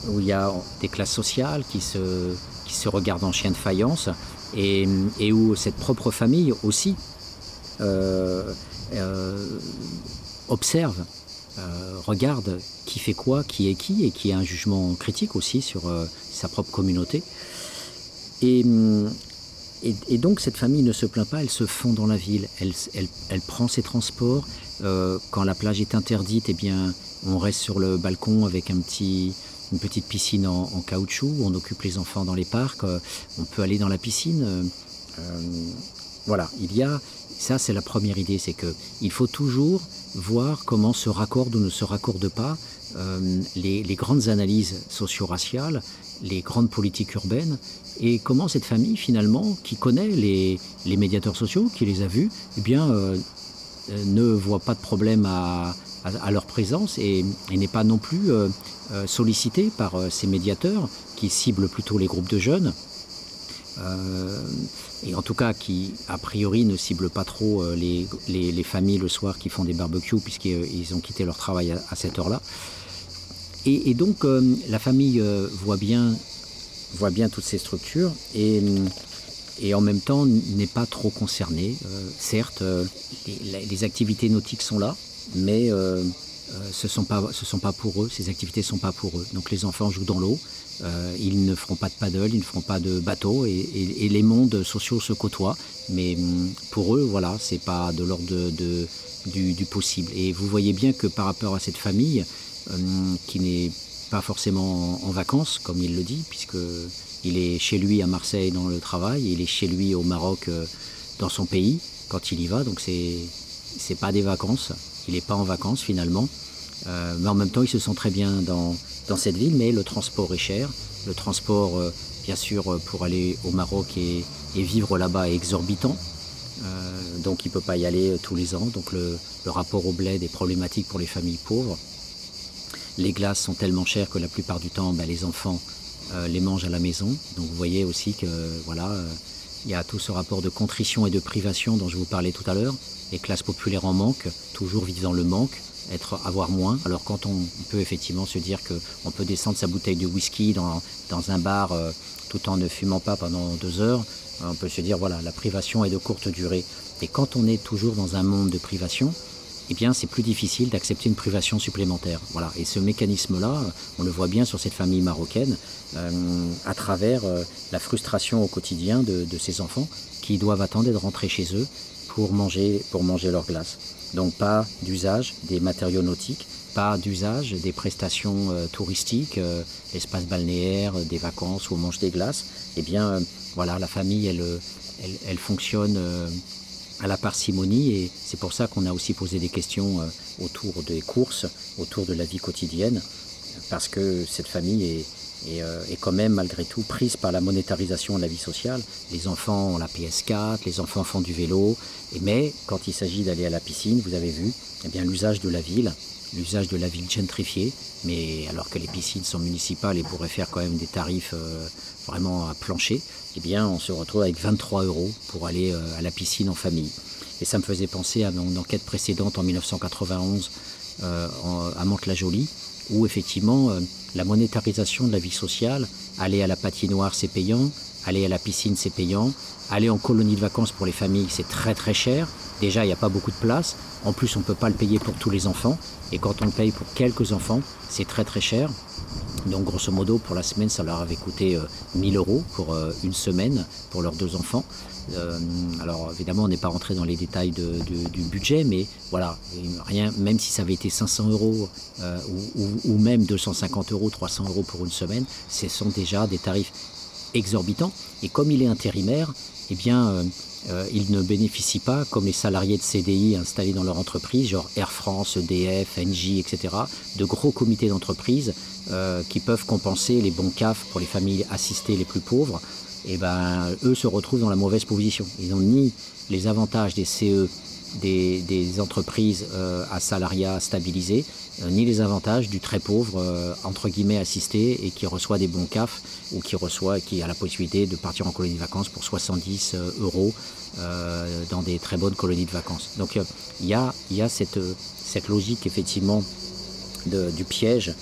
où il y a des classes sociales qui se, qui se regardent en chien de faïence et, et où cette propre famille aussi observe, euh, regarde qui fait quoi, qui est qui et qui a un jugement critique aussi sur euh, sa propre communauté. Et, hum, et, donc cette famille ne se plaint pas, elle se fond dans la ville, elle, prend ses transports. Euh, quand la plage est interdite, eh bien, on reste sur le balcon avec un petit, une petite piscine en, caoutchouc, on occupe les enfants dans les parcs, euh, on peut aller dans la piscine. euh, euh, voilà, il y a, ça c'est la première idée, c'est que il faut toujours voir comment se raccordent ou ne se raccordent pas euh, les, grandes analyses socio-raciales, les grandes politiques urbaines, et comment cette famille finalement, qui connaît les, les médiateurs sociaux, qui les a vus, eh bien, euh, euh, ne voit pas de problème à, leur présence et, n'est pas non plus euh, euh, sollicité par ces médiateurs qui ciblent plutôt les groupes de jeunes. Euh, et en tout cas qui a priori ne ciblent pas trop euh, les, les- les familles le soir qui font des barbecues puisqu'ils ont quitté leur travail à, cette heure-là. Et, donc euh, la famille voit, bien, voit bien toutes ces structures et, et en même temps n'est pas trop concernée. Certes, les, activités nautiques sont là, mais ce ne sont, pas- ce sont pas pour eux, ces activités ne sont pas pour eux. Donc les enfants jouent dans l'eau, euh, ils ne feront pas de paddle, ils ne feront pas de bateau, et, les mondes sociaux se côtoient. Mais hum, pour eux, voilà, c'est pas de l'ordre du, possible. Et vous voyez bien que par rapport à cette famille, hum, qui n'est pas forcément en, en vacances, comme il le dit, puisque il est chez lui à Marseille dans le travail, il est chez lui au Maroc euh, dans son pays quand il y va, donc c'est c'est pas des vacances, il n'est pas en vacances finalement, Euh, mais en même temps il se sent très bien dans, cette ville, mais le transport est cher, le transport euh, bien sûr euh, pour aller au Maroc et, vivre là-bas est exorbitant, donc il ne peut pas y aller tous les ans, donc le, rapport au bled est problématique pour les familles pauvres. Les glaces sont tellement chères que la plupart du temps, bah, les enfants les mangent à la maison. Donc vous voyez aussi que voilà, il y a tout ce rapport de contrition et de privation dont je vous parlais tout à l'heure. Les classes populaires en manque, toujours vivent dans le manque, être avoir moins. Alors quand on, peut effectivement se dire que on peut descendre sa bouteille de whisky dans, dans un bar euh, tout en ne fumant pas pendant deux heures, on peut se dire voilà, la privation est de courte durée. Et quand on est toujours dans un monde de privation, eh bien, c'est plus difficile d'accepter une privation supplémentaire. Voilà. Et ce mécanisme-là, on le voit bien sur cette famille marocaine, euh, à travers euh, la frustration au quotidien de, ces enfants qui doivent attendre de rentrer chez eux pour manger, pour manger leur glace. Donc, pas d'usage des matériaux nautiques, pas d'usage des prestations euh, touristiques, l'espace balnéaire, des vacances où on mange des glaces. Eh bien, voilà, la famille, elle, elle fonctionne. Euh, à la parcimonie et c'est pour ça qu'on a aussi posé des questions euh, autour des courses, autour de la vie quotidienne, parce que cette famille est, est, quand même malgré tout prise par la monétarisation de la vie sociale. Les enfants ont la PS4, les enfants font du vélo, mais quand il s'agit d'aller à la piscine, vous avez vu, eh bien l'usage de la ville, l'usage de la ville gentrifiée, mais alors que les piscines sont municipales et pourraient faire quand même des tarifs vraiment à plancher, eh bien on se retrouve avec 23 euros pour aller à la piscine en famille. Et ça me faisait penser à mon enquête précédente en 1991 à Mantes-la-Jolie, où effectivement la monétarisation de la vie sociale, aller à la patinoire c'est payant, aller à la piscine c'est payant, aller en colonie de vacances pour les familles c'est très très cher. Déjà il n'y a pas beaucoup de place, en plus on ne peut pas le payer pour tous les enfants, et quand on le paye pour quelques enfants c'est très très cher. Donc grosso modo pour la semaine ça leur avait coûté 1000 euros pour une semaine pour leurs deux enfants. Euh, alors évidemment, on n'est pas rentré dans les détails du budget, mais voilà, rien, même si ça avait été 500 euros euh, ou, même 250 euros, 300 euros pour une semaine, ce sont déjà des tarifs exorbitants. Et comme il est intérimaire, eh bien, euh, euh, il ne bénéficie pas, comme les salariés de CDI installés dans leur entreprise, genre Air France, EDF, Engie, etc., de gros comités d'entreprise qui peuvent compenser les bons CAF pour les familles assistées les plus pauvres et ben, eux se retrouvent dans la mauvaise position. Ils n'ont ni les avantages des CE, des, entreprises euh, à salariat stabilisé, euh, ni les avantages du très pauvre, euh, entre guillemets, assisté et qui reçoit des bons CAF ou qui reçoit, qui a la possibilité de partir en colonie de vacances pour 70 euros dans des très bonnes colonies de vacances. Donc il y a, y a cette, cette logique effectivement du piège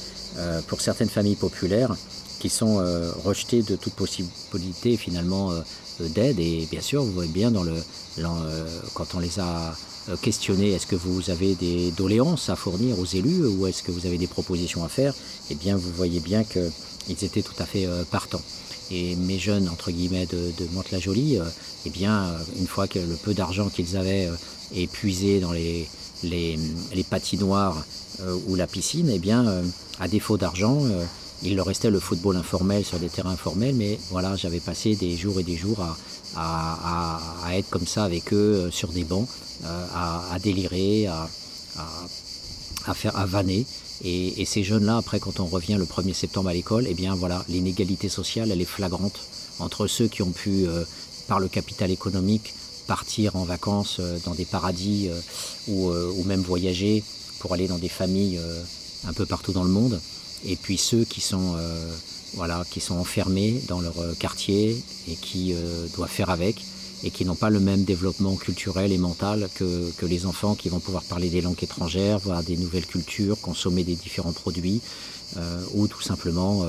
pour certaines familles populaires qui sont euh, rejetés de toute possibilité finalement euh, d'aide. Et bien sûr, vous voyez bien dans le, euh, quand on les a questionnés, est-ce que vous avez des doléances à fournir aux élus ou est-ce que vous avez des propositions à faire Eh bien, vous voyez bien qu'ils étaient tout à fait partants. Et mes jeunes, entre guillemets, de, de Mantes-la-Jolie, eh bien, une fois que le peu d'argent qu'ils avaient épuisé dans les, les, les patinoires ou la piscine, eh bien, à défaut d'argent, il leur restait le football informel sur des terrains informels, mais voilà, j'avais passé des jours et des jours à, être comme ça avec eux euh, sur des bancs, euh, à, délirer, à, faire, à vanner. Et, ces jeunes-là, après, quand on revient le 1er septembre à l'école, eh bien voilà, l'inégalité sociale, elle est flagrante entre ceux qui ont pu, euh, par le capital économique, partir en vacances dans des paradis ou, même voyager pour aller dans des familles un peu partout dans le monde et puis ceux qui sont, euh, voilà, qui sont enfermés dans leur euh, quartier et qui euh, doivent faire avec et qui n'ont pas le même développement culturel et mental que, que, les enfants qui vont pouvoir parler des langues étrangères, voir des nouvelles cultures, consommer des différents produits, euh, ou tout simplement,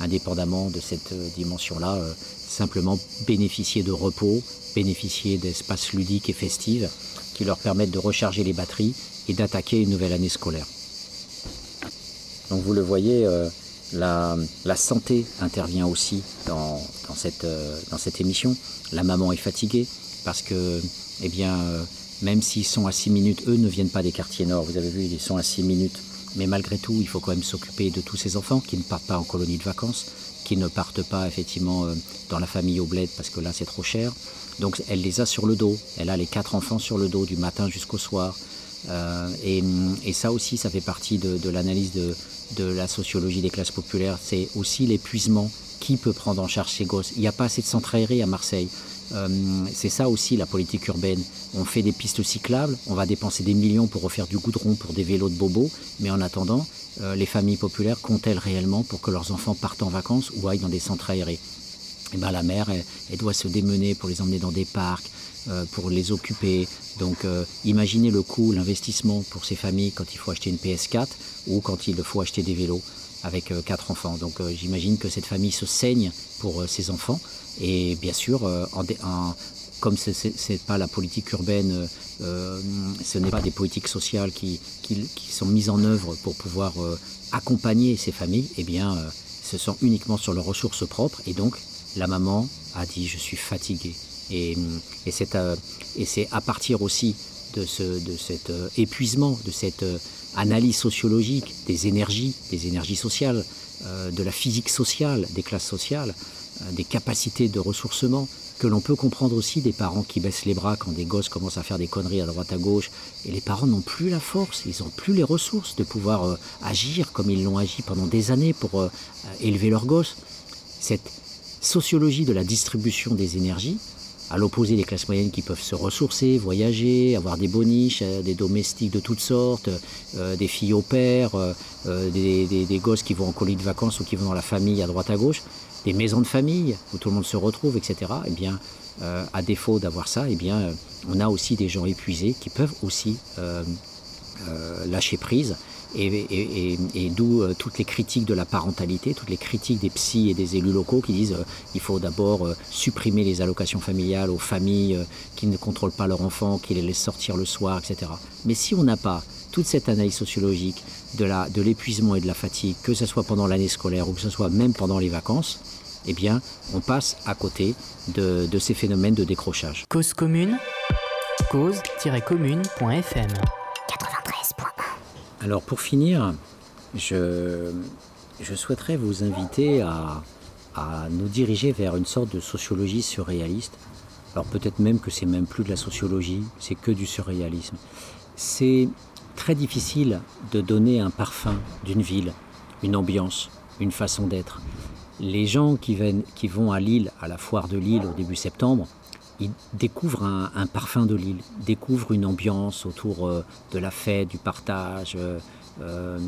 indépendamment de cette dimension-là, simplement bénéficier de repos, bénéficier d'espaces ludiques et festifs qui leur permettent de recharger les batteries et d'attaquer une nouvelle année scolaire. Donc vous le voyez, euh, la, santé intervient aussi dans, dans, cette, euh, dans cette émission. La maman est fatiguée parce que, eh bien, euh, même s'ils sont à 6 minutes, eux ne viennent pas des quartiers nord. Vous avez vu, ils sont à 6 minutes. Mais malgré tout, il faut quand même s'occuper de tous ces enfants qui ne partent pas en colonie de vacances, qui ne partent pas effectivement dans la famille au bled parce que là c'est trop cher. Donc elle les a sur le dos. Elle a les quatre enfants sur le dos du matin jusqu'au soir. Euh, et, ça aussi, ça fait partie de, l'analyse de, la sociologie des classes populaires, c'est aussi l'épuisement. Qui peut prendre en charge ces gosses Il n'y a pas assez de centres aérés à Marseille. Euh, c'est ça aussi la politique urbaine. On fait des pistes cyclables, on va dépenser des millions pour refaire du goudron pour des vélos de bobos, mais en attendant, euh, les familles populaires comptent-elles réellement pour que leurs enfants partent en vacances ou aillent dans des centres aérés et ben, La mère, elle, doit se démener pour les emmener dans des parcs, pour les occuper. Donc euh, imaginez le coût, l'investissement pour ces familles quand il faut acheter une PS4 ou quand il faut acheter des vélos avec euh, quatre enfants. Donc euh, j'imagine que cette famille se saigne pour euh, ses enfants. Et bien sûr, euh, comme ce n'est pas la politique urbaine, euh, ce n'est pas des politiques sociales qui, sont mises en œuvre pour pouvoir accompagner ces familles, eh bien, ce sont uniquement sur leurs ressources propres. Et donc, la maman a dit, je suis fatiguée. Et, et c'est à, partir aussi de, ce, de cet euh, épuisement, de cette euh, analyse sociologique des énergies, des énergies sociales, euh, de la physique sociale, des classes sociales, des capacités de ressourcement, que l'on peut comprendre aussi des parents qui baissent les bras quand des gosses commencent à faire des conneries à droite à gauche, et les parents n'ont plus la force, ils n'ont plus les ressources de pouvoir euh, agir comme ils l'ont agi pendant des années pour euh, élever leurs gosses. Cette sociologie de la distribution des énergies, à l'opposé des classes moyennes qui peuvent se ressourcer, voyager, avoir des boniches, euh, des domestiques de toutes sortes, euh, des filles au père, euh, des, des, gosses qui vont en colis de vacances ou qui vont dans la famille à droite à gauche, des maisons de famille où tout le monde se retrouve, etc. Eh bien, à défaut d'avoir ça, eh bien, on a aussi des gens épuisés qui peuvent aussi lâcher prise et, d'où euh, toutes les critiques de la parentalité, toutes les critiques des psys et des élus locaux qui disent euh, il faut d'abord euh, supprimer les allocations familiales aux familles qui ne contrôlent pas leurs enfants, qui les laissent sortir le soir, etc. Mais si on n'a pas toute cette analyse sociologique de l'épuisement et de la fatigue, que ce soit pendant l'année scolaire ou que ce soit même pendant les vacances, eh bien, on passe à côté de, de ces phénomènes de décrochage. Cause commune, cause-commune.fm alors pour finir, je, souhaiterais vous inviter à, nous diriger vers une sorte de sociologie surréaliste. Alors peut-être même que c'est même plus de la sociologie, c'est que du surréalisme. C'est très difficile de donner un parfum d'une ville, une ambiance, une façon d'être. Les gens qui, qui vont à Lille, à la foire de Lille au début septembre, ils découvrent un, parfum de l'île, découvrent une ambiance autour euh, de la fête, du partage, euh, euh,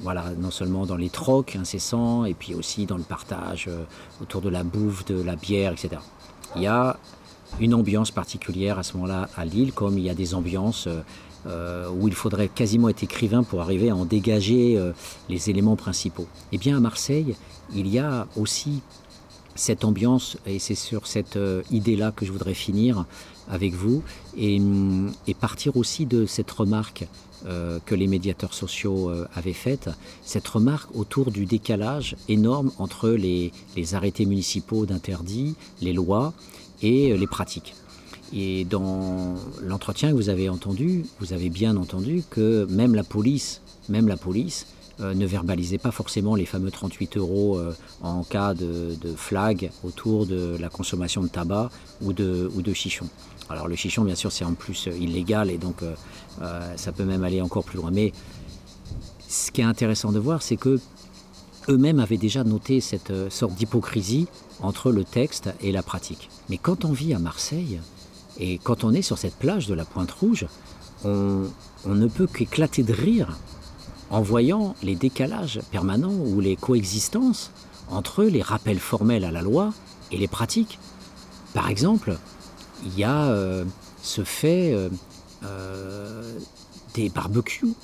voilà, non seulement dans les trocs incessants, et puis aussi dans le partage autour de la bouffe, de la bière, etc. Il y a une ambiance particulière à ce moment-là à Lille, comme il y a des ambiances où il faudrait quasiment être écrivain pour arriver à en dégager les éléments principaux. Eh bien à Marseille, il y a aussi cette ambiance, et c'est sur cette euh, idée-là que je voudrais finir avec vous, et, partir aussi de cette remarque euh, que les médiateurs sociaux euh, avaient faite, cette remarque autour du décalage énorme entre les, arrêtés municipaux d'interdit, les lois et les pratiques. Et dans l'entretien que vous avez entendu, vous avez bien entendu que même la police, même la police, euh, ne verbalisez pas forcément les fameux 38 euros euh, en cas de, flag autour de la consommation de tabac ou de, ou de chichon. Alors le chichon, bien sûr, c'est en plus euh, illégal et donc ça peut même aller encore plus loin. Mais ce qui est intéressant de voir, c'est que eux-mêmes avaient déjà noté cette sorte d'hypocrisie entre le texte et la pratique. Mais quand on vit à Marseille et quand on est sur cette plage de la Pointe Rouge, on ne peut qu'éclater de rire en voyant les décalages permanents ou les coexistences entre les rappels formels à la loi et les pratiques. Par exemple, il y a euh, ce fait euh, euh, des barbecues,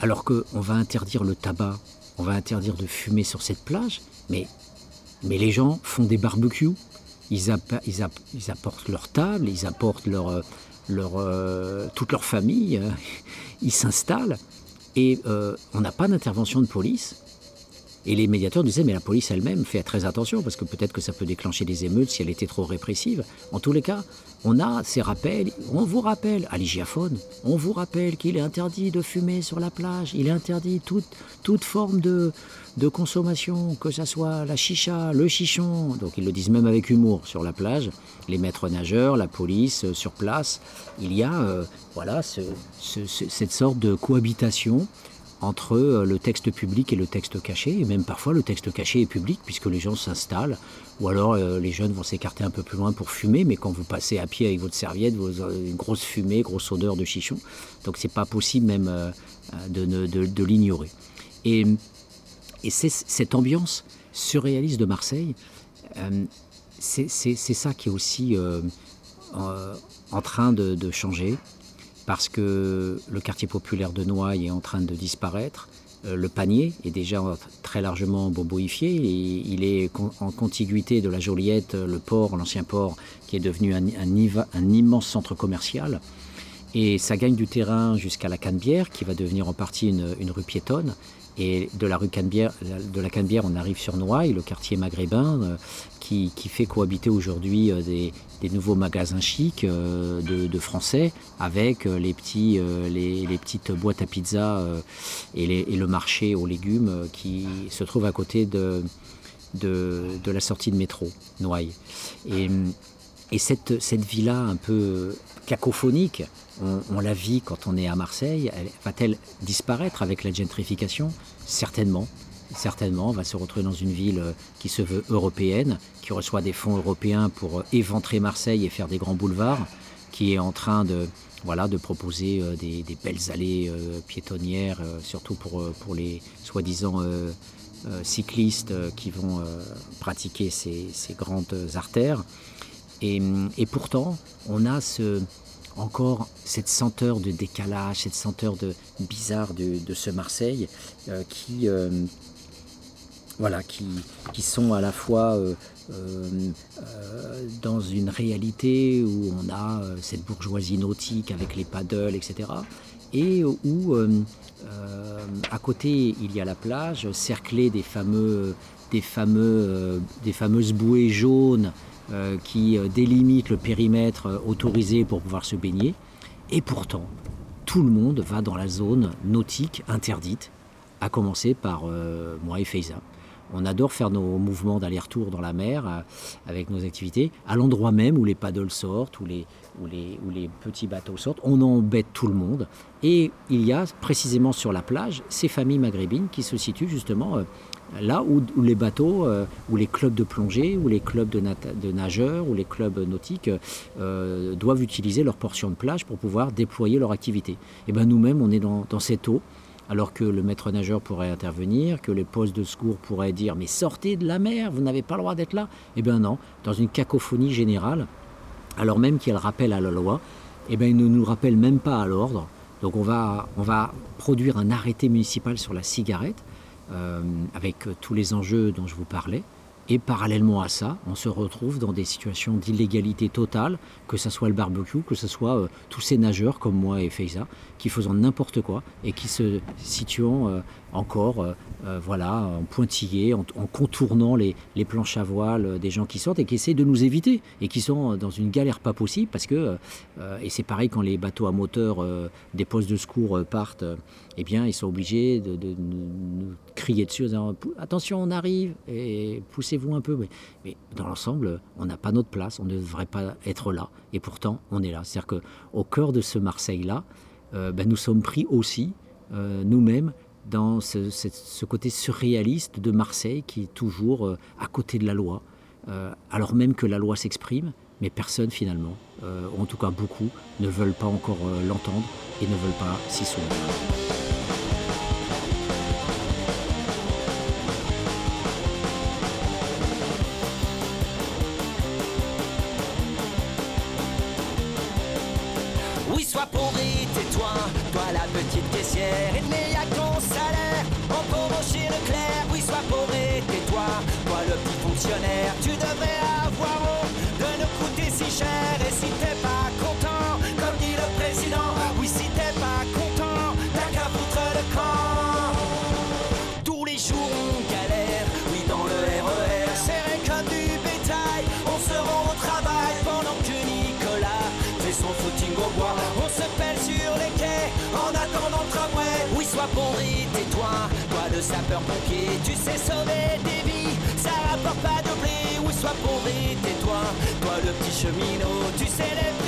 alors qu'on va interdire le tabac, on va interdire de fumer sur cette plage, mais, les gens font des barbecues, ils, apportent leur table, ils apportent toute leur famille, ils s'installent, et euh, on n'a pas d'intervention de police. Et les médiateurs disaient, mais la police elle-même fait très attention, parce que peut-être que ça peut déclencher des émeutes si elle était trop répressive. En tous les cas, on a ces rappels, on vous rappelle, à l'hygiaphone, on vous rappelle qu'il est interdit de fumer sur la plage, il est interdit toute, toute forme de, de consommation, que ce soit la chicha, le chichon, donc ils le disent même avec humour sur la plage, les maîtres nageurs, la police euh, sur place, il y a euh, voilà, cette sorte de cohabitation entre euh, le texte public et le texte caché, et même parfois le texte caché est public puisque les gens s'installent, ou alors les jeunes vont s'écarter un peu plus loin pour fumer, mais quand vous passez à pied avec votre serviette, vous avez une grosse fumée, grosse odeur de chichon, donc c'est pas possible même de, l'ignorer. Et cette ambiance surréaliste de Marseille, euh, c'est ça qui est aussi euh, en train de, changer, parce que le quartier populaire de Noailles est en train de disparaître. Euh, le panier est déjà très largement boboifié. Il est en contiguïté de la Joliette, le port, l'ancien port, qui est devenu un, immense centre commercial. Et ça gagne du terrain jusqu'à la Canebière, qui va devenir en partie une rue piétonne. Et de la rue Canebière, de la Canebière, on arrive sur Noailles, le quartier maghrébin, euh, qui, fait cohabiter aujourd'hui euh, des, nouveaux magasins chics euh, de, français avec les, petits, les, petites boîtes à pizza et, le marché aux légumes qui se trouve à côté de, de, la sortie de métro, Noailles. Et et cette, cette un peu cacophonique, on, la vit quand on est à Marseille, elle- va-t-elle disparaître avec la gentrification? Certainement. Certainement, on va se retrouver dans une ville euh, qui se veut européenne, qui reçoit des fonds européens pour euh, éventrer Marseille et faire des grands boulevards, qui est en train de, voilà, de proposer euh, des, belles allées piétonnières, surtout pour, les soi-disant cyclistes qui vont pratiquer ces, grandes artères. Et pourtant, on a ce, encore cette senteur de décalage, cette senteur de bizarre de, ce Marseille euh, qui, euh, voilà, qui, qui sont à la fois euh, dans une réalité où on a cette bourgeoisie nautique avec les paddles, etc. Et où à côté il y a la plage, cerclée des fameux, des fameux, des fameuses bouées jaunes qui euh, délimitent le périmètre euh, autorisé pour pouvoir se baigner. Et pourtant, tout le monde va dans la zone nautique interdite, à commencer par euh, moi et Feiza. On adore faire nos mouvements d'aller-retour dans la mer euh, avec nos activités, à l'endroit même où les paddles sortent, où les, petits bateaux sortent. On embête tout le monde. Et il y a précisément sur la plage ces familles maghrébines qui se situent justement euh, là où, les bateaux, euh, où les clubs de plongée, où les clubs de, nageurs, où les clubs nautiques euh, doivent utiliser leur portion de plage pour pouvoir déployer leur activité. Et ben nous-mêmes, on est dans, cette eau, alors que le maître nageur pourrait intervenir, que les postes de secours pourraient dire mais sortez de la mer, vous n'avez pas le droit d'être là. Eh bien non, dans une cacophonie générale, alors même qu'il rappelle à la loi, eh bien, ne nous rappelle même pas à l'ordre. Donc on va produire un arrêté municipal sur la cigarette, euh, avec euh, tous les enjeux dont je vous parlais. Et parallèlement à ça, on se retrouve dans des situations d'illégalité totale, que ce soit le barbecue, que ce soit euh, tous ces nageurs comme moi et Feiza, qui faisant n'importe quoi et qui se situant encore euh, euh, voilà, en pointillé, en, contournant les, planches à voile euh, des gens qui sortent et qui essaient de nous éviter et qui sont dans une galère pas possible parce que, et c'est pareil quand les bateaux à moteur des postes de secours partent, eh bien ils sont obligés de, nous, crier dessus en disant attention on arrive et poussez-vous un peu. Mais, dans l'ensemble, on n'a pas notre place, on ne devrait pas être là et pourtant on est là. C'est-à-dire qu'au cœur de ce Marseille-là, ben, nous sommes pris aussi nous-mêmes dans ce, côté surréaliste de Marseille qui est toujours euh, à côté de la loi, euh, alors même que la loi s'exprime, mais personne finalement, euh, ou en tout cas beaucoup, ne veulent pas encore l'entendre et ne veulent pas s'y soumettre. Devrais avoir honte de nous coûter si cher. Et si t'es pas content, comme dit le président, oui, si t'es pas content, t'as qu'à foutre le camp. Tous les jours on galère, oui, dans le RER, serré comme du bétail, on se rend au travail pendant que Nicolas fait son footing au bois. On se pèle sur les quais en attendant le tramway. Oui, sois et tais-toi, toi le sapeur-pompier, tu sais sauver des vies, ça rapporte pas de sois pauvre et tais-toi, toi le petit cheminot, tu sais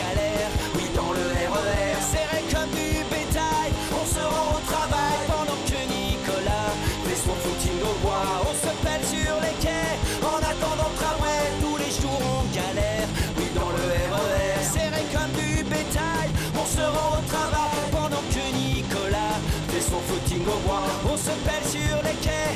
On se pèle sur les quais